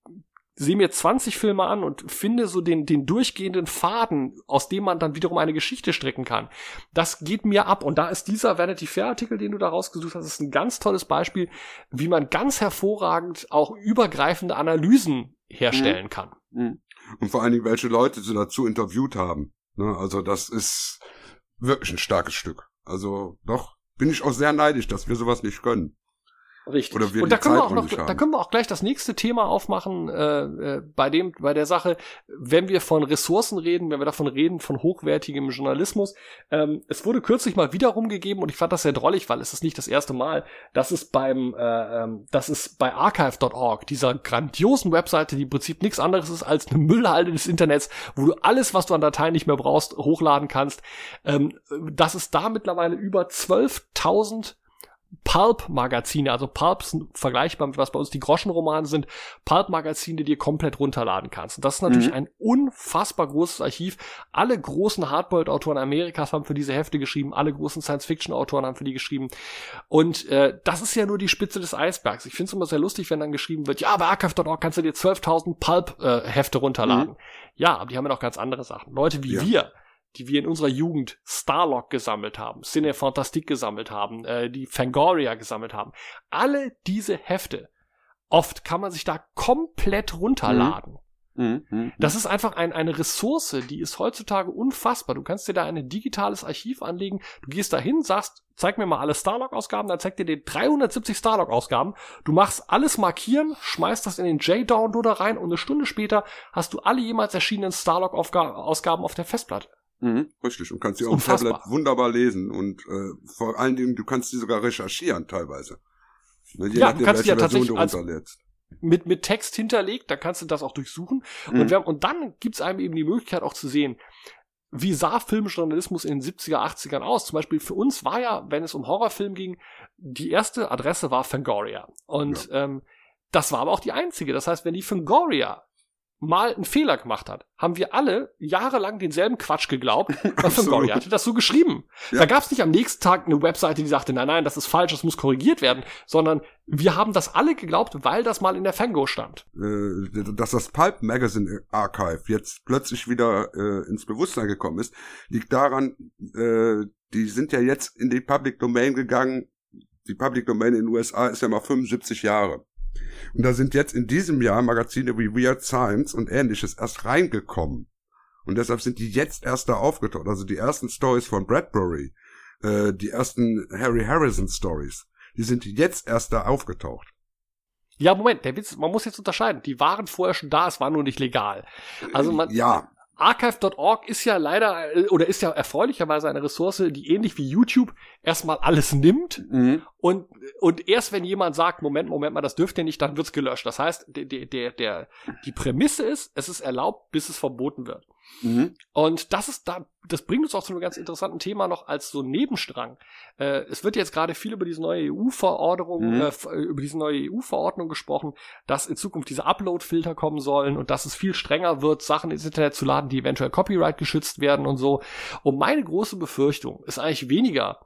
sehe mir 20 Filme an und finde so den, den durchgehenden Faden, aus dem man dann wiederum eine Geschichte stricken kann. Das geht mir ab. Und da ist dieser Vanity Fair Artikel, den du da rausgesucht hast, ist ein ganz tolles Beispiel, wie man ganz hervorragend auch übergreifende Analysen herstellen Mhm. kann. Mhm. Und vor allen Dingen, welche Leute sie dazu interviewt haben. Ne? Also das ist wirklich ein starkes Stück. Also doch, bin ich auch sehr neidisch, dass wir sowas nicht können. Richtig. Oder wir und da können wir Zeit auch auch noch, da können wir auch gleich das nächste Thema aufmachen, äh, äh, bei dem, bei der Sache, wenn wir von Ressourcen reden, wenn wir davon reden, von hochwertigem Journalismus. Ähm, es wurde kürzlich mal wieder rumgegeben und ich fand das sehr drollig, weil es ist nicht das erste Mal, dass es beim, äh, ähm, dass es bei archive.org, dieser grandiosen Webseite, die im Prinzip nichts anderes ist als eine Müllhalde des Internets, wo du alles, was du an Dateien nicht mehr brauchst, hochladen kannst, ähm, dass es da mittlerweile über 12.000 Pulp-Magazine, also Pulps vergleichbar mit was bei uns die Groschenromane sind, Pulp-Magazine, die dir komplett runterladen kannst. Und das ist natürlich Mhm. ein unfassbar großes Archiv. Alle großen Hardboiled-Autoren Amerikas haben für diese Hefte geschrieben, alle großen Science-Fiction-Autoren haben für die geschrieben. Und äh, das ist ja nur die Spitze des Eisbergs. Ich finde es immer sehr lustig, wenn dann geschrieben wird, ja, bei archive.org kannst du dir 12.000 Pulp-Hefte runterladen. Mhm. Ja, aber die haben ja noch ganz andere Sachen. Leute wie Ja. wir, die wir in unserer Jugend Starlock gesammelt haben, Cine Fantastique gesammelt haben, äh, die Fangoria gesammelt haben. Alle diese Hefte, oft kann man sich da komplett runterladen. Mhm. Mhm. Das ist einfach ein, eine Ressource, die ist heutzutage unfassbar. Du kannst dir da ein digitales Archiv anlegen. Du gehst da hin, sagst, zeig mir mal alle Starlock-Ausgaben, dann zeigt dir die 370 Starlock-Ausgaben. Du machst alles markieren, schmeißt das in den J-Downloader rein und eine Stunde später hast du alle jemals erschienenen Starlock-Ausgaben auf der Festplatte. Mhm, richtig. Und kannst sie auf dem. Tablet wunderbar lesen. Und äh, vor allen Dingen, du kannst sie sogar recherchieren teilweise. Ne, je Ja, nachdem, du kannst die welche ja Version tatsächlich du runterlädst. mit, mit Text hinterlegt, da kannst du das auch durchsuchen. Mhm. Und, wir haben, und dann gibt's einem eben die Möglichkeit auch zu sehen, wie sah Filmjournalismus in den 70er, 80ern aus? Zum Beispiel für uns war ja, wenn es um Horrorfilm ging, die erste Adresse war Fangoria. Und ähm, das war aber auch die einzige. Das heißt, wenn die Fangoria mal einen Fehler gemacht hat, haben wir alle jahrelang denselben Quatsch geglaubt. Fangoria hatte das so geschrieben. Da gab's nicht am nächsten Tag eine Webseite, die sagte, nein, nein, das ist falsch, das muss korrigiert werden, sondern wir haben das alle geglaubt, weil das mal in der Fango stand. äh, dass das Pulp Magazine Archive jetzt plötzlich wieder äh, ins Bewusstsein gekommen ist, liegt daran, äh, die sind ja jetzt in die Public Domain gegangen. Die Public Domain in den USA ist ja mal 75 Jahre. Und da sind jetzt in diesem Jahr Magazine wie Weird Science und ähnliches erst reingekommen. Und deshalb sind die jetzt erst da aufgetaucht. Also die ersten Stories von Bradbury, äh, die ersten Harry Harrison Stories, die sind jetzt erst da aufgetaucht. Ja, Moment, der Witz, man muss jetzt unterscheiden. Die waren vorher schon da, es war nur nicht legal. Also man, Ja, Archive.org ist ja leider äh, oder ist ja erfreulicherweise eine Ressource, die ähnlich wie YouTube erstmal alles nimmt Mhm. und und erst wenn jemand sagt, Moment, Moment mal, das dürft ihr nicht, dann wird's gelöscht. Das heißt, der der der, der die Prämisse ist, es ist erlaubt, bis es verboten wird. Mhm. Und das ist da, das bringt uns auch zu einem ganz interessanten Thema noch als so Nebenstrang. Äh, es wird jetzt gerade viel über diese neue EU-Verordnung, Mhm. äh, äh, über diese neue EU-Verordnung gesprochen, dass in Zukunft diese Upload-Filter kommen sollen und dass es viel strenger wird, Sachen ins Internet zu laden, die eventuell Copyright geschützt werden und so. Und meine große Befürchtung ist eigentlich weniger,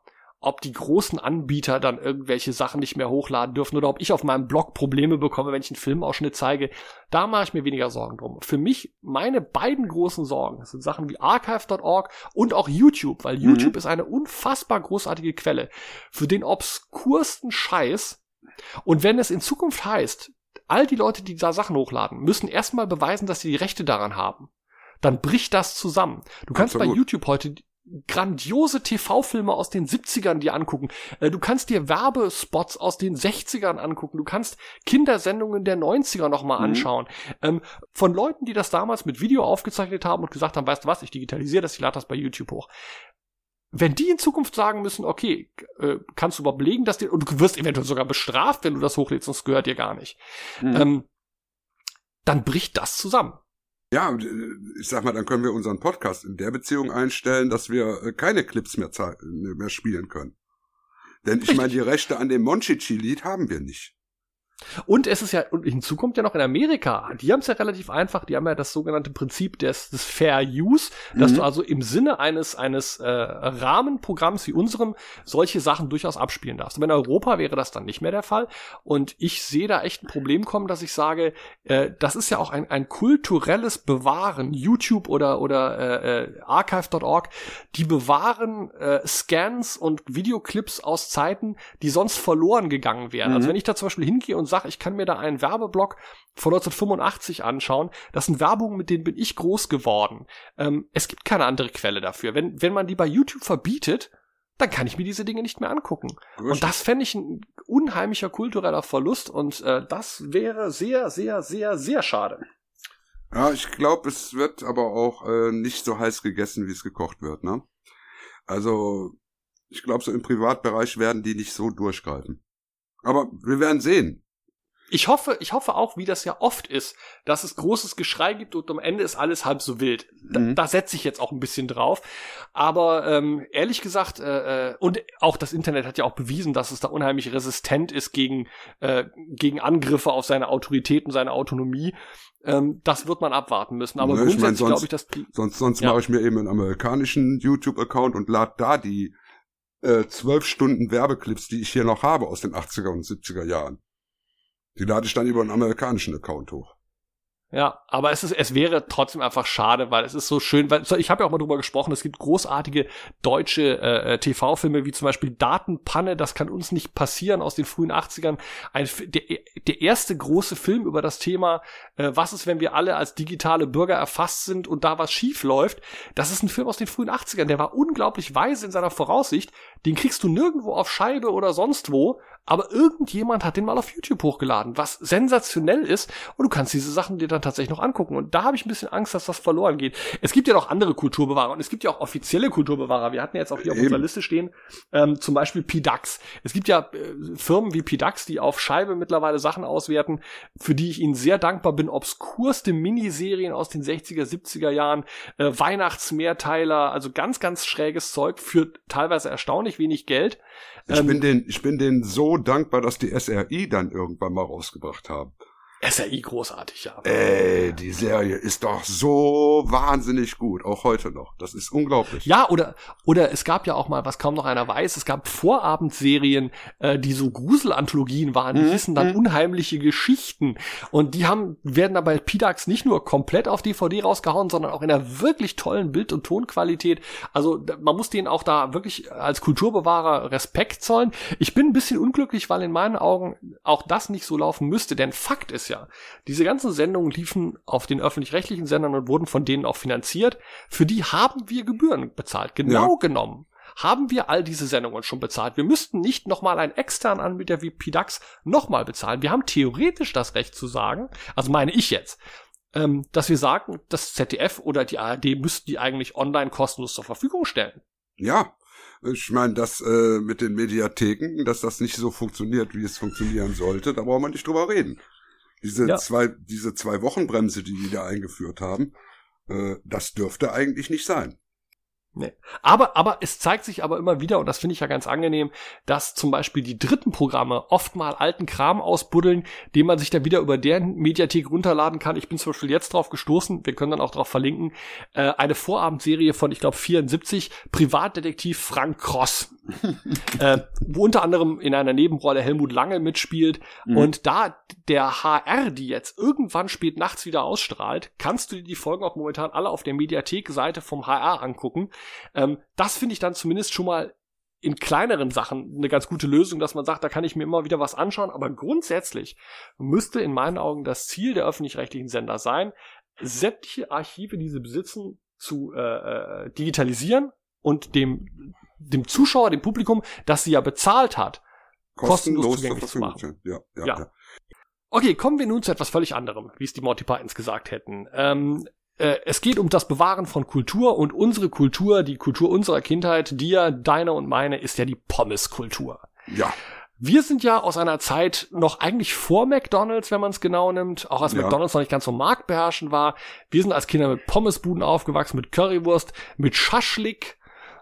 ob die großen Anbieter dann irgendwelche Sachen nicht mehr hochladen dürfen oder ob ich auf meinem Blog Probleme bekomme, wenn ich einen Filmausschnitt zeige. Da mache ich mir weniger Sorgen drum. Für mich, meine beiden großen Sorgen das sind Sachen wie archive.org und auch YouTube, weil Mhm. YouTube ist eine unfassbar großartige Quelle für den obskursten Scheiß. Und wenn es in Zukunft heißt, all die Leute, die da Sachen hochladen, müssen erstmal beweisen, dass sie die Rechte daran haben, dann bricht das zusammen. Du kannst bei Absolut. YouTube heute grandiose TV-Filme aus den 70ern dir angucken. Äh, Du kannst dir Werbespots aus den 60ern angucken. Du kannst Kindersendungen der 90er nochmal Mhm. anschauen. Ähm, von Leuten, die das damals mit Video aufgezeichnet haben und gesagt haben, weißt du was, ich digitalisiere das, ich lade das bei YouTube hoch. Wenn die in Zukunft sagen müssen, okay, äh, kannst du überhaupt belegen, dass die, und du wirst eventuell sogar bestraft, wenn du das hochlädst, sonst gehört dir gar nicht. Mhm. Ähm, dann bricht das zusammen. Ja, ich sag mal, dann können wir unseren Podcast in der Beziehung einstellen, dass wir äh, keine Clips mehr, mehr spielen können. Denn ich meine, die Rechte an dem Monchichi-Lied haben wir nicht. Und es ist ja, und hinzu kommt ja noch in Amerika, die haben es ja relativ einfach, die haben ja das sogenannte Prinzip des, des Fair Use, dass Mhm. du also im Sinne eines, eines äh, Rahmenprogramms wie unserem solche Sachen durchaus abspielen darfst. Aber in Europa wäre das dann nicht mehr der Fall. Und ich sehe da echt ein Problem kommen, dass ich sage, äh, das ist ja auch ein, ein kulturelles Bewahren. YouTube oder, oder äh, äh, archive.org, die bewahren äh, Scans und Videoclips aus Zeiten, die sonst verloren gegangen wären. Also Mhm. wenn ich da zum Beispiel hingehe und sage, ich kann mir da einen Werbeblock von 1985 anschauen, das sind Werbungen, mit denen bin ich groß geworden. Ähm, es gibt keine andere Quelle dafür. Wenn, wenn man die bei YouTube verbietet, dann kann ich mir diese Dinge nicht mehr angucken. Und das fände ich ein unheimlicher kultureller Verlust und äh, das wäre sehr, sehr, sehr, sehr schade. Ja, ich glaube, es wird aber auch äh, nicht so heiß gegessen, wie es gekocht wird, ne? Also, ich glaube, so im Privatbereich werden die nicht so durchgreifen. Aber wir werden sehen. Ich hoffe, ich hoffe auch, wie das ja oft ist, dass es großes Geschrei gibt und am Ende ist alles halb so wild. Da, Mhm. da setze ich jetzt auch ein bisschen drauf. Aber ähm, ehrlich gesagt, äh, äh, und auch das Internet hat ja auch bewiesen, dass es da unheimlich resistent ist gegen, äh, gegen Angriffe auf seine Autorität und seine Autonomie. Ähm, das wird man abwarten müssen. Aber mein, grundsätzlich sonst, glaube ich, dass sonst, sonst Ja. mache ich mir eben einen amerikanischen YouTube-Account und lade da die äh, zwölf Stunden Werbeclips, die ich hier noch habe aus den 80er und 70er Jahren. Die lade ich dann über einen amerikanischen Account hoch. Ja, aber es ist, es wäre trotzdem einfach schade, weil es ist so schön, weil ich habe ja auch mal drüber gesprochen, es gibt großartige deutsche äh, TV-Filme wie zum Beispiel Datenpanne, das kann uns nicht passieren aus den frühen 80ern. Ein, der, der erste große Film über das Thema, äh, was ist, wenn wir alle als digitale Bürger erfasst sind und da was schief läuft. Das ist ein Film aus den frühen 80ern, der war unglaublich weise in seiner Voraussicht. Den kriegst du nirgendwo auf Scheibe oder sonst wo, aber irgendjemand hat den mal auf YouTube hochgeladen, was sensationell ist und du kannst diese Sachen dir dann tatsächlich noch angucken und da habe ich ein bisschen Angst, dass das verloren geht. Es gibt ja noch andere Kulturbewahrer und es gibt ja auch offizielle Kulturbewahrer. Wir hatten ja jetzt auch hier auf Eben. unserer Liste stehen, ähm, zum Beispiel PDAX. Es gibt ja äh, Firmen wie PDAX, die auf Scheibe mittlerweile Sachen auswerten, für die ich ihnen sehr dankbar bin. Obskurste Miniserien aus den 60er, 70er Jahren, äh, Weihnachtsmehrteiler, also ganz, ganz schräges Zeug für teilweise erstaunlich wenig Geld. Ich Ähm, bin den, ich bin denen so dankbar, dass die SRI dann irgendwann mal rausgebracht haben. SRI großartig, ja. Ey, die Serie ist doch so wahnsinnig gut, auch heute noch. Das ist unglaublich. Ja, oder, oder es gab ja auch mal, was kaum noch einer weiß, es gab Vorabendserien, äh, die so Gruselanthologien waren, die Mhm, hießen dann unheimliche Geschichten. Und die haben, werden dann bei PDAX nicht nur komplett auf DVD rausgehauen, sondern auch in einer wirklich tollen Bild- und Tonqualität. Also man muss denen auch da wirklich als Kulturbewahrer Respekt zollen. Ich bin ein bisschen unglücklich, weil in meinen Augen auch das nicht so laufen müsste, denn Fakt ist ja, diese ganzen Sendungen liefen auf den öffentlich-rechtlichen Sendern und wurden von denen auch finanziert. Für die haben wir Gebühren bezahlt. Genau Ja. genommen haben wir all diese Sendungen schon bezahlt. Wir müssten nicht nochmal einen externen Anbieter wie PDAX nochmal bezahlen. Wir haben theoretisch das Recht zu sagen, also meine ich jetzt, ähm, dass wir sagen, das ZDF oder die ARD müssten die eigentlich online kostenlos zur Verfügung stellen. Ja, ich meine, das äh, mit den Mediatheken, dass das nicht so funktioniert, wie es funktionieren sollte, da brauchen wir nicht drüber reden. Diese Ja. zwei, diese zwei Wochenbremse, die die da eingeführt haben, äh, das dürfte eigentlich nicht sein. Nee. Aber, aber es zeigt sich aber immer wieder, und das finde ich ja ganz angenehm, dass zum Beispiel die dritten Programme oft mal alten Kram ausbuddeln, den man sich dann wieder über deren Mediathek runterladen kann. Ich bin zum Beispiel jetzt drauf gestoßen, wir können dann auch drauf verlinken, äh, eine Vorabendserie von, ich glaube, 74, Privatdetektiv Frank Cross. äh, wo unter anderem in einer Nebenrolle Helmut Lange mitspielt. Mhm. Und da der HR die jetzt irgendwann spät nachts wieder ausstrahlt, kannst du dir die Folgen auch momentan alle auf der Mediathek-Seite vom HR angucken. Ähm, das finde ich dann zumindest schon mal in kleineren Sachen eine ganz gute Lösung, dass man sagt, da kann ich mir immer wieder was anschauen. Aber grundsätzlich müsste in meinen Augen das Ziel der öffentlich-rechtlichen Sender sein, sämtliche Archive, die sie besitzen, zu äh, äh, digitalisieren und dem, dem Zuschauer, dem Publikum, das sie ja bezahlt hat, kostenlos, zur zugänglich zu machen. Ja, ja, Ja. ja. Okay, kommen wir nun zu etwas völlig anderem, wie es die Monty Pythons gesagt hätten. Ähm, äh, es geht um das Bewahren von Kultur und unsere Kultur, die Kultur unserer Kindheit, dir, deine und meine, ist ja die Pommeskultur. Ja. Wir sind ja aus einer Zeit noch eigentlich vor McDonalds, wenn man es genau nimmt, auch als Ja. McDonalds noch nicht ganz so marktbeherrschend war. Wir sind als Kinder mit Pommesbuden aufgewachsen, mit Currywurst, mit Schaschlik,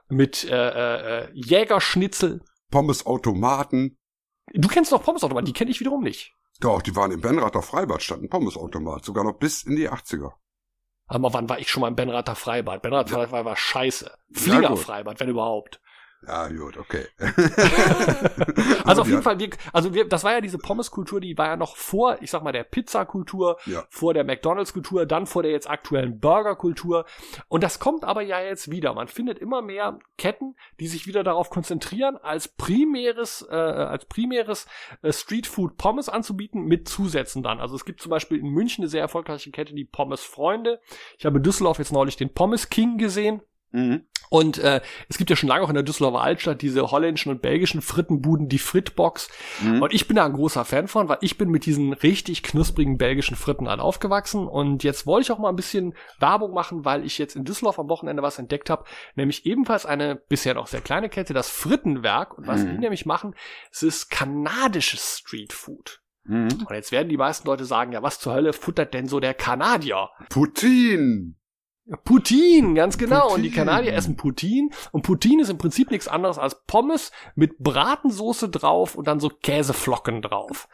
mit äh, äh, äh, Jägerschnitzel. Pommesautomaten. Du kennst noch Pommesautomaten, die kenne ich wiederum nicht. Doch, die waren im Benrather Freibad, stand ein Pommesautomat, sogar noch bis in die 80er. Aber wann war ich schon mal im Benrather Freibad? Benrather Freibad war scheiße. Flinger gut. Freibad, wenn überhaupt. Ja, gut, okay. Also auf jeden Fall, wir, also wir, das war ja diese Pommeskultur, die war ja noch vor, ich sag mal, der Pizzakultur, Ja. vor der McDonalds-Kultur, dann vor der jetzt aktuellen Burger-Kultur. Und das kommt aber ja jetzt wieder. Man findet immer mehr Ketten, die sich wieder darauf konzentrieren, als primäres, äh, als primäres äh, Streetfood Pommes anzubieten mit Zusätzen dann. Also es gibt zum Beispiel in München eine sehr erfolgreiche Kette, die Pommes Freunde. Ich habe in Düsseldorf jetzt neulich den Pommes King gesehen. Mhm. Und äh, es gibt ja schon lange auch in der Düsseldorfer Altstadt diese holländischen und belgischen Frittenbuden, die Fritbox. Mhm. Und ich bin da ein großer Fan von, weil ich bin mit diesen richtig knusprigen belgischen Fritten halt aufgewachsen. Und jetzt wollte ich auch mal ein bisschen Werbung machen, weil ich jetzt in Düsseldorf am Wochenende was entdeckt habe, nämlich ebenfalls eine bisher noch sehr kleine Kette, das Frittenwerk. Und was Mhm. die nämlich machen, es ist kanadisches Streetfood. Mhm. Und jetzt werden die meisten Leute sagen, ja, was zur Hölle futtert denn so der Kanadier? Putin! Poutine, ganz genau. Und die Poutine. Kanadier essen Poutine. Und Poutine ist im Prinzip nichts anderes als Pommes mit Bratensoße drauf und dann so Käseflocken drauf.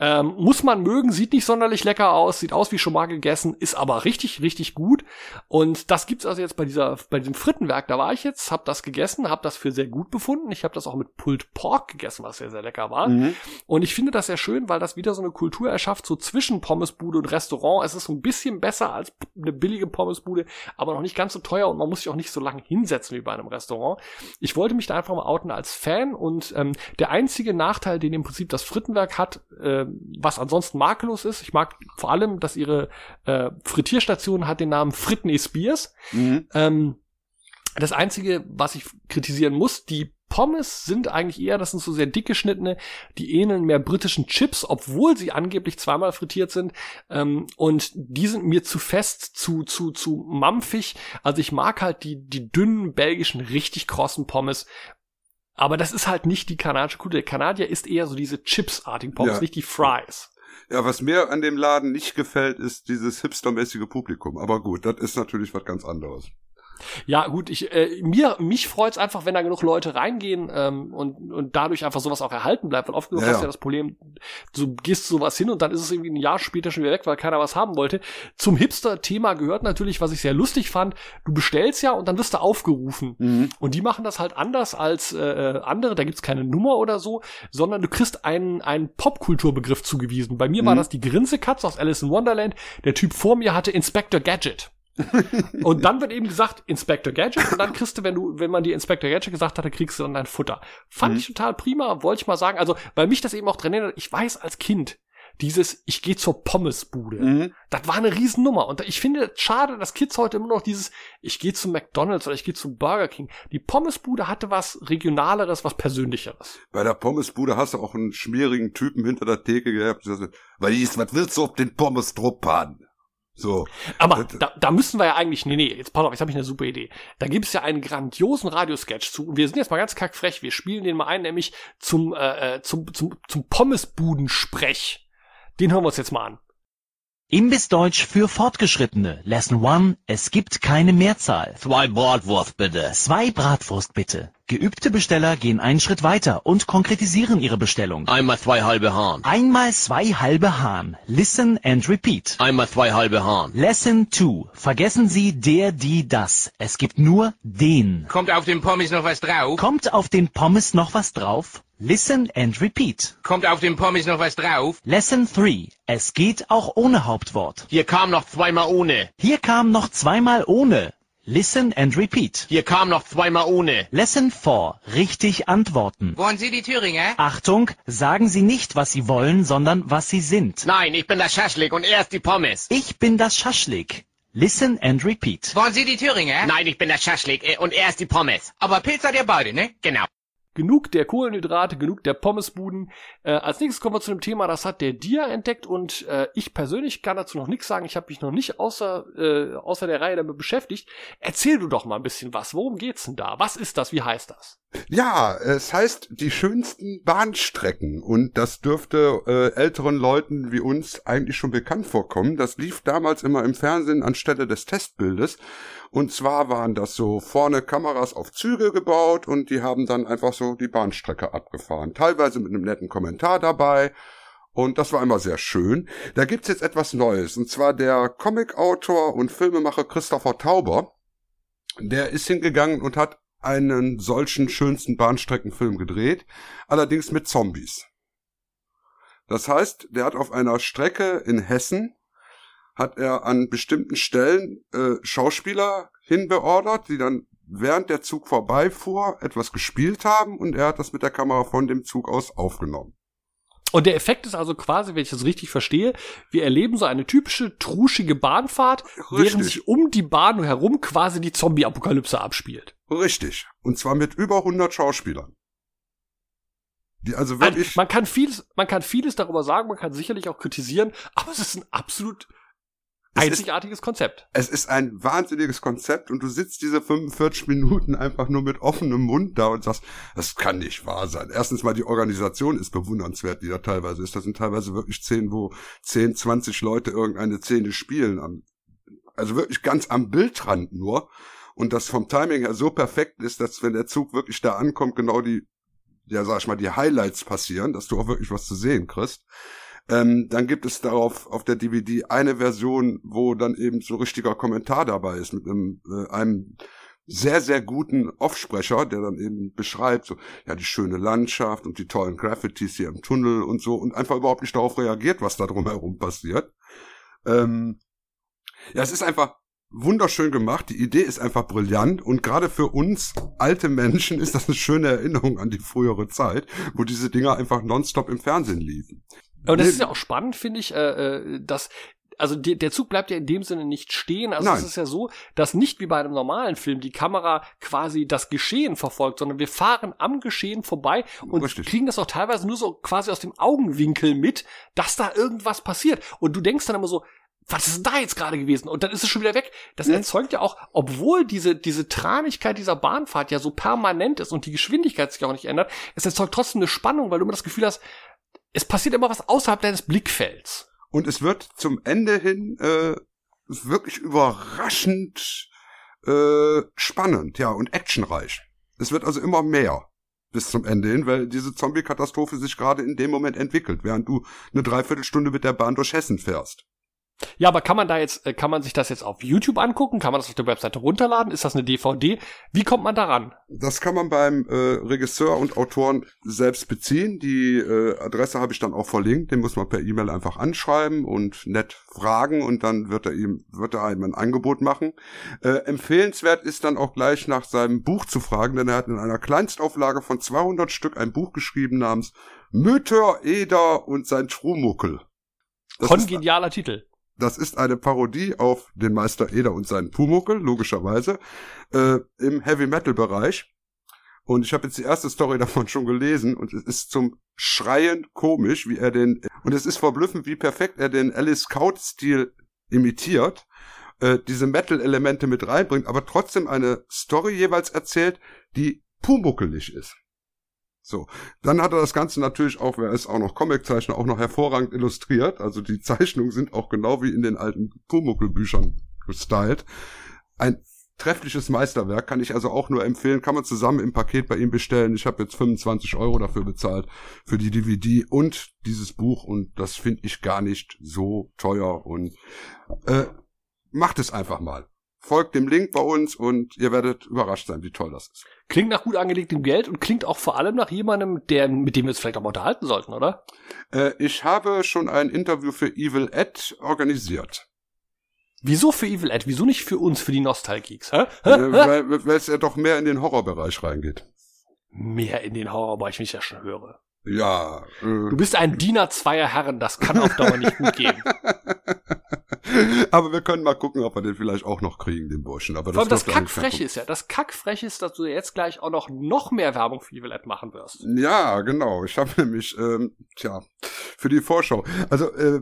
Ähm, muss man mögen, sieht nicht sonderlich lecker aus, sieht aus wie schon mal gegessen, ist aber richtig, richtig gut. Und das gibt's also jetzt bei dieser, bei diesem Frittenwerk. Da war ich jetzt, hab das gegessen, hab das für sehr gut befunden. Ich habe das auch mit Pulled Pork gegessen, was sehr, sehr lecker war. Mhm. Und ich finde das sehr schön, weil das wieder so eine Kultur erschafft, so zwischen Pommesbude und Restaurant. Es ist so ein bisschen besser als eine billige Pommesbude, aber noch nicht ganz so teuer und man muss sich auch nicht so lange hinsetzen wie bei einem Restaurant. Ich wollte mich da einfach mal outen als Fan und ähm, der einzige Nachteil, den im Prinzip das Frittenwerk hat, äh, was ansonsten makellos ist, ich mag vor allem, dass ihre äh, Frittierstation hat den Namen Fritney Spears. Mhm. Ähm, das Einzige, was ich kritisieren muss, die Pommes sind eigentlich eher, das sind so sehr dick geschnittene, die ähneln mehr britischen Chips, obwohl sie angeblich zweimal frittiert sind. Ähm, und die sind mir zu fest, zu, zu, zu mampfig. Also ich mag halt die, die dünnen belgischen, richtig krossen Pommes. Aber das ist halt nicht die kanadische Kultur. Der Kanadier ist eher so diese Chips-artigen Pommes, Ja. nicht die Fries. Ja, was mir an dem Laden nicht gefällt, ist dieses hipstermäßige Publikum. Aber gut, das ist natürlich was ganz anderes. Ja, gut, ich, äh, mir, mich freut's einfach, wenn da genug Leute reingehen ähm, und, und dadurch einfach sowas auch erhalten bleibt. Weil oft genug Ja, hast du ja. das Problem, du gehst sowas hin und dann ist es irgendwie ein Jahr später schon wieder weg, weil keiner was haben wollte. Zum Hipster-Thema gehört natürlich, was ich sehr lustig fand, du bestellst ja und dann wirst du aufgerufen. Mhm. Und die machen das halt anders als äh, äh, andere, da gibt's keine Nummer oder so, sondern du kriegst einen, einen Popkulturbegriff zugewiesen. Bei mir war Mhm. das die Grinsekatze aus Alice in Wonderland. Der Typ vor mir hatte Inspector Gadget. Und dann wird eben gesagt, Inspector Gadget, und dann kriegst du, wenn du, wenn man dir Inspector Gadget gesagt hatte, kriegst du dann dein Futter. Fand Mhm. ich total prima, wollte ich mal sagen. Also, weil mich das eben auch dran erinnert, ich weiß als Kind, dieses, ich gehe zur Pommesbude. Mhm. Das war eine Riesennummer. Und ich finde es schade, dass Kids heute immer noch dieses, ich gehe zu McDonalds oder ich gehe zu Burger King. Die Pommesbude hatte was Regionaleres, was Persönlicheres. Bei der Pommesbude hast du auch einen schmierigen Typen hinter der Theke gehabt. Was ist, was willst du auf den Pommes drauf haben? So. Aber da, da müssen wir ja eigentlich, nee, nee, jetzt pass auf, jetzt habe ich eine super Idee. Da gibt es ja einen grandiosen Radiosketch zu. Und wir sind jetzt mal ganz kackfrech. Wir spielen den mal ein, nämlich zum, äh, äh, zum, zum, zum Pommesbudensprech. Den hören wir uns jetzt mal an. Imbissdeutsch für Fortgeschrittene. Lesson 1. Es gibt keine Mehrzahl. Zwei Bratwurst bitte. Zwei Bratwurst bitte. Geübte Besteller gehen einen Schritt weiter und konkretisieren ihre Bestellung. Einmal zwei halbe Hahn. Einmal zwei halbe Hahn. Listen and repeat. Einmal zwei halbe Hahn. Lesson 2. Vergessen Sie der, die, das. Es gibt nur den. Kommt auf den Pommes noch was drauf? Kommt auf den Pommes noch was drauf? Listen and repeat. Kommt auf den Pommes noch was drauf? Lesson 3. Es geht auch ohne Hauptwort. Hier kam noch zweimal ohne. Hier kam noch zweimal ohne. Listen and repeat. Hier kam noch zweimal ohne. Lesson 4. Richtig antworten. Wollen Sie die Thüringer? Achtung, sagen Sie nicht, was Sie wollen, sondern was Sie sind. Nein, ich bin der Schaschlik und er ist die Pommes. Ich bin das Schaschlik. Listen and repeat. Wollen Sie die Thüringer? Nein, ich bin der Schaschlik äh, und er ist die Pommes. Aber Pilz hat ihr beide, ne? Genau. Genug der Kohlenhydrate, genug der Pommesbuden. Äh, als nächstes kommen wir zu einem Thema, das hat der Dia entdeckt und äh, ich persönlich kann dazu noch nichts sagen. Ich habe mich noch nicht außer, äh, außer der Reihe damit beschäftigt. Erzähl du doch mal ein bisschen was. Worum geht's denn da? Was ist das? Wie heißt das? Ja, es heißt die schönsten Bahnstrecken und das dürfte äh, älteren Leuten wie uns eigentlich schon bekannt vorkommen. Das lief damals immer im Fernsehen anstelle des Testbildes und zwar waren das so vorne Kameras auf Züge gebaut und die haben dann einfach so die Bahnstrecke abgefahren. Teilweise mit einem netten Kommentar dabei Und das war immer sehr schön. Da gibt's jetzt etwas Neues. Und zwar der Comicautor und Filmemacher Christopher Tauber. Der ist hingegangen und hat einen solchen schönsten Bahnstreckenfilm gedreht. Allerdings mit Zombies. Das heißt, der hat auf einer Strecke in Hessen hat er an bestimmten Stellen äh, Schauspieler hinbeordert, die dann während der Zug vorbeifuhr etwas gespielt haben und er hat das mit der Kamera von dem Zug aus aufgenommen. Und der Effekt ist also quasi, wenn ich das richtig verstehe, wir erleben so eine typische truschige Bahnfahrt, während sich um die Bahn herum quasi die Zombie-Apokalypse abspielt. Richtig. Und zwar mit über 100 Schauspielern. Die also wirklich. Man kann vieles, man kann vieles darüber sagen, man kann sicherlich auch kritisieren, aber es ist ein absolut einzigartiges ist, Konzept. Es ist ein wahnsinniges Konzept und du sitzt diese 45 Minuten einfach nur mit offenem Mund da und sagst, das kann nicht wahr sein. Erstens mal die Organisation ist bewundernswert, die da teilweise ist. Das sind teilweise wirklich Szenen, wo 10, 20 Leute irgendeine Szene spielen. Also wirklich ganz am Bildrand nur. Und das vom Timing her so perfekt ist, dass wenn der Zug wirklich da ankommt, genau die, ja sag ich mal, die Highlights passieren, dass du auch wirklich was zu sehen kriegst. Ähm, dann gibt es darauf auf der DVD eine Version, wo dann eben so richtiger Kommentar dabei ist mit einem, äh, einem sehr, sehr guten Offsprecher, der dann eben beschreibt, so, ja, die schöne Landschaft und die tollen Graffitis hier im Tunnel und so und einfach überhaupt nicht darauf reagiert, was da drumherum passiert. Ähm, ja, es ist einfach wunderschön gemacht. Die Idee ist einfach brillant und gerade für uns alte Menschen ist das eine schöne Erinnerung an die frühere Zeit, wo diese Dinger einfach nonstop im Fernsehen liefen. Und das ist ja auch spannend, finde ich, äh, äh, dass also die, der Zug bleibt ja in dem Sinne nicht stehen. Also Nein. es ist ja so, dass nicht wie bei einem normalen Film die Kamera quasi das Geschehen verfolgt, sondern wir fahren am Geschehen vorbei und Richtig. kriegen das auch teilweise nur so quasi aus dem Augenwinkel mit, dass da irgendwas passiert. Und du denkst dann immer so, was ist denn da jetzt gerade gewesen? Und dann ist es schon wieder weg. Das Mhm. erzeugt ja auch, obwohl diese, diese Tranigkeit dieser Bahnfahrt ja so permanent ist und die Geschwindigkeit sich auch nicht ändert, es erzeugt trotzdem eine Spannung, weil du immer das Gefühl hast, es passiert immer was außerhalb deines Blickfelds. Und es wird zum Ende hin äh, wirklich überraschend äh, spannend, ja, und actionreich. Es wird also immer mehr bis zum Ende hin, weil diese Zombie-Katastrophe sich gerade in dem Moment entwickelt, während du eine Dreiviertelstunde mit der Bahn durch Hessen fährst. Ja, aber kann man da jetzt, äh, kann man sich das jetzt auf YouTube angucken? Kann man das auf der Webseite runterladen? Ist das eine DVD? Wie kommt man daran? Das kann man beim äh, Regisseur und Autoren selbst beziehen. Die äh, Adresse habe ich dann auch verlinkt. Den muss man per E-Mail einfach anschreiben und nett fragen und dann wird er ihm wird er einem ein Angebot machen. Äh, empfehlenswert ist dann auch gleich nach seinem Buch zu fragen, denn er hat in einer Kleinstauflage von 200 Stück ein Buch geschrieben namens Mütter, Eder und sein Trumuckel. Das Kongenialer Titel. Das ist eine Parodie auf den Meister Eder und seinen Pumuckel, logischerweise, äh, im Heavy-Metal-Bereich. Und ich habe jetzt die erste Story davon schon gelesen und es ist zum Schreien komisch, wie er den, und es ist verblüffend, wie perfekt er den Alice Scout-Stil imitiert, äh, diese Metal-Elemente mit reinbringt, aber trotzdem eine Story jeweils erzählt, die pumuckelig ist. So, dann hat er das Ganze natürlich auch, wer ist auch noch Comiczeichner, auch noch hervorragend illustriert. Also die Zeichnungen sind auch genau wie in den alten Pumuckl-Büchern gestylt. Ein treffliches Meisterwerk, kann ich also auch nur empfehlen, kann man zusammen im Paket bei ihm bestellen. Ich habe jetzt 25 Euro dafür bezahlt für die DVD und dieses Buch und das finde ich gar nicht so teuer und äh, macht es einfach mal. Folgt dem Link bei uns und ihr werdet überrascht sein, wie toll das ist. Klingt nach gut angelegtem Geld und klingt auch vor allem nach jemandem, der, mit dem wir uns vielleicht auch mal unterhalten sollten, oder? Äh, ich habe schon ein Interview für Evil Ed organisiert. Wieso für Evil Ed? Wieso nicht für uns, für die Nostalgeeks? Hä? Hä? Äh, weil es ja doch mehr in den Horrorbereich reingeht. Mehr in den Horrorbereich, wenn ich das schon höre. Ja. Äh, Du bist ein Diener zweier Herren, das kann auf Dauer nicht gut gehen. aber wir können mal gucken, ob wir den vielleicht auch noch kriegen, den Burschen. Aber das kein Kackfreche ist ja, das Kackfreche ist, dass du jetzt gleich auch noch, noch mehr Werbung für Evil Ed machen wirst. Ja, genau. Ich habe nämlich, ähm, tja, für die Vorschau. Also, äh,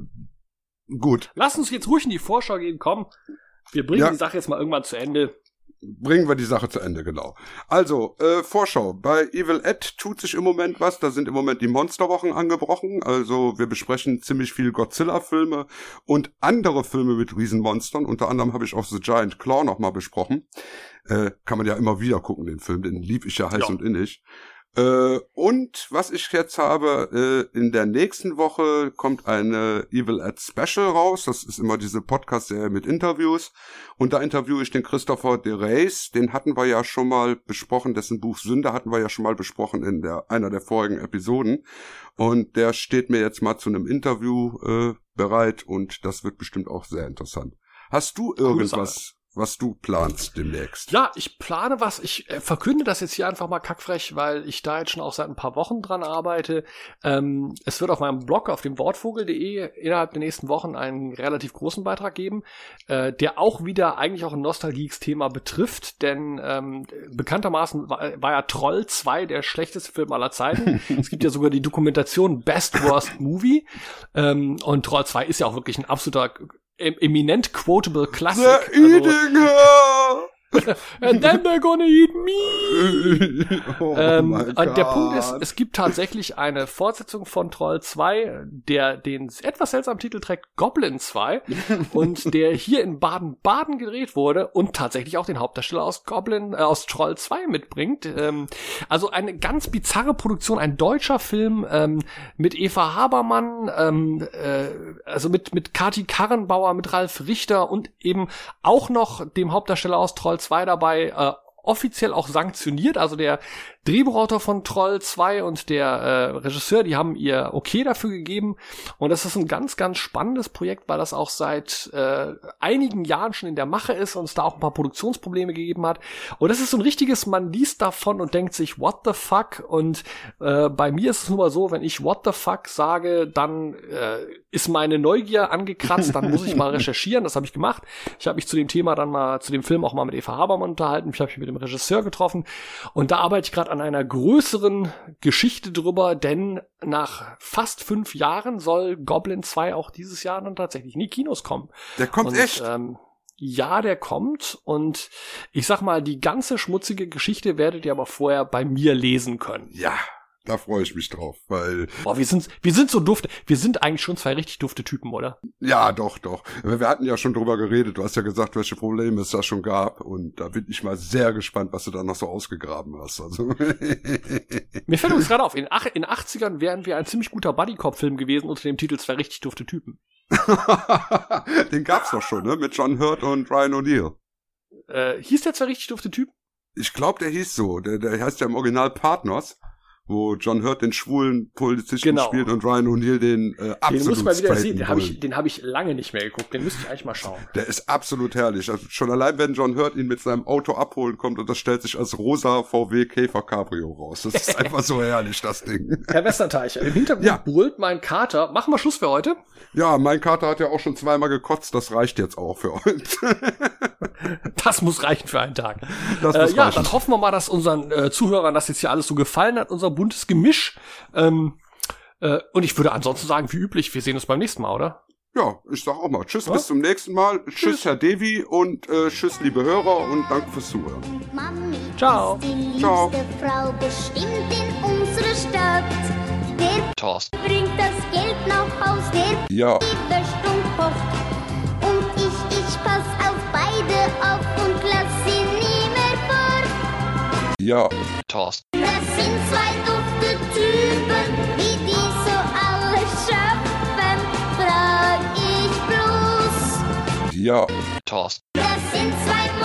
gut. Lass uns jetzt ruhig in die Vorschau gehen, komm. Wir bringen Ja. die Sache jetzt mal irgendwann zu Ende. Bringen wir die Sache zu Ende, genau. Also, äh, Vorschau. Bei Evil Ed tut sich im Moment was. Da sind im Moment die Monsterwochen angebrochen. Also, wir besprechen ziemlich viel Godzilla-Filme und andere Filme mit Riesenmonstern. Unter anderem habe ich auch The Giant Claw nochmal besprochen. Äh, kann man ja immer wieder gucken, den Film. Den lieb ich ja heiß Ja. und innig. Äh, und was ich jetzt habe, äh, in der nächsten Woche kommt eine Evil Ed Special raus. Das ist immer diese Podcast-Serie mit Interviews. Und da interviewe ich den Christopher de Reis. Den hatten wir ja schon mal besprochen. Dessen Buch Sünde hatten wir ja schon mal besprochen in der, einer der vorigen Episoden. Und der steht mir jetzt mal zu einem Interview äh, bereit. Und das wird bestimmt auch sehr interessant. Hast du irgendwas, was du planst demnächst? Ja, ich plane was. Ich äh, verkünde das jetzt hier einfach mal kackfrech, weil ich da jetzt schon auch seit ein paar Wochen dran arbeite. Ähm, es wird auf meinem Blog auf dem Wortvogel.de innerhalb der nächsten Wochen einen relativ großen Beitrag geben, äh, der auch wieder eigentlich auch ein Nostalgieks-Thema betrifft, denn ähm, bekanntermaßen war, war ja Troll 2 der schlechteste Film aller Zeiten. es gibt ja sogar die Dokumentation Best Worst Movie ähm, und Troll 2 ist ja auch wirklich ein absoluter eminent quotable. They're eating her! And then they're gonna eat me. oh ähm, und der Punkt ist, es gibt tatsächlich eine Fortsetzung von Troll 2, der den etwas seltsamen Titel trägt Goblin 2 und der hier in Baden-Baden gedreht wurde und tatsächlich auch den Hauptdarsteller aus Goblin, äh, aus Troll 2 mitbringt. Ähm, also eine ganz bizarre Produktion, ein deutscher Film ähm, mit Eva Habermann, ähm, äh, also mit, mit Kati Karrenbauer, mit Ralf Richter und eben auch noch dem Hauptdarsteller aus Troll 2 dabei, äh, offiziell auch sanktioniert. Also der Drehbuchautor von Troll 2 und der äh, Regisseur, die haben ihr Okay dafür gegeben. Und das ist ein ganz, ganz spannendes Projekt, weil das auch seit äh, einigen Jahren schon in der Mache ist und es da auch ein paar Produktionsprobleme gegeben hat. Und das ist so ein richtiges, man liest davon und denkt sich, what the fuck? Und äh, bei mir ist es nun mal so, wenn ich what the fuck sage, dann äh, ist meine Neugier angekratzt, dann muss ich mal recherchieren. Das habe ich gemacht. Ich habe mich zu dem Thema dann mal, zu dem Film auch mal mit Eva Habermann unterhalten. Ich habe mich mit dem Regisseur getroffen. Und da arbeite ich gerade an einer größeren Geschichte drüber, denn nach fast fünf Jahren soll Goblin 2 auch dieses Jahr dann tatsächlich in die Kinos kommen. Der kommt und, echt? Ähm, ja, der kommt und ich sag mal, die ganze schmutzige Geschichte werdet ihr aber vorher bei mir lesen können. Ja, da freue ich mich drauf, weil Boah, wir sind, wir sind so dufte, wir sind eigentlich schon zwei richtig dufte Typen, oder? ja, doch, doch. Wir hatten ja schon drüber geredet. Du hast ja gesagt, welche Probleme es da schon gab und da bin ich mal sehr gespannt, was du da noch so ausgegraben hast. Also Mir fällt uns gerade auf, in, ach, in 80ern wären wir ein ziemlich guter Buddy-Cop-Film gewesen unter dem Titel Zwei richtig dufte Typen. Den gab's doch schon, ne? Mit John Hurt und Ryan O'Neill. Äh, hieß der zwei richtig dufte Typen? Ich glaube, der hieß so. Der, der heißt ja im Original Partners, wo John Hurt den schwulen Polizisten Genau. spielt und Ryan O'Neill den äh, Den absolut muss man wieder sehen, den habe ich, den hab ich lange nicht mehr geguckt, den müsste ich eigentlich mal schauen. Der ist absolut herrlich. Also schon allein, wenn John Hurt ihn mit seinem Auto abholen kommt und das stellt sich als rosa VW Käfer Cabrio raus. Das ist einfach so herrlich, das Ding. Herr Westerteich, im Hintergrund brüllt mein Kater. Machen wir Schluss für heute? Ja, mein Kater hat ja auch schon zweimal gekotzt. Das reicht jetzt auch für uns. Das muss reichen für einen Tag. Äh, ja, reichen. dann hoffen wir mal, dass unseren äh, Zuhörern das jetzt hier alles so gefallen hat, unser buntes Gemisch. Ähm, äh, und ich würde ansonsten sagen, wie üblich, wir sehen uns beim nächsten Mal, oder? Ja, ich sag auch mal Tschüss, bis zum nächsten Mal. Tschüss, Herr Devi und äh, Tschüss, liebe Hörer und danke fürs Zuhören. Mami Ciao. ist die Ciao. liebste Frau bestimmt in unserer Stadt. Der Thorsten. bringt das Geld nach Haus, der Ja. die. Und ich, ich pass auf beide auf ich bloß. Ja. Thorsten. Das sind zwei